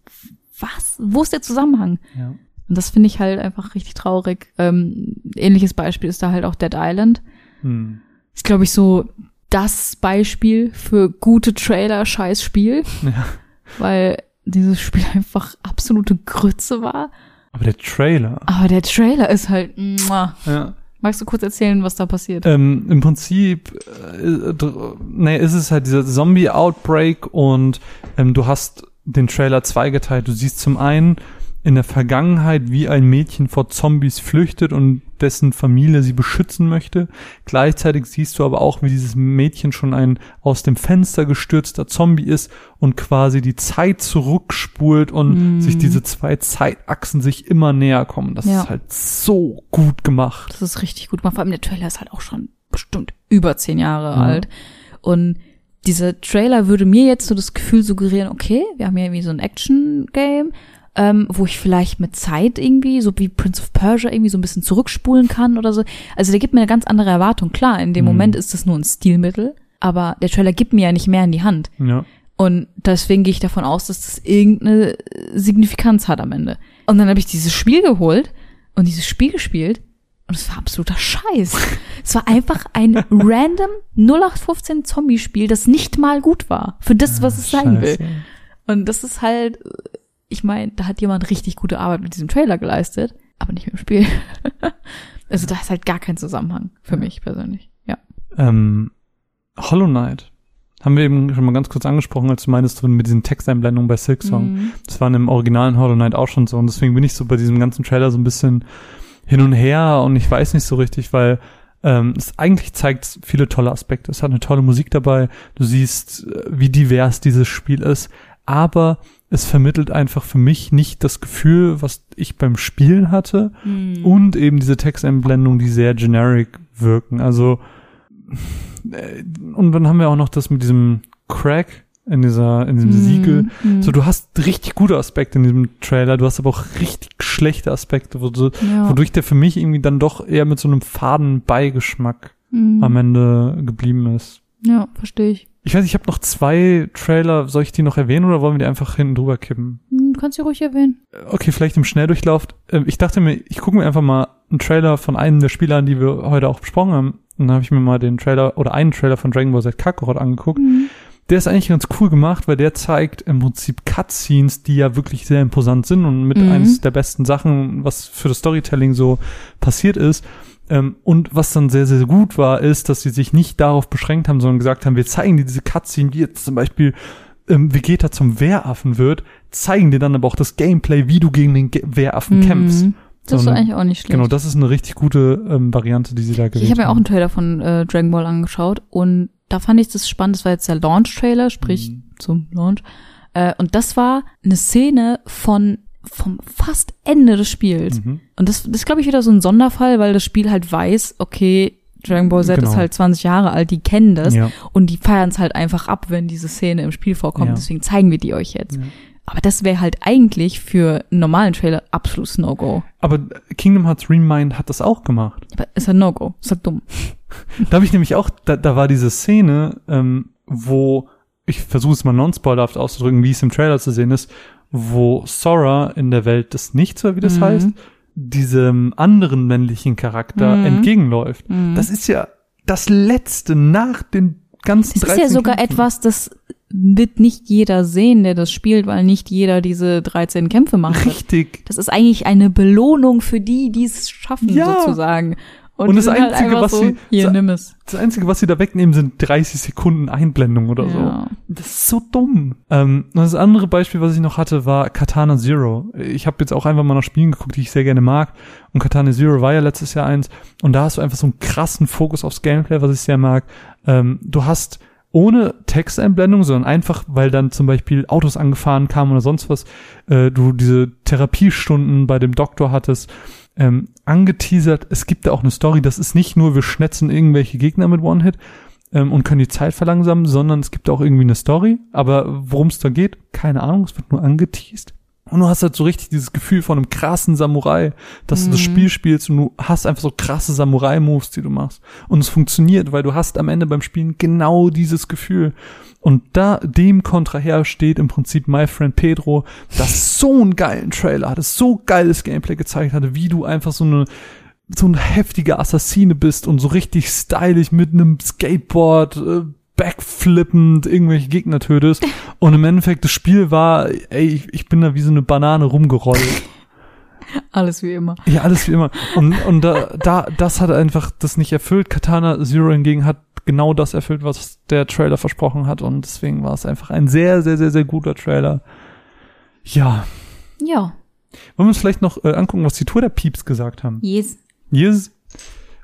was? Wo ist der Zusammenhang? ja. Und das finde ich halt einfach richtig traurig. Ähm, ähnliches Beispiel ist da halt auch Dead Island. Hm. Ist, glaube ich, so das Beispiel für gute Trailer, scheiß Spiel. Ja. Weil dieses Spiel einfach absolute Grütze war. Aber der Trailer. Aber der Trailer ist halt, muah. Ja. Magst du kurz erzählen, was da passiert? Ähm, Im Prinzip, äh, nee, ist es halt dieser Zombie-Outbreak und ähm, du hast den Trailer zweigeteilt. Du siehst zum einen in der Vergangenheit, wie ein Mädchen vor Zombies flüchtet und dessen Familie sie beschützen möchte. Gleichzeitig siehst du aber auch, wie dieses Mädchen schon ein aus dem Fenster gestürzter Zombie ist und quasi die Zeit zurückspult und Mm. sich diese zwei Zeitachsen sich immer näher kommen. Das Ja. ist halt so gut gemacht. Das ist richtig gut gemacht. Vor allem der Trailer ist halt auch schon bestimmt über zehn Jahre Ja. alt. Und dieser Trailer würde mir jetzt so das Gefühl suggerieren, okay, wir haben hier irgendwie so ein Action-Game, ähm, wo ich vielleicht mit Zeit irgendwie, so wie Prince of Persia, irgendwie so ein bisschen zurückspulen kann oder so. Also der gibt mir eine ganz andere Erwartung. Klar, in dem Mhm. Moment ist das nur ein Stilmittel, aber der Trailer gibt mir ja nicht mehr in die Hand. Ja. Und deswegen gehe ich davon aus, dass das irgendeine Signifikanz hat am Ende. Und dann habe ich dieses Spiel geholt und dieses Spiel gespielt und es war absoluter Scheiß. es war einfach ein random 0815 Zombie-Spiel, das nicht mal gut war. Für das, was es sein will. Und das ist halt, ich meine, da hat jemand richtig gute Arbeit mit diesem Trailer geleistet, aber nicht mit dem Spiel. also da ist halt gar kein Zusammenhang für mich persönlich. Ja. Ähm, Hollow Knight. Haben wir eben schon mal ganz kurz angesprochen, als du meintest, mit diesen Texteinblendungen bei Silksong. Mhm. Das war in dem originalen Hollow Knight auch schon so. Und deswegen bin ich so bei diesem ganzen Trailer so ein bisschen hin und her und ich weiß nicht so richtig, weil ähm, es eigentlich zeigt viele tolle Aspekte. Es hat eine tolle Musik dabei. Du siehst, äh, wie divers dieses Spiel ist. Aber es vermittelt einfach für mich nicht das Gefühl, was ich beim Spielen hatte. Mhm. Und eben diese Texteinblendungen, die sehr generic wirken. Also äh, und dann haben wir auch noch das mit diesem Crack in dieser in diesem Siegel. Mhm. So, du hast richtig gute Aspekte in diesem Trailer, du hast aber auch richtig schlechte Aspekte, wo du, ja. wodurch der für mich irgendwie dann doch eher mit so einem faden Beigeschmack Mhm. am Ende geblieben ist. Ja, verstehe ich. Ich weiß, ich habe noch zwei Trailer, soll ich die noch erwähnen oder wollen wir die einfach hinten drüber kippen? Hm, kannst du ruhig erwähnen. Okay, vielleicht im Schnelldurchlauf. Ähm, Ich dachte mir, ich gucke mir einfach mal einen Trailer von einem der Spieler an, die wir heute auch besprochen haben. Und dann habe ich mir mal den Trailer oder einen Trailer von Dragon Ball Z Kakarot angeguckt. Der ist eigentlich ganz cool gemacht, weil der zeigt im Prinzip Cutscenes, die ja wirklich sehr imposant sind und mit Mhm. eines der besten Sachen, was für das Storytelling so passiert ist. Ähm, und was dann sehr, sehr gut war, ist, dass sie sich nicht darauf beschränkt haben, sondern gesagt haben, wir zeigen dir diese Cutscene, wie jetzt zum Beispiel ähm, Vegeta zum Wehraffen wird, zeigen dir dann aber auch das Gameplay, wie du gegen den Ge Wehraffen Mhm. kämpfst. Das ist eine- eigentlich auch nicht schlecht. Genau, das ist eine richtig gute ähm, Variante, die sie da gewählt ich habe mir auch einen Trailer von äh, Dragon Ball angeschaut und da fand ich das spannend. Das war jetzt der Launch-Trailer, sprich Mhm. zum Launch. Äh, und das war eine Szene von vom fast Ende des Spiels. Mhm. Und das, das ist, glaube ich, wieder so ein Sonderfall, weil das Spiel halt weiß, okay, Dragon Ball Z Genau. ist halt 20 Jahre alt, die kennen das Ja. und die feiern es halt einfach ab, wenn diese Szene im Spiel vorkommt. Ja. Deswegen zeigen wir die euch jetzt. Ja. Aber das wäre halt eigentlich für einen normalen Trailer absolutes No-Go. Aber Kingdom Hearts Remind hat das auch gemacht. Aber ist halt No-Go. Ist halt dumm. Da habe ich nämlich auch, da, da war diese Szene, ähm, wo, ich versuche es mal non-spoilerhaft auszudrücken, wie es im Trailer zu sehen ist, wo Sora in der Welt des Nichts, oder wie das Mhm. heißt, diesem anderen männlichen Charakter Mhm. entgegenläuft. Mhm. Das ist ja das Letzte nach den ganzen Es ist ja 13 sogar Kämpfen. etwas, das wird nicht jeder sehen, der das spielt, weil nicht jeder diese 13 Kämpfe macht. Richtig. Das ist eigentlich eine Belohnung für die, die es schaffen, Ja. sozusagen. Und, Und das halt Einzige, einfach was so, sie- hier, so- es. Das Einzige, was sie da wegnehmen, sind 30 Sekunden Einblendung oder so. Ja. Das ist so dumm. Ähm, und das andere Beispiel, was ich noch hatte, war Katana Zero. Ich habe jetzt auch einfach mal nach Spielen geguckt, die ich sehr gerne mag. Und Katana Zero war ja letztes Jahr eins. Und da hast du einfach so einen krassen Fokus aufs Gameplay, was ich sehr mag. Ähm, du hast ohne Texteinblendung, sondern einfach, weil dann zum Beispiel Autos angefahren kamen oder sonst was, äh, du diese Therapiestunden bei dem Doktor hattest, ähm, angeteasert, es gibt da auch eine Story, das ist nicht nur, wir schnetzen irgendwelche Gegner mit One-Hit ähm, und können die Zeit verlangsamen, sondern es gibt auch irgendwie eine Story, aber worum es da geht, keine Ahnung, es wird nur angeteased. Und du hast halt so richtig dieses Gefühl von einem krassen Samurai, dass du das Mhm. Spiel spielst und du hast einfach so krasse Samurai-Moves, die du machst. Und es funktioniert, weil du hast am Ende beim Spielen genau dieses Gefühl. Und da dem kontraher steht im Prinzip My Friend Pedro, das so einen geilen Trailer hatte, so geiles Gameplay gezeigt hatte, wie du einfach so eine so ein heftiger Assassine bist und so richtig stylisch mit einem Skateboard äh, backflippend irgendwelche Gegner tötest und im Endeffekt das Spiel war, ey, ich, ich bin da wie so eine Banane rumgerollt. Alles wie immer. Ja, alles wie immer. Und, und da, da, das hat einfach das nicht erfüllt. Katana Zero hingegen hat genau das erfüllt, was der Trailer versprochen hat. Und deswegen war es einfach ein sehr, sehr, sehr, sehr guter Trailer. Ja, Ja. Wollen wir uns vielleicht noch äh, angucken, was die Twitter-Peeps gesagt haben? Yes. Yes.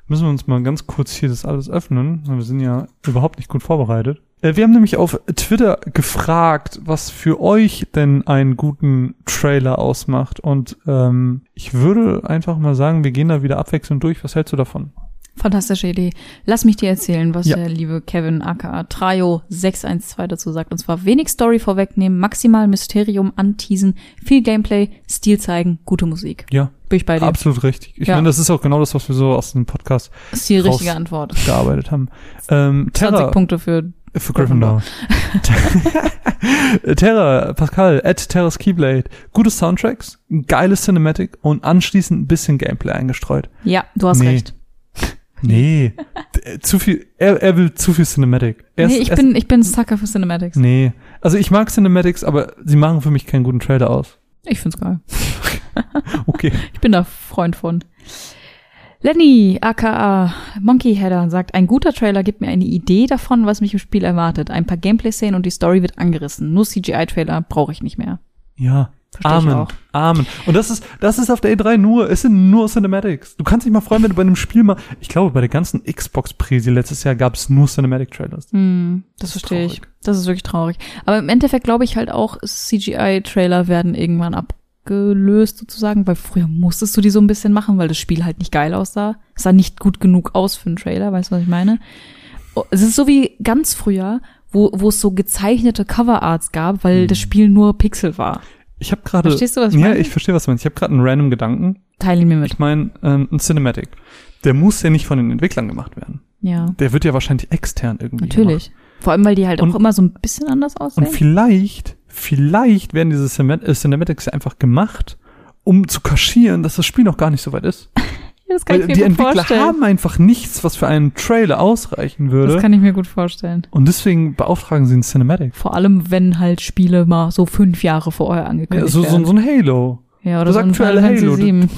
Müssen wir uns mal ganz kurz hier das alles öffnen. Wir sind ja überhaupt nicht gut vorbereitet. Äh, wir haben nämlich auf Twitter gefragt, was für euch denn einen guten Trailer ausmacht. Und ähm, ich würde einfach mal sagen, wir gehen da wieder abwechselnd durch. Was hältst du davon? Fantastische Idee. Lass mich dir erzählen, was Ja. der liebe Kevin aka Trio 612 dazu sagt. Und zwar wenig Story vorwegnehmen, maximal Mysterium anteasen, viel Gameplay, Stil zeigen, gute Musik. Ja, Bin ich bei dir. absolut richtig. Ich Ja. meine, das ist auch genau das, was wir so aus dem Podcast Das ist die richtige Antwort. gearbeitet haben. Ähm, 20 Terra, Punkte für Für Gryffindor. Terra, Pascal, at Terra's Keyblade. Gute Soundtracks, geile Cinematic und anschließend ein bisschen Gameplay eingestreut. Ja, du hast Nee. recht. Nee, d- zu viel, er, er will zu viel Cinematic. Er nee, ist- ich bin, ich bin Sucker für Cinematics. Nee, also ich mag Cinematics, aber sie machen für mich keinen guten Trailer aus. Ich find's geil. Okay. Ich bin da Freund von. Lenny, aka Monkey Header, sagt, ein guter Trailer gibt mir eine Idee davon, was mich im Spiel erwartet. Ein paar Gameplay-Szenen und die Story wird angerissen. Nur CGI-Trailer brauche ich nicht mehr. Ja. Versteh ich Amen. auch. Amen. Und das ist, das ist auf der E3 nur, es sind nur Cinematics. Du kannst dich mal freuen, wenn du bei einem Spiel mal, ich glaube, bei der ganzen Xbox-Präsi letztes Jahr gab es nur Cinematic-Trailers. Hm, das, Das verstehe ich. Das ist wirklich traurig. Aber im Endeffekt glaube ich halt auch, CGI-Trailer werden irgendwann abgelöst sozusagen, weil früher musstest du die so ein bisschen machen, weil das Spiel halt nicht geil aussah. Es sah nicht gut genug aus für einen Trailer, weißt du, was ich meine? Oh, Es ist so wie ganz früher, wo, wo es so gezeichnete Coverarts gab, weil das Spiel nur Pixel war. Ich habe gerade. Verstehst du, was ich ja, meine? ich verstehe, was du meinst. Ich habe gerade einen random Gedanken. Teile ihn mir mit. Ich meine, ähm, ein Cinematic. Der muss ja nicht von den Entwicklern gemacht werden. Ja, Der wird ja wahrscheinlich extern irgendwie natürlich. Vor allem, weil die halt Und- auch immer so ein bisschen anders gemacht. aussehen. Und vielleicht, vielleicht werden diese äh, Cinematics ja einfach gemacht, um zu kaschieren, dass das Spiel noch gar nicht so weit ist. Ja, das kann Weil ich mir die gut Entwickler vorstellen. haben einfach nichts, was für einen Trailer ausreichen würde. das kann ich mir gut vorstellen. und deswegen beauftragen sie ein Cinematic. Vor allem, wenn halt Spiele mal so fünf Jahre vorher Ja, angekündigt so, so, werden. so ein Halo. ja, oder das so ein Final Fantasy Halo. 7.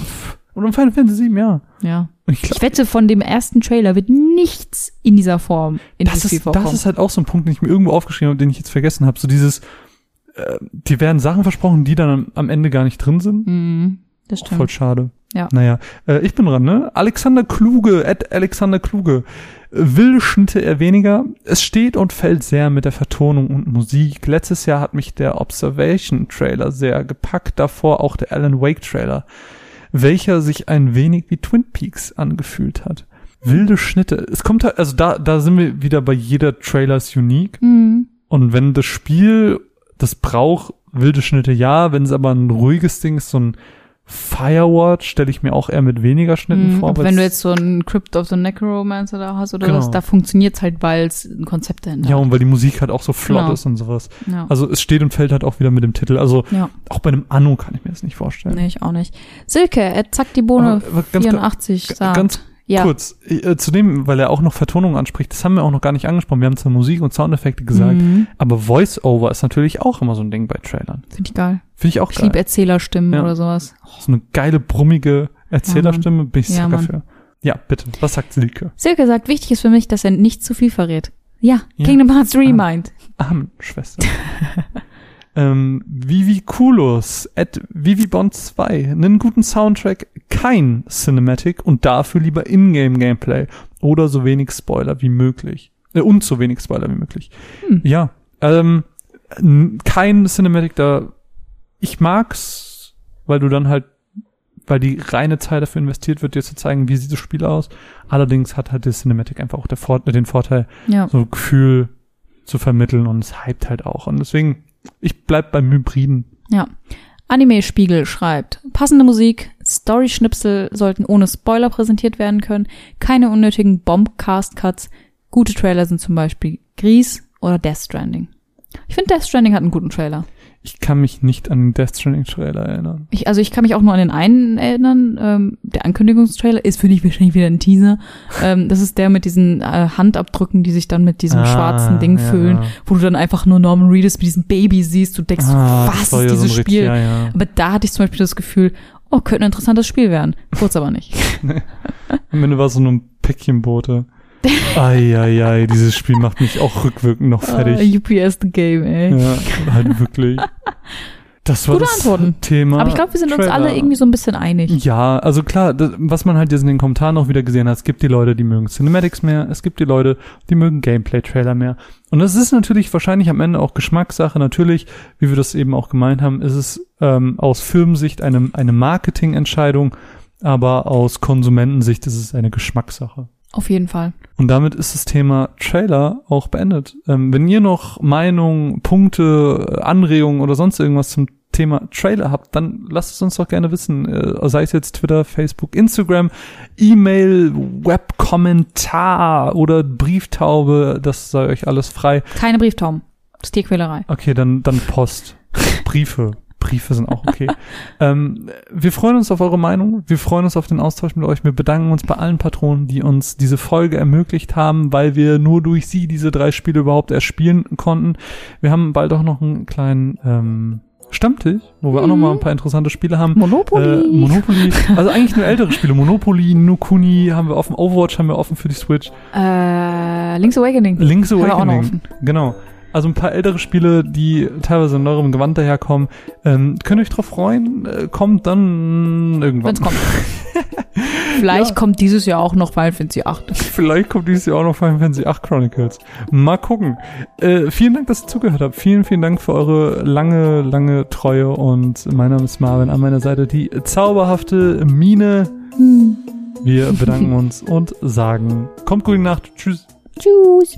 Oder ein Final Fantasy 7, ja. Ja. Ich glaub, Ich wette, von dem ersten Trailer wird nichts in dieser Form in das ist, vorkommen. das ist halt auch so ein Punkt, den ich mir irgendwo aufgeschrieben habe, den ich jetzt vergessen habe. So dieses, äh, die werden Sachen versprochen, die dann am, am Ende gar nicht drin sind. Mhm, das stimmt. Voll schade. Ja. Naja, äh, ich bin dran, ne? Alexander Kluge, at Alexander Kluge. Wilde Schnitte eher weniger. Es steht und fällt sehr mit der Vertonung und Musik. Letztes Jahr hat mich der Observation Trailer sehr gepackt, davor auch der Alan Wake Trailer, welcher sich ein wenig wie Twin Peaks angefühlt hat. Wilde Schnitte. Es kommt halt, also da, da sind wir wieder bei jeder Trailer ist unique. Mhm. Und wenn das Spiel das braucht, wilde Schnitte ja, wenn es aber ein ruhiges Ding ist, so ein Firewatch, stelle ich mir auch eher mit weniger Schnitten Mhm. vor. Wenn du jetzt so einen Crypt of the Necromancer da hast oder Genau. was, da funktioniert's halt, weil es ein Konzept dahinter ja, und weil die Musik halt auch so flott Genau. ist und sowas. Ja. Also es steht und fällt halt auch wieder mit dem Titel. Also ja, auch bei einem Anno kann ich mir das nicht vorstellen. nee, ich auch nicht. Silke, at zack die Bohne Aber ganz, 84 ga- sagt. ganz ja. kurz, äh, zu dem, weil er auch noch Vertonung anspricht, das haben wir auch noch gar nicht angesprochen. Wir haben zwar Musik und Soundeffekte gesagt, Mhm. aber Voice-Over ist natürlich auch immer so ein Ding bei Trailern. Finde ich geil. Finde ich auch Ich geil. liebe Erzählerstimmen Ja. oder sowas. So eine geile, brummige Erzählerstimme, bin ich Ja, Mann. für. Ja, bitte. Was sagt Silke? Silke sagt, wichtig ist für mich, dass er nicht zu viel verrät. Ja, Ja. Kingdom Hearts Remind. Amen, Schwester. ähm, Vivi Kulos at Vivibond 2. Einen guten Soundtrack, kein Cinematic und dafür lieber Ingame-Gameplay oder so wenig Spoiler wie möglich. Äh, und so wenig Spoiler wie möglich. Hm. Ja, ähm, kein Cinematic da. Ich mag's, weil du dann halt, weil die reine Zeit dafür investiert wird, dir zu zeigen, wie sieht das Spiel aus. Allerdings hat halt das Cinematic einfach auch der Vor den Vorteil, Ja. so Gefühl zu vermitteln und es hypt halt auch. Und deswegen, ich bleib beim Hybriden. Ja. Anime-Spiegel schreibt, passende Musik, Story-Schnipsel sollten ohne Spoiler präsentiert werden können, keine unnötigen Bombcast-Cuts. Gute Trailer sind zum Beispiel Grease oder Death Stranding. Ich finde, Death Stranding hat einen guten Trailer. Ich kann mich nicht an den Death Stranding Trailer erinnern. Ich, also ich kann mich auch nur an den einen erinnern. Ähm, der Ankündigungstrailer ist für dich wahrscheinlich wieder ein Teaser. Ähm, das ist der mit diesen äh, Handabdrücken, die sich dann mit diesem Ah, schwarzen Ding ja. füllen, wo du dann einfach nur Norman Reedus mit diesem Baby siehst. Du denkst, Ah, was ist so dieses ein Spiel? Richtig, ja, ja. Aber da hatte ich zum Beispiel das Gefühl, oh, könnte ein interessantes Spiel werden. Kurz aber nicht. Am Ende war es so nur ein Päckchenbote. Eieiei, dieses Spiel macht mich auch rückwirkend noch fertig. Uh, UPS the Game, ey. Ja, halt wirklich. Das war Gute das Antworten. Thema. Aber ich glaube, wir sind uns Trailer. alle irgendwie so ein bisschen einig. Ja, also klar, das, was man halt jetzt in den Kommentaren auch wieder gesehen hat, es gibt die Leute, die mögen Cinematics mehr, es gibt die Leute, die mögen Gameplay-Trailer mehr. Und das ist natürlich wahrscheinlich am Ende auch Geschmackssache. Natürlich, wie wir das eben auch gemeint haben, ist es ähm, aus Firmensicht eine, eine Marketingentscheidung, aber aus Konsumentensicht ist es eine Geschmackssache. Auf jeden Fall. Und damit ist das Thema Trailer auch beendet. Ähm, wenn ihr noch Meinungen, Punkte, Anregungen oder sonst irgendwas zum Thema Trailer habt, dann lasst es uns doch gerne wissen. Äh, sei es jetzt Twitter, Facebook, Instagram, E-Mail, Webkommentar oder Brieftaube, das sei euch alles frei. Keine Brieftauben. Das ist Tierquälerei. Okay, dann, dann Post. Briefe. Briefe sind auch okay. ähm, wir freuen uns auf eure Meinung. Wir freuen uns auf den Austausch mit euch. Wir bedanken uns bei allen Patronen, die uns diese Folge ermöglicht haben, weil wir nur durch sie diese drei Spiele überhaupt erst spielen konnten. Wir haben bald auch noch einen kleinen ähm, Stammtisch, wo wir auch noch mal ein paar interessante Spiele haben. Monopoly. Äh, Monopoly. Also eigentlich nur ältere Spiele. Monopoly, Nukuni haben wir offen. Overwatch haben wir offen für die Switch. Äh, Link's Awakening. Link's Awakening. Genau. Also ein paar ältere Spiele, die teilweise in neuerem Gewand daherkommen. Ähm, könnt ihr euch drauf freuen? Äh, kommt dann irgendwann. Wenn's kommt. Vielleicht Ja. kommt dieses Jahr auch noch Final Fantasy 8. Vielleicht kommt dieses Jahr auch noch Final Fantasy 8 Chronicles. Mal gucken. Äh, vielen Dank, dass ihr zugehört habt. Vielen, vielen Dank für eure lange, lange Treue. Und mein Name ist Marvin. An meiner Seite die zauberhafte Mine. Wir bedanken uns und sagen, kommt gute Nacht. Tschüss. Tschüss.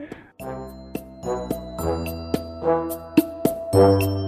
Música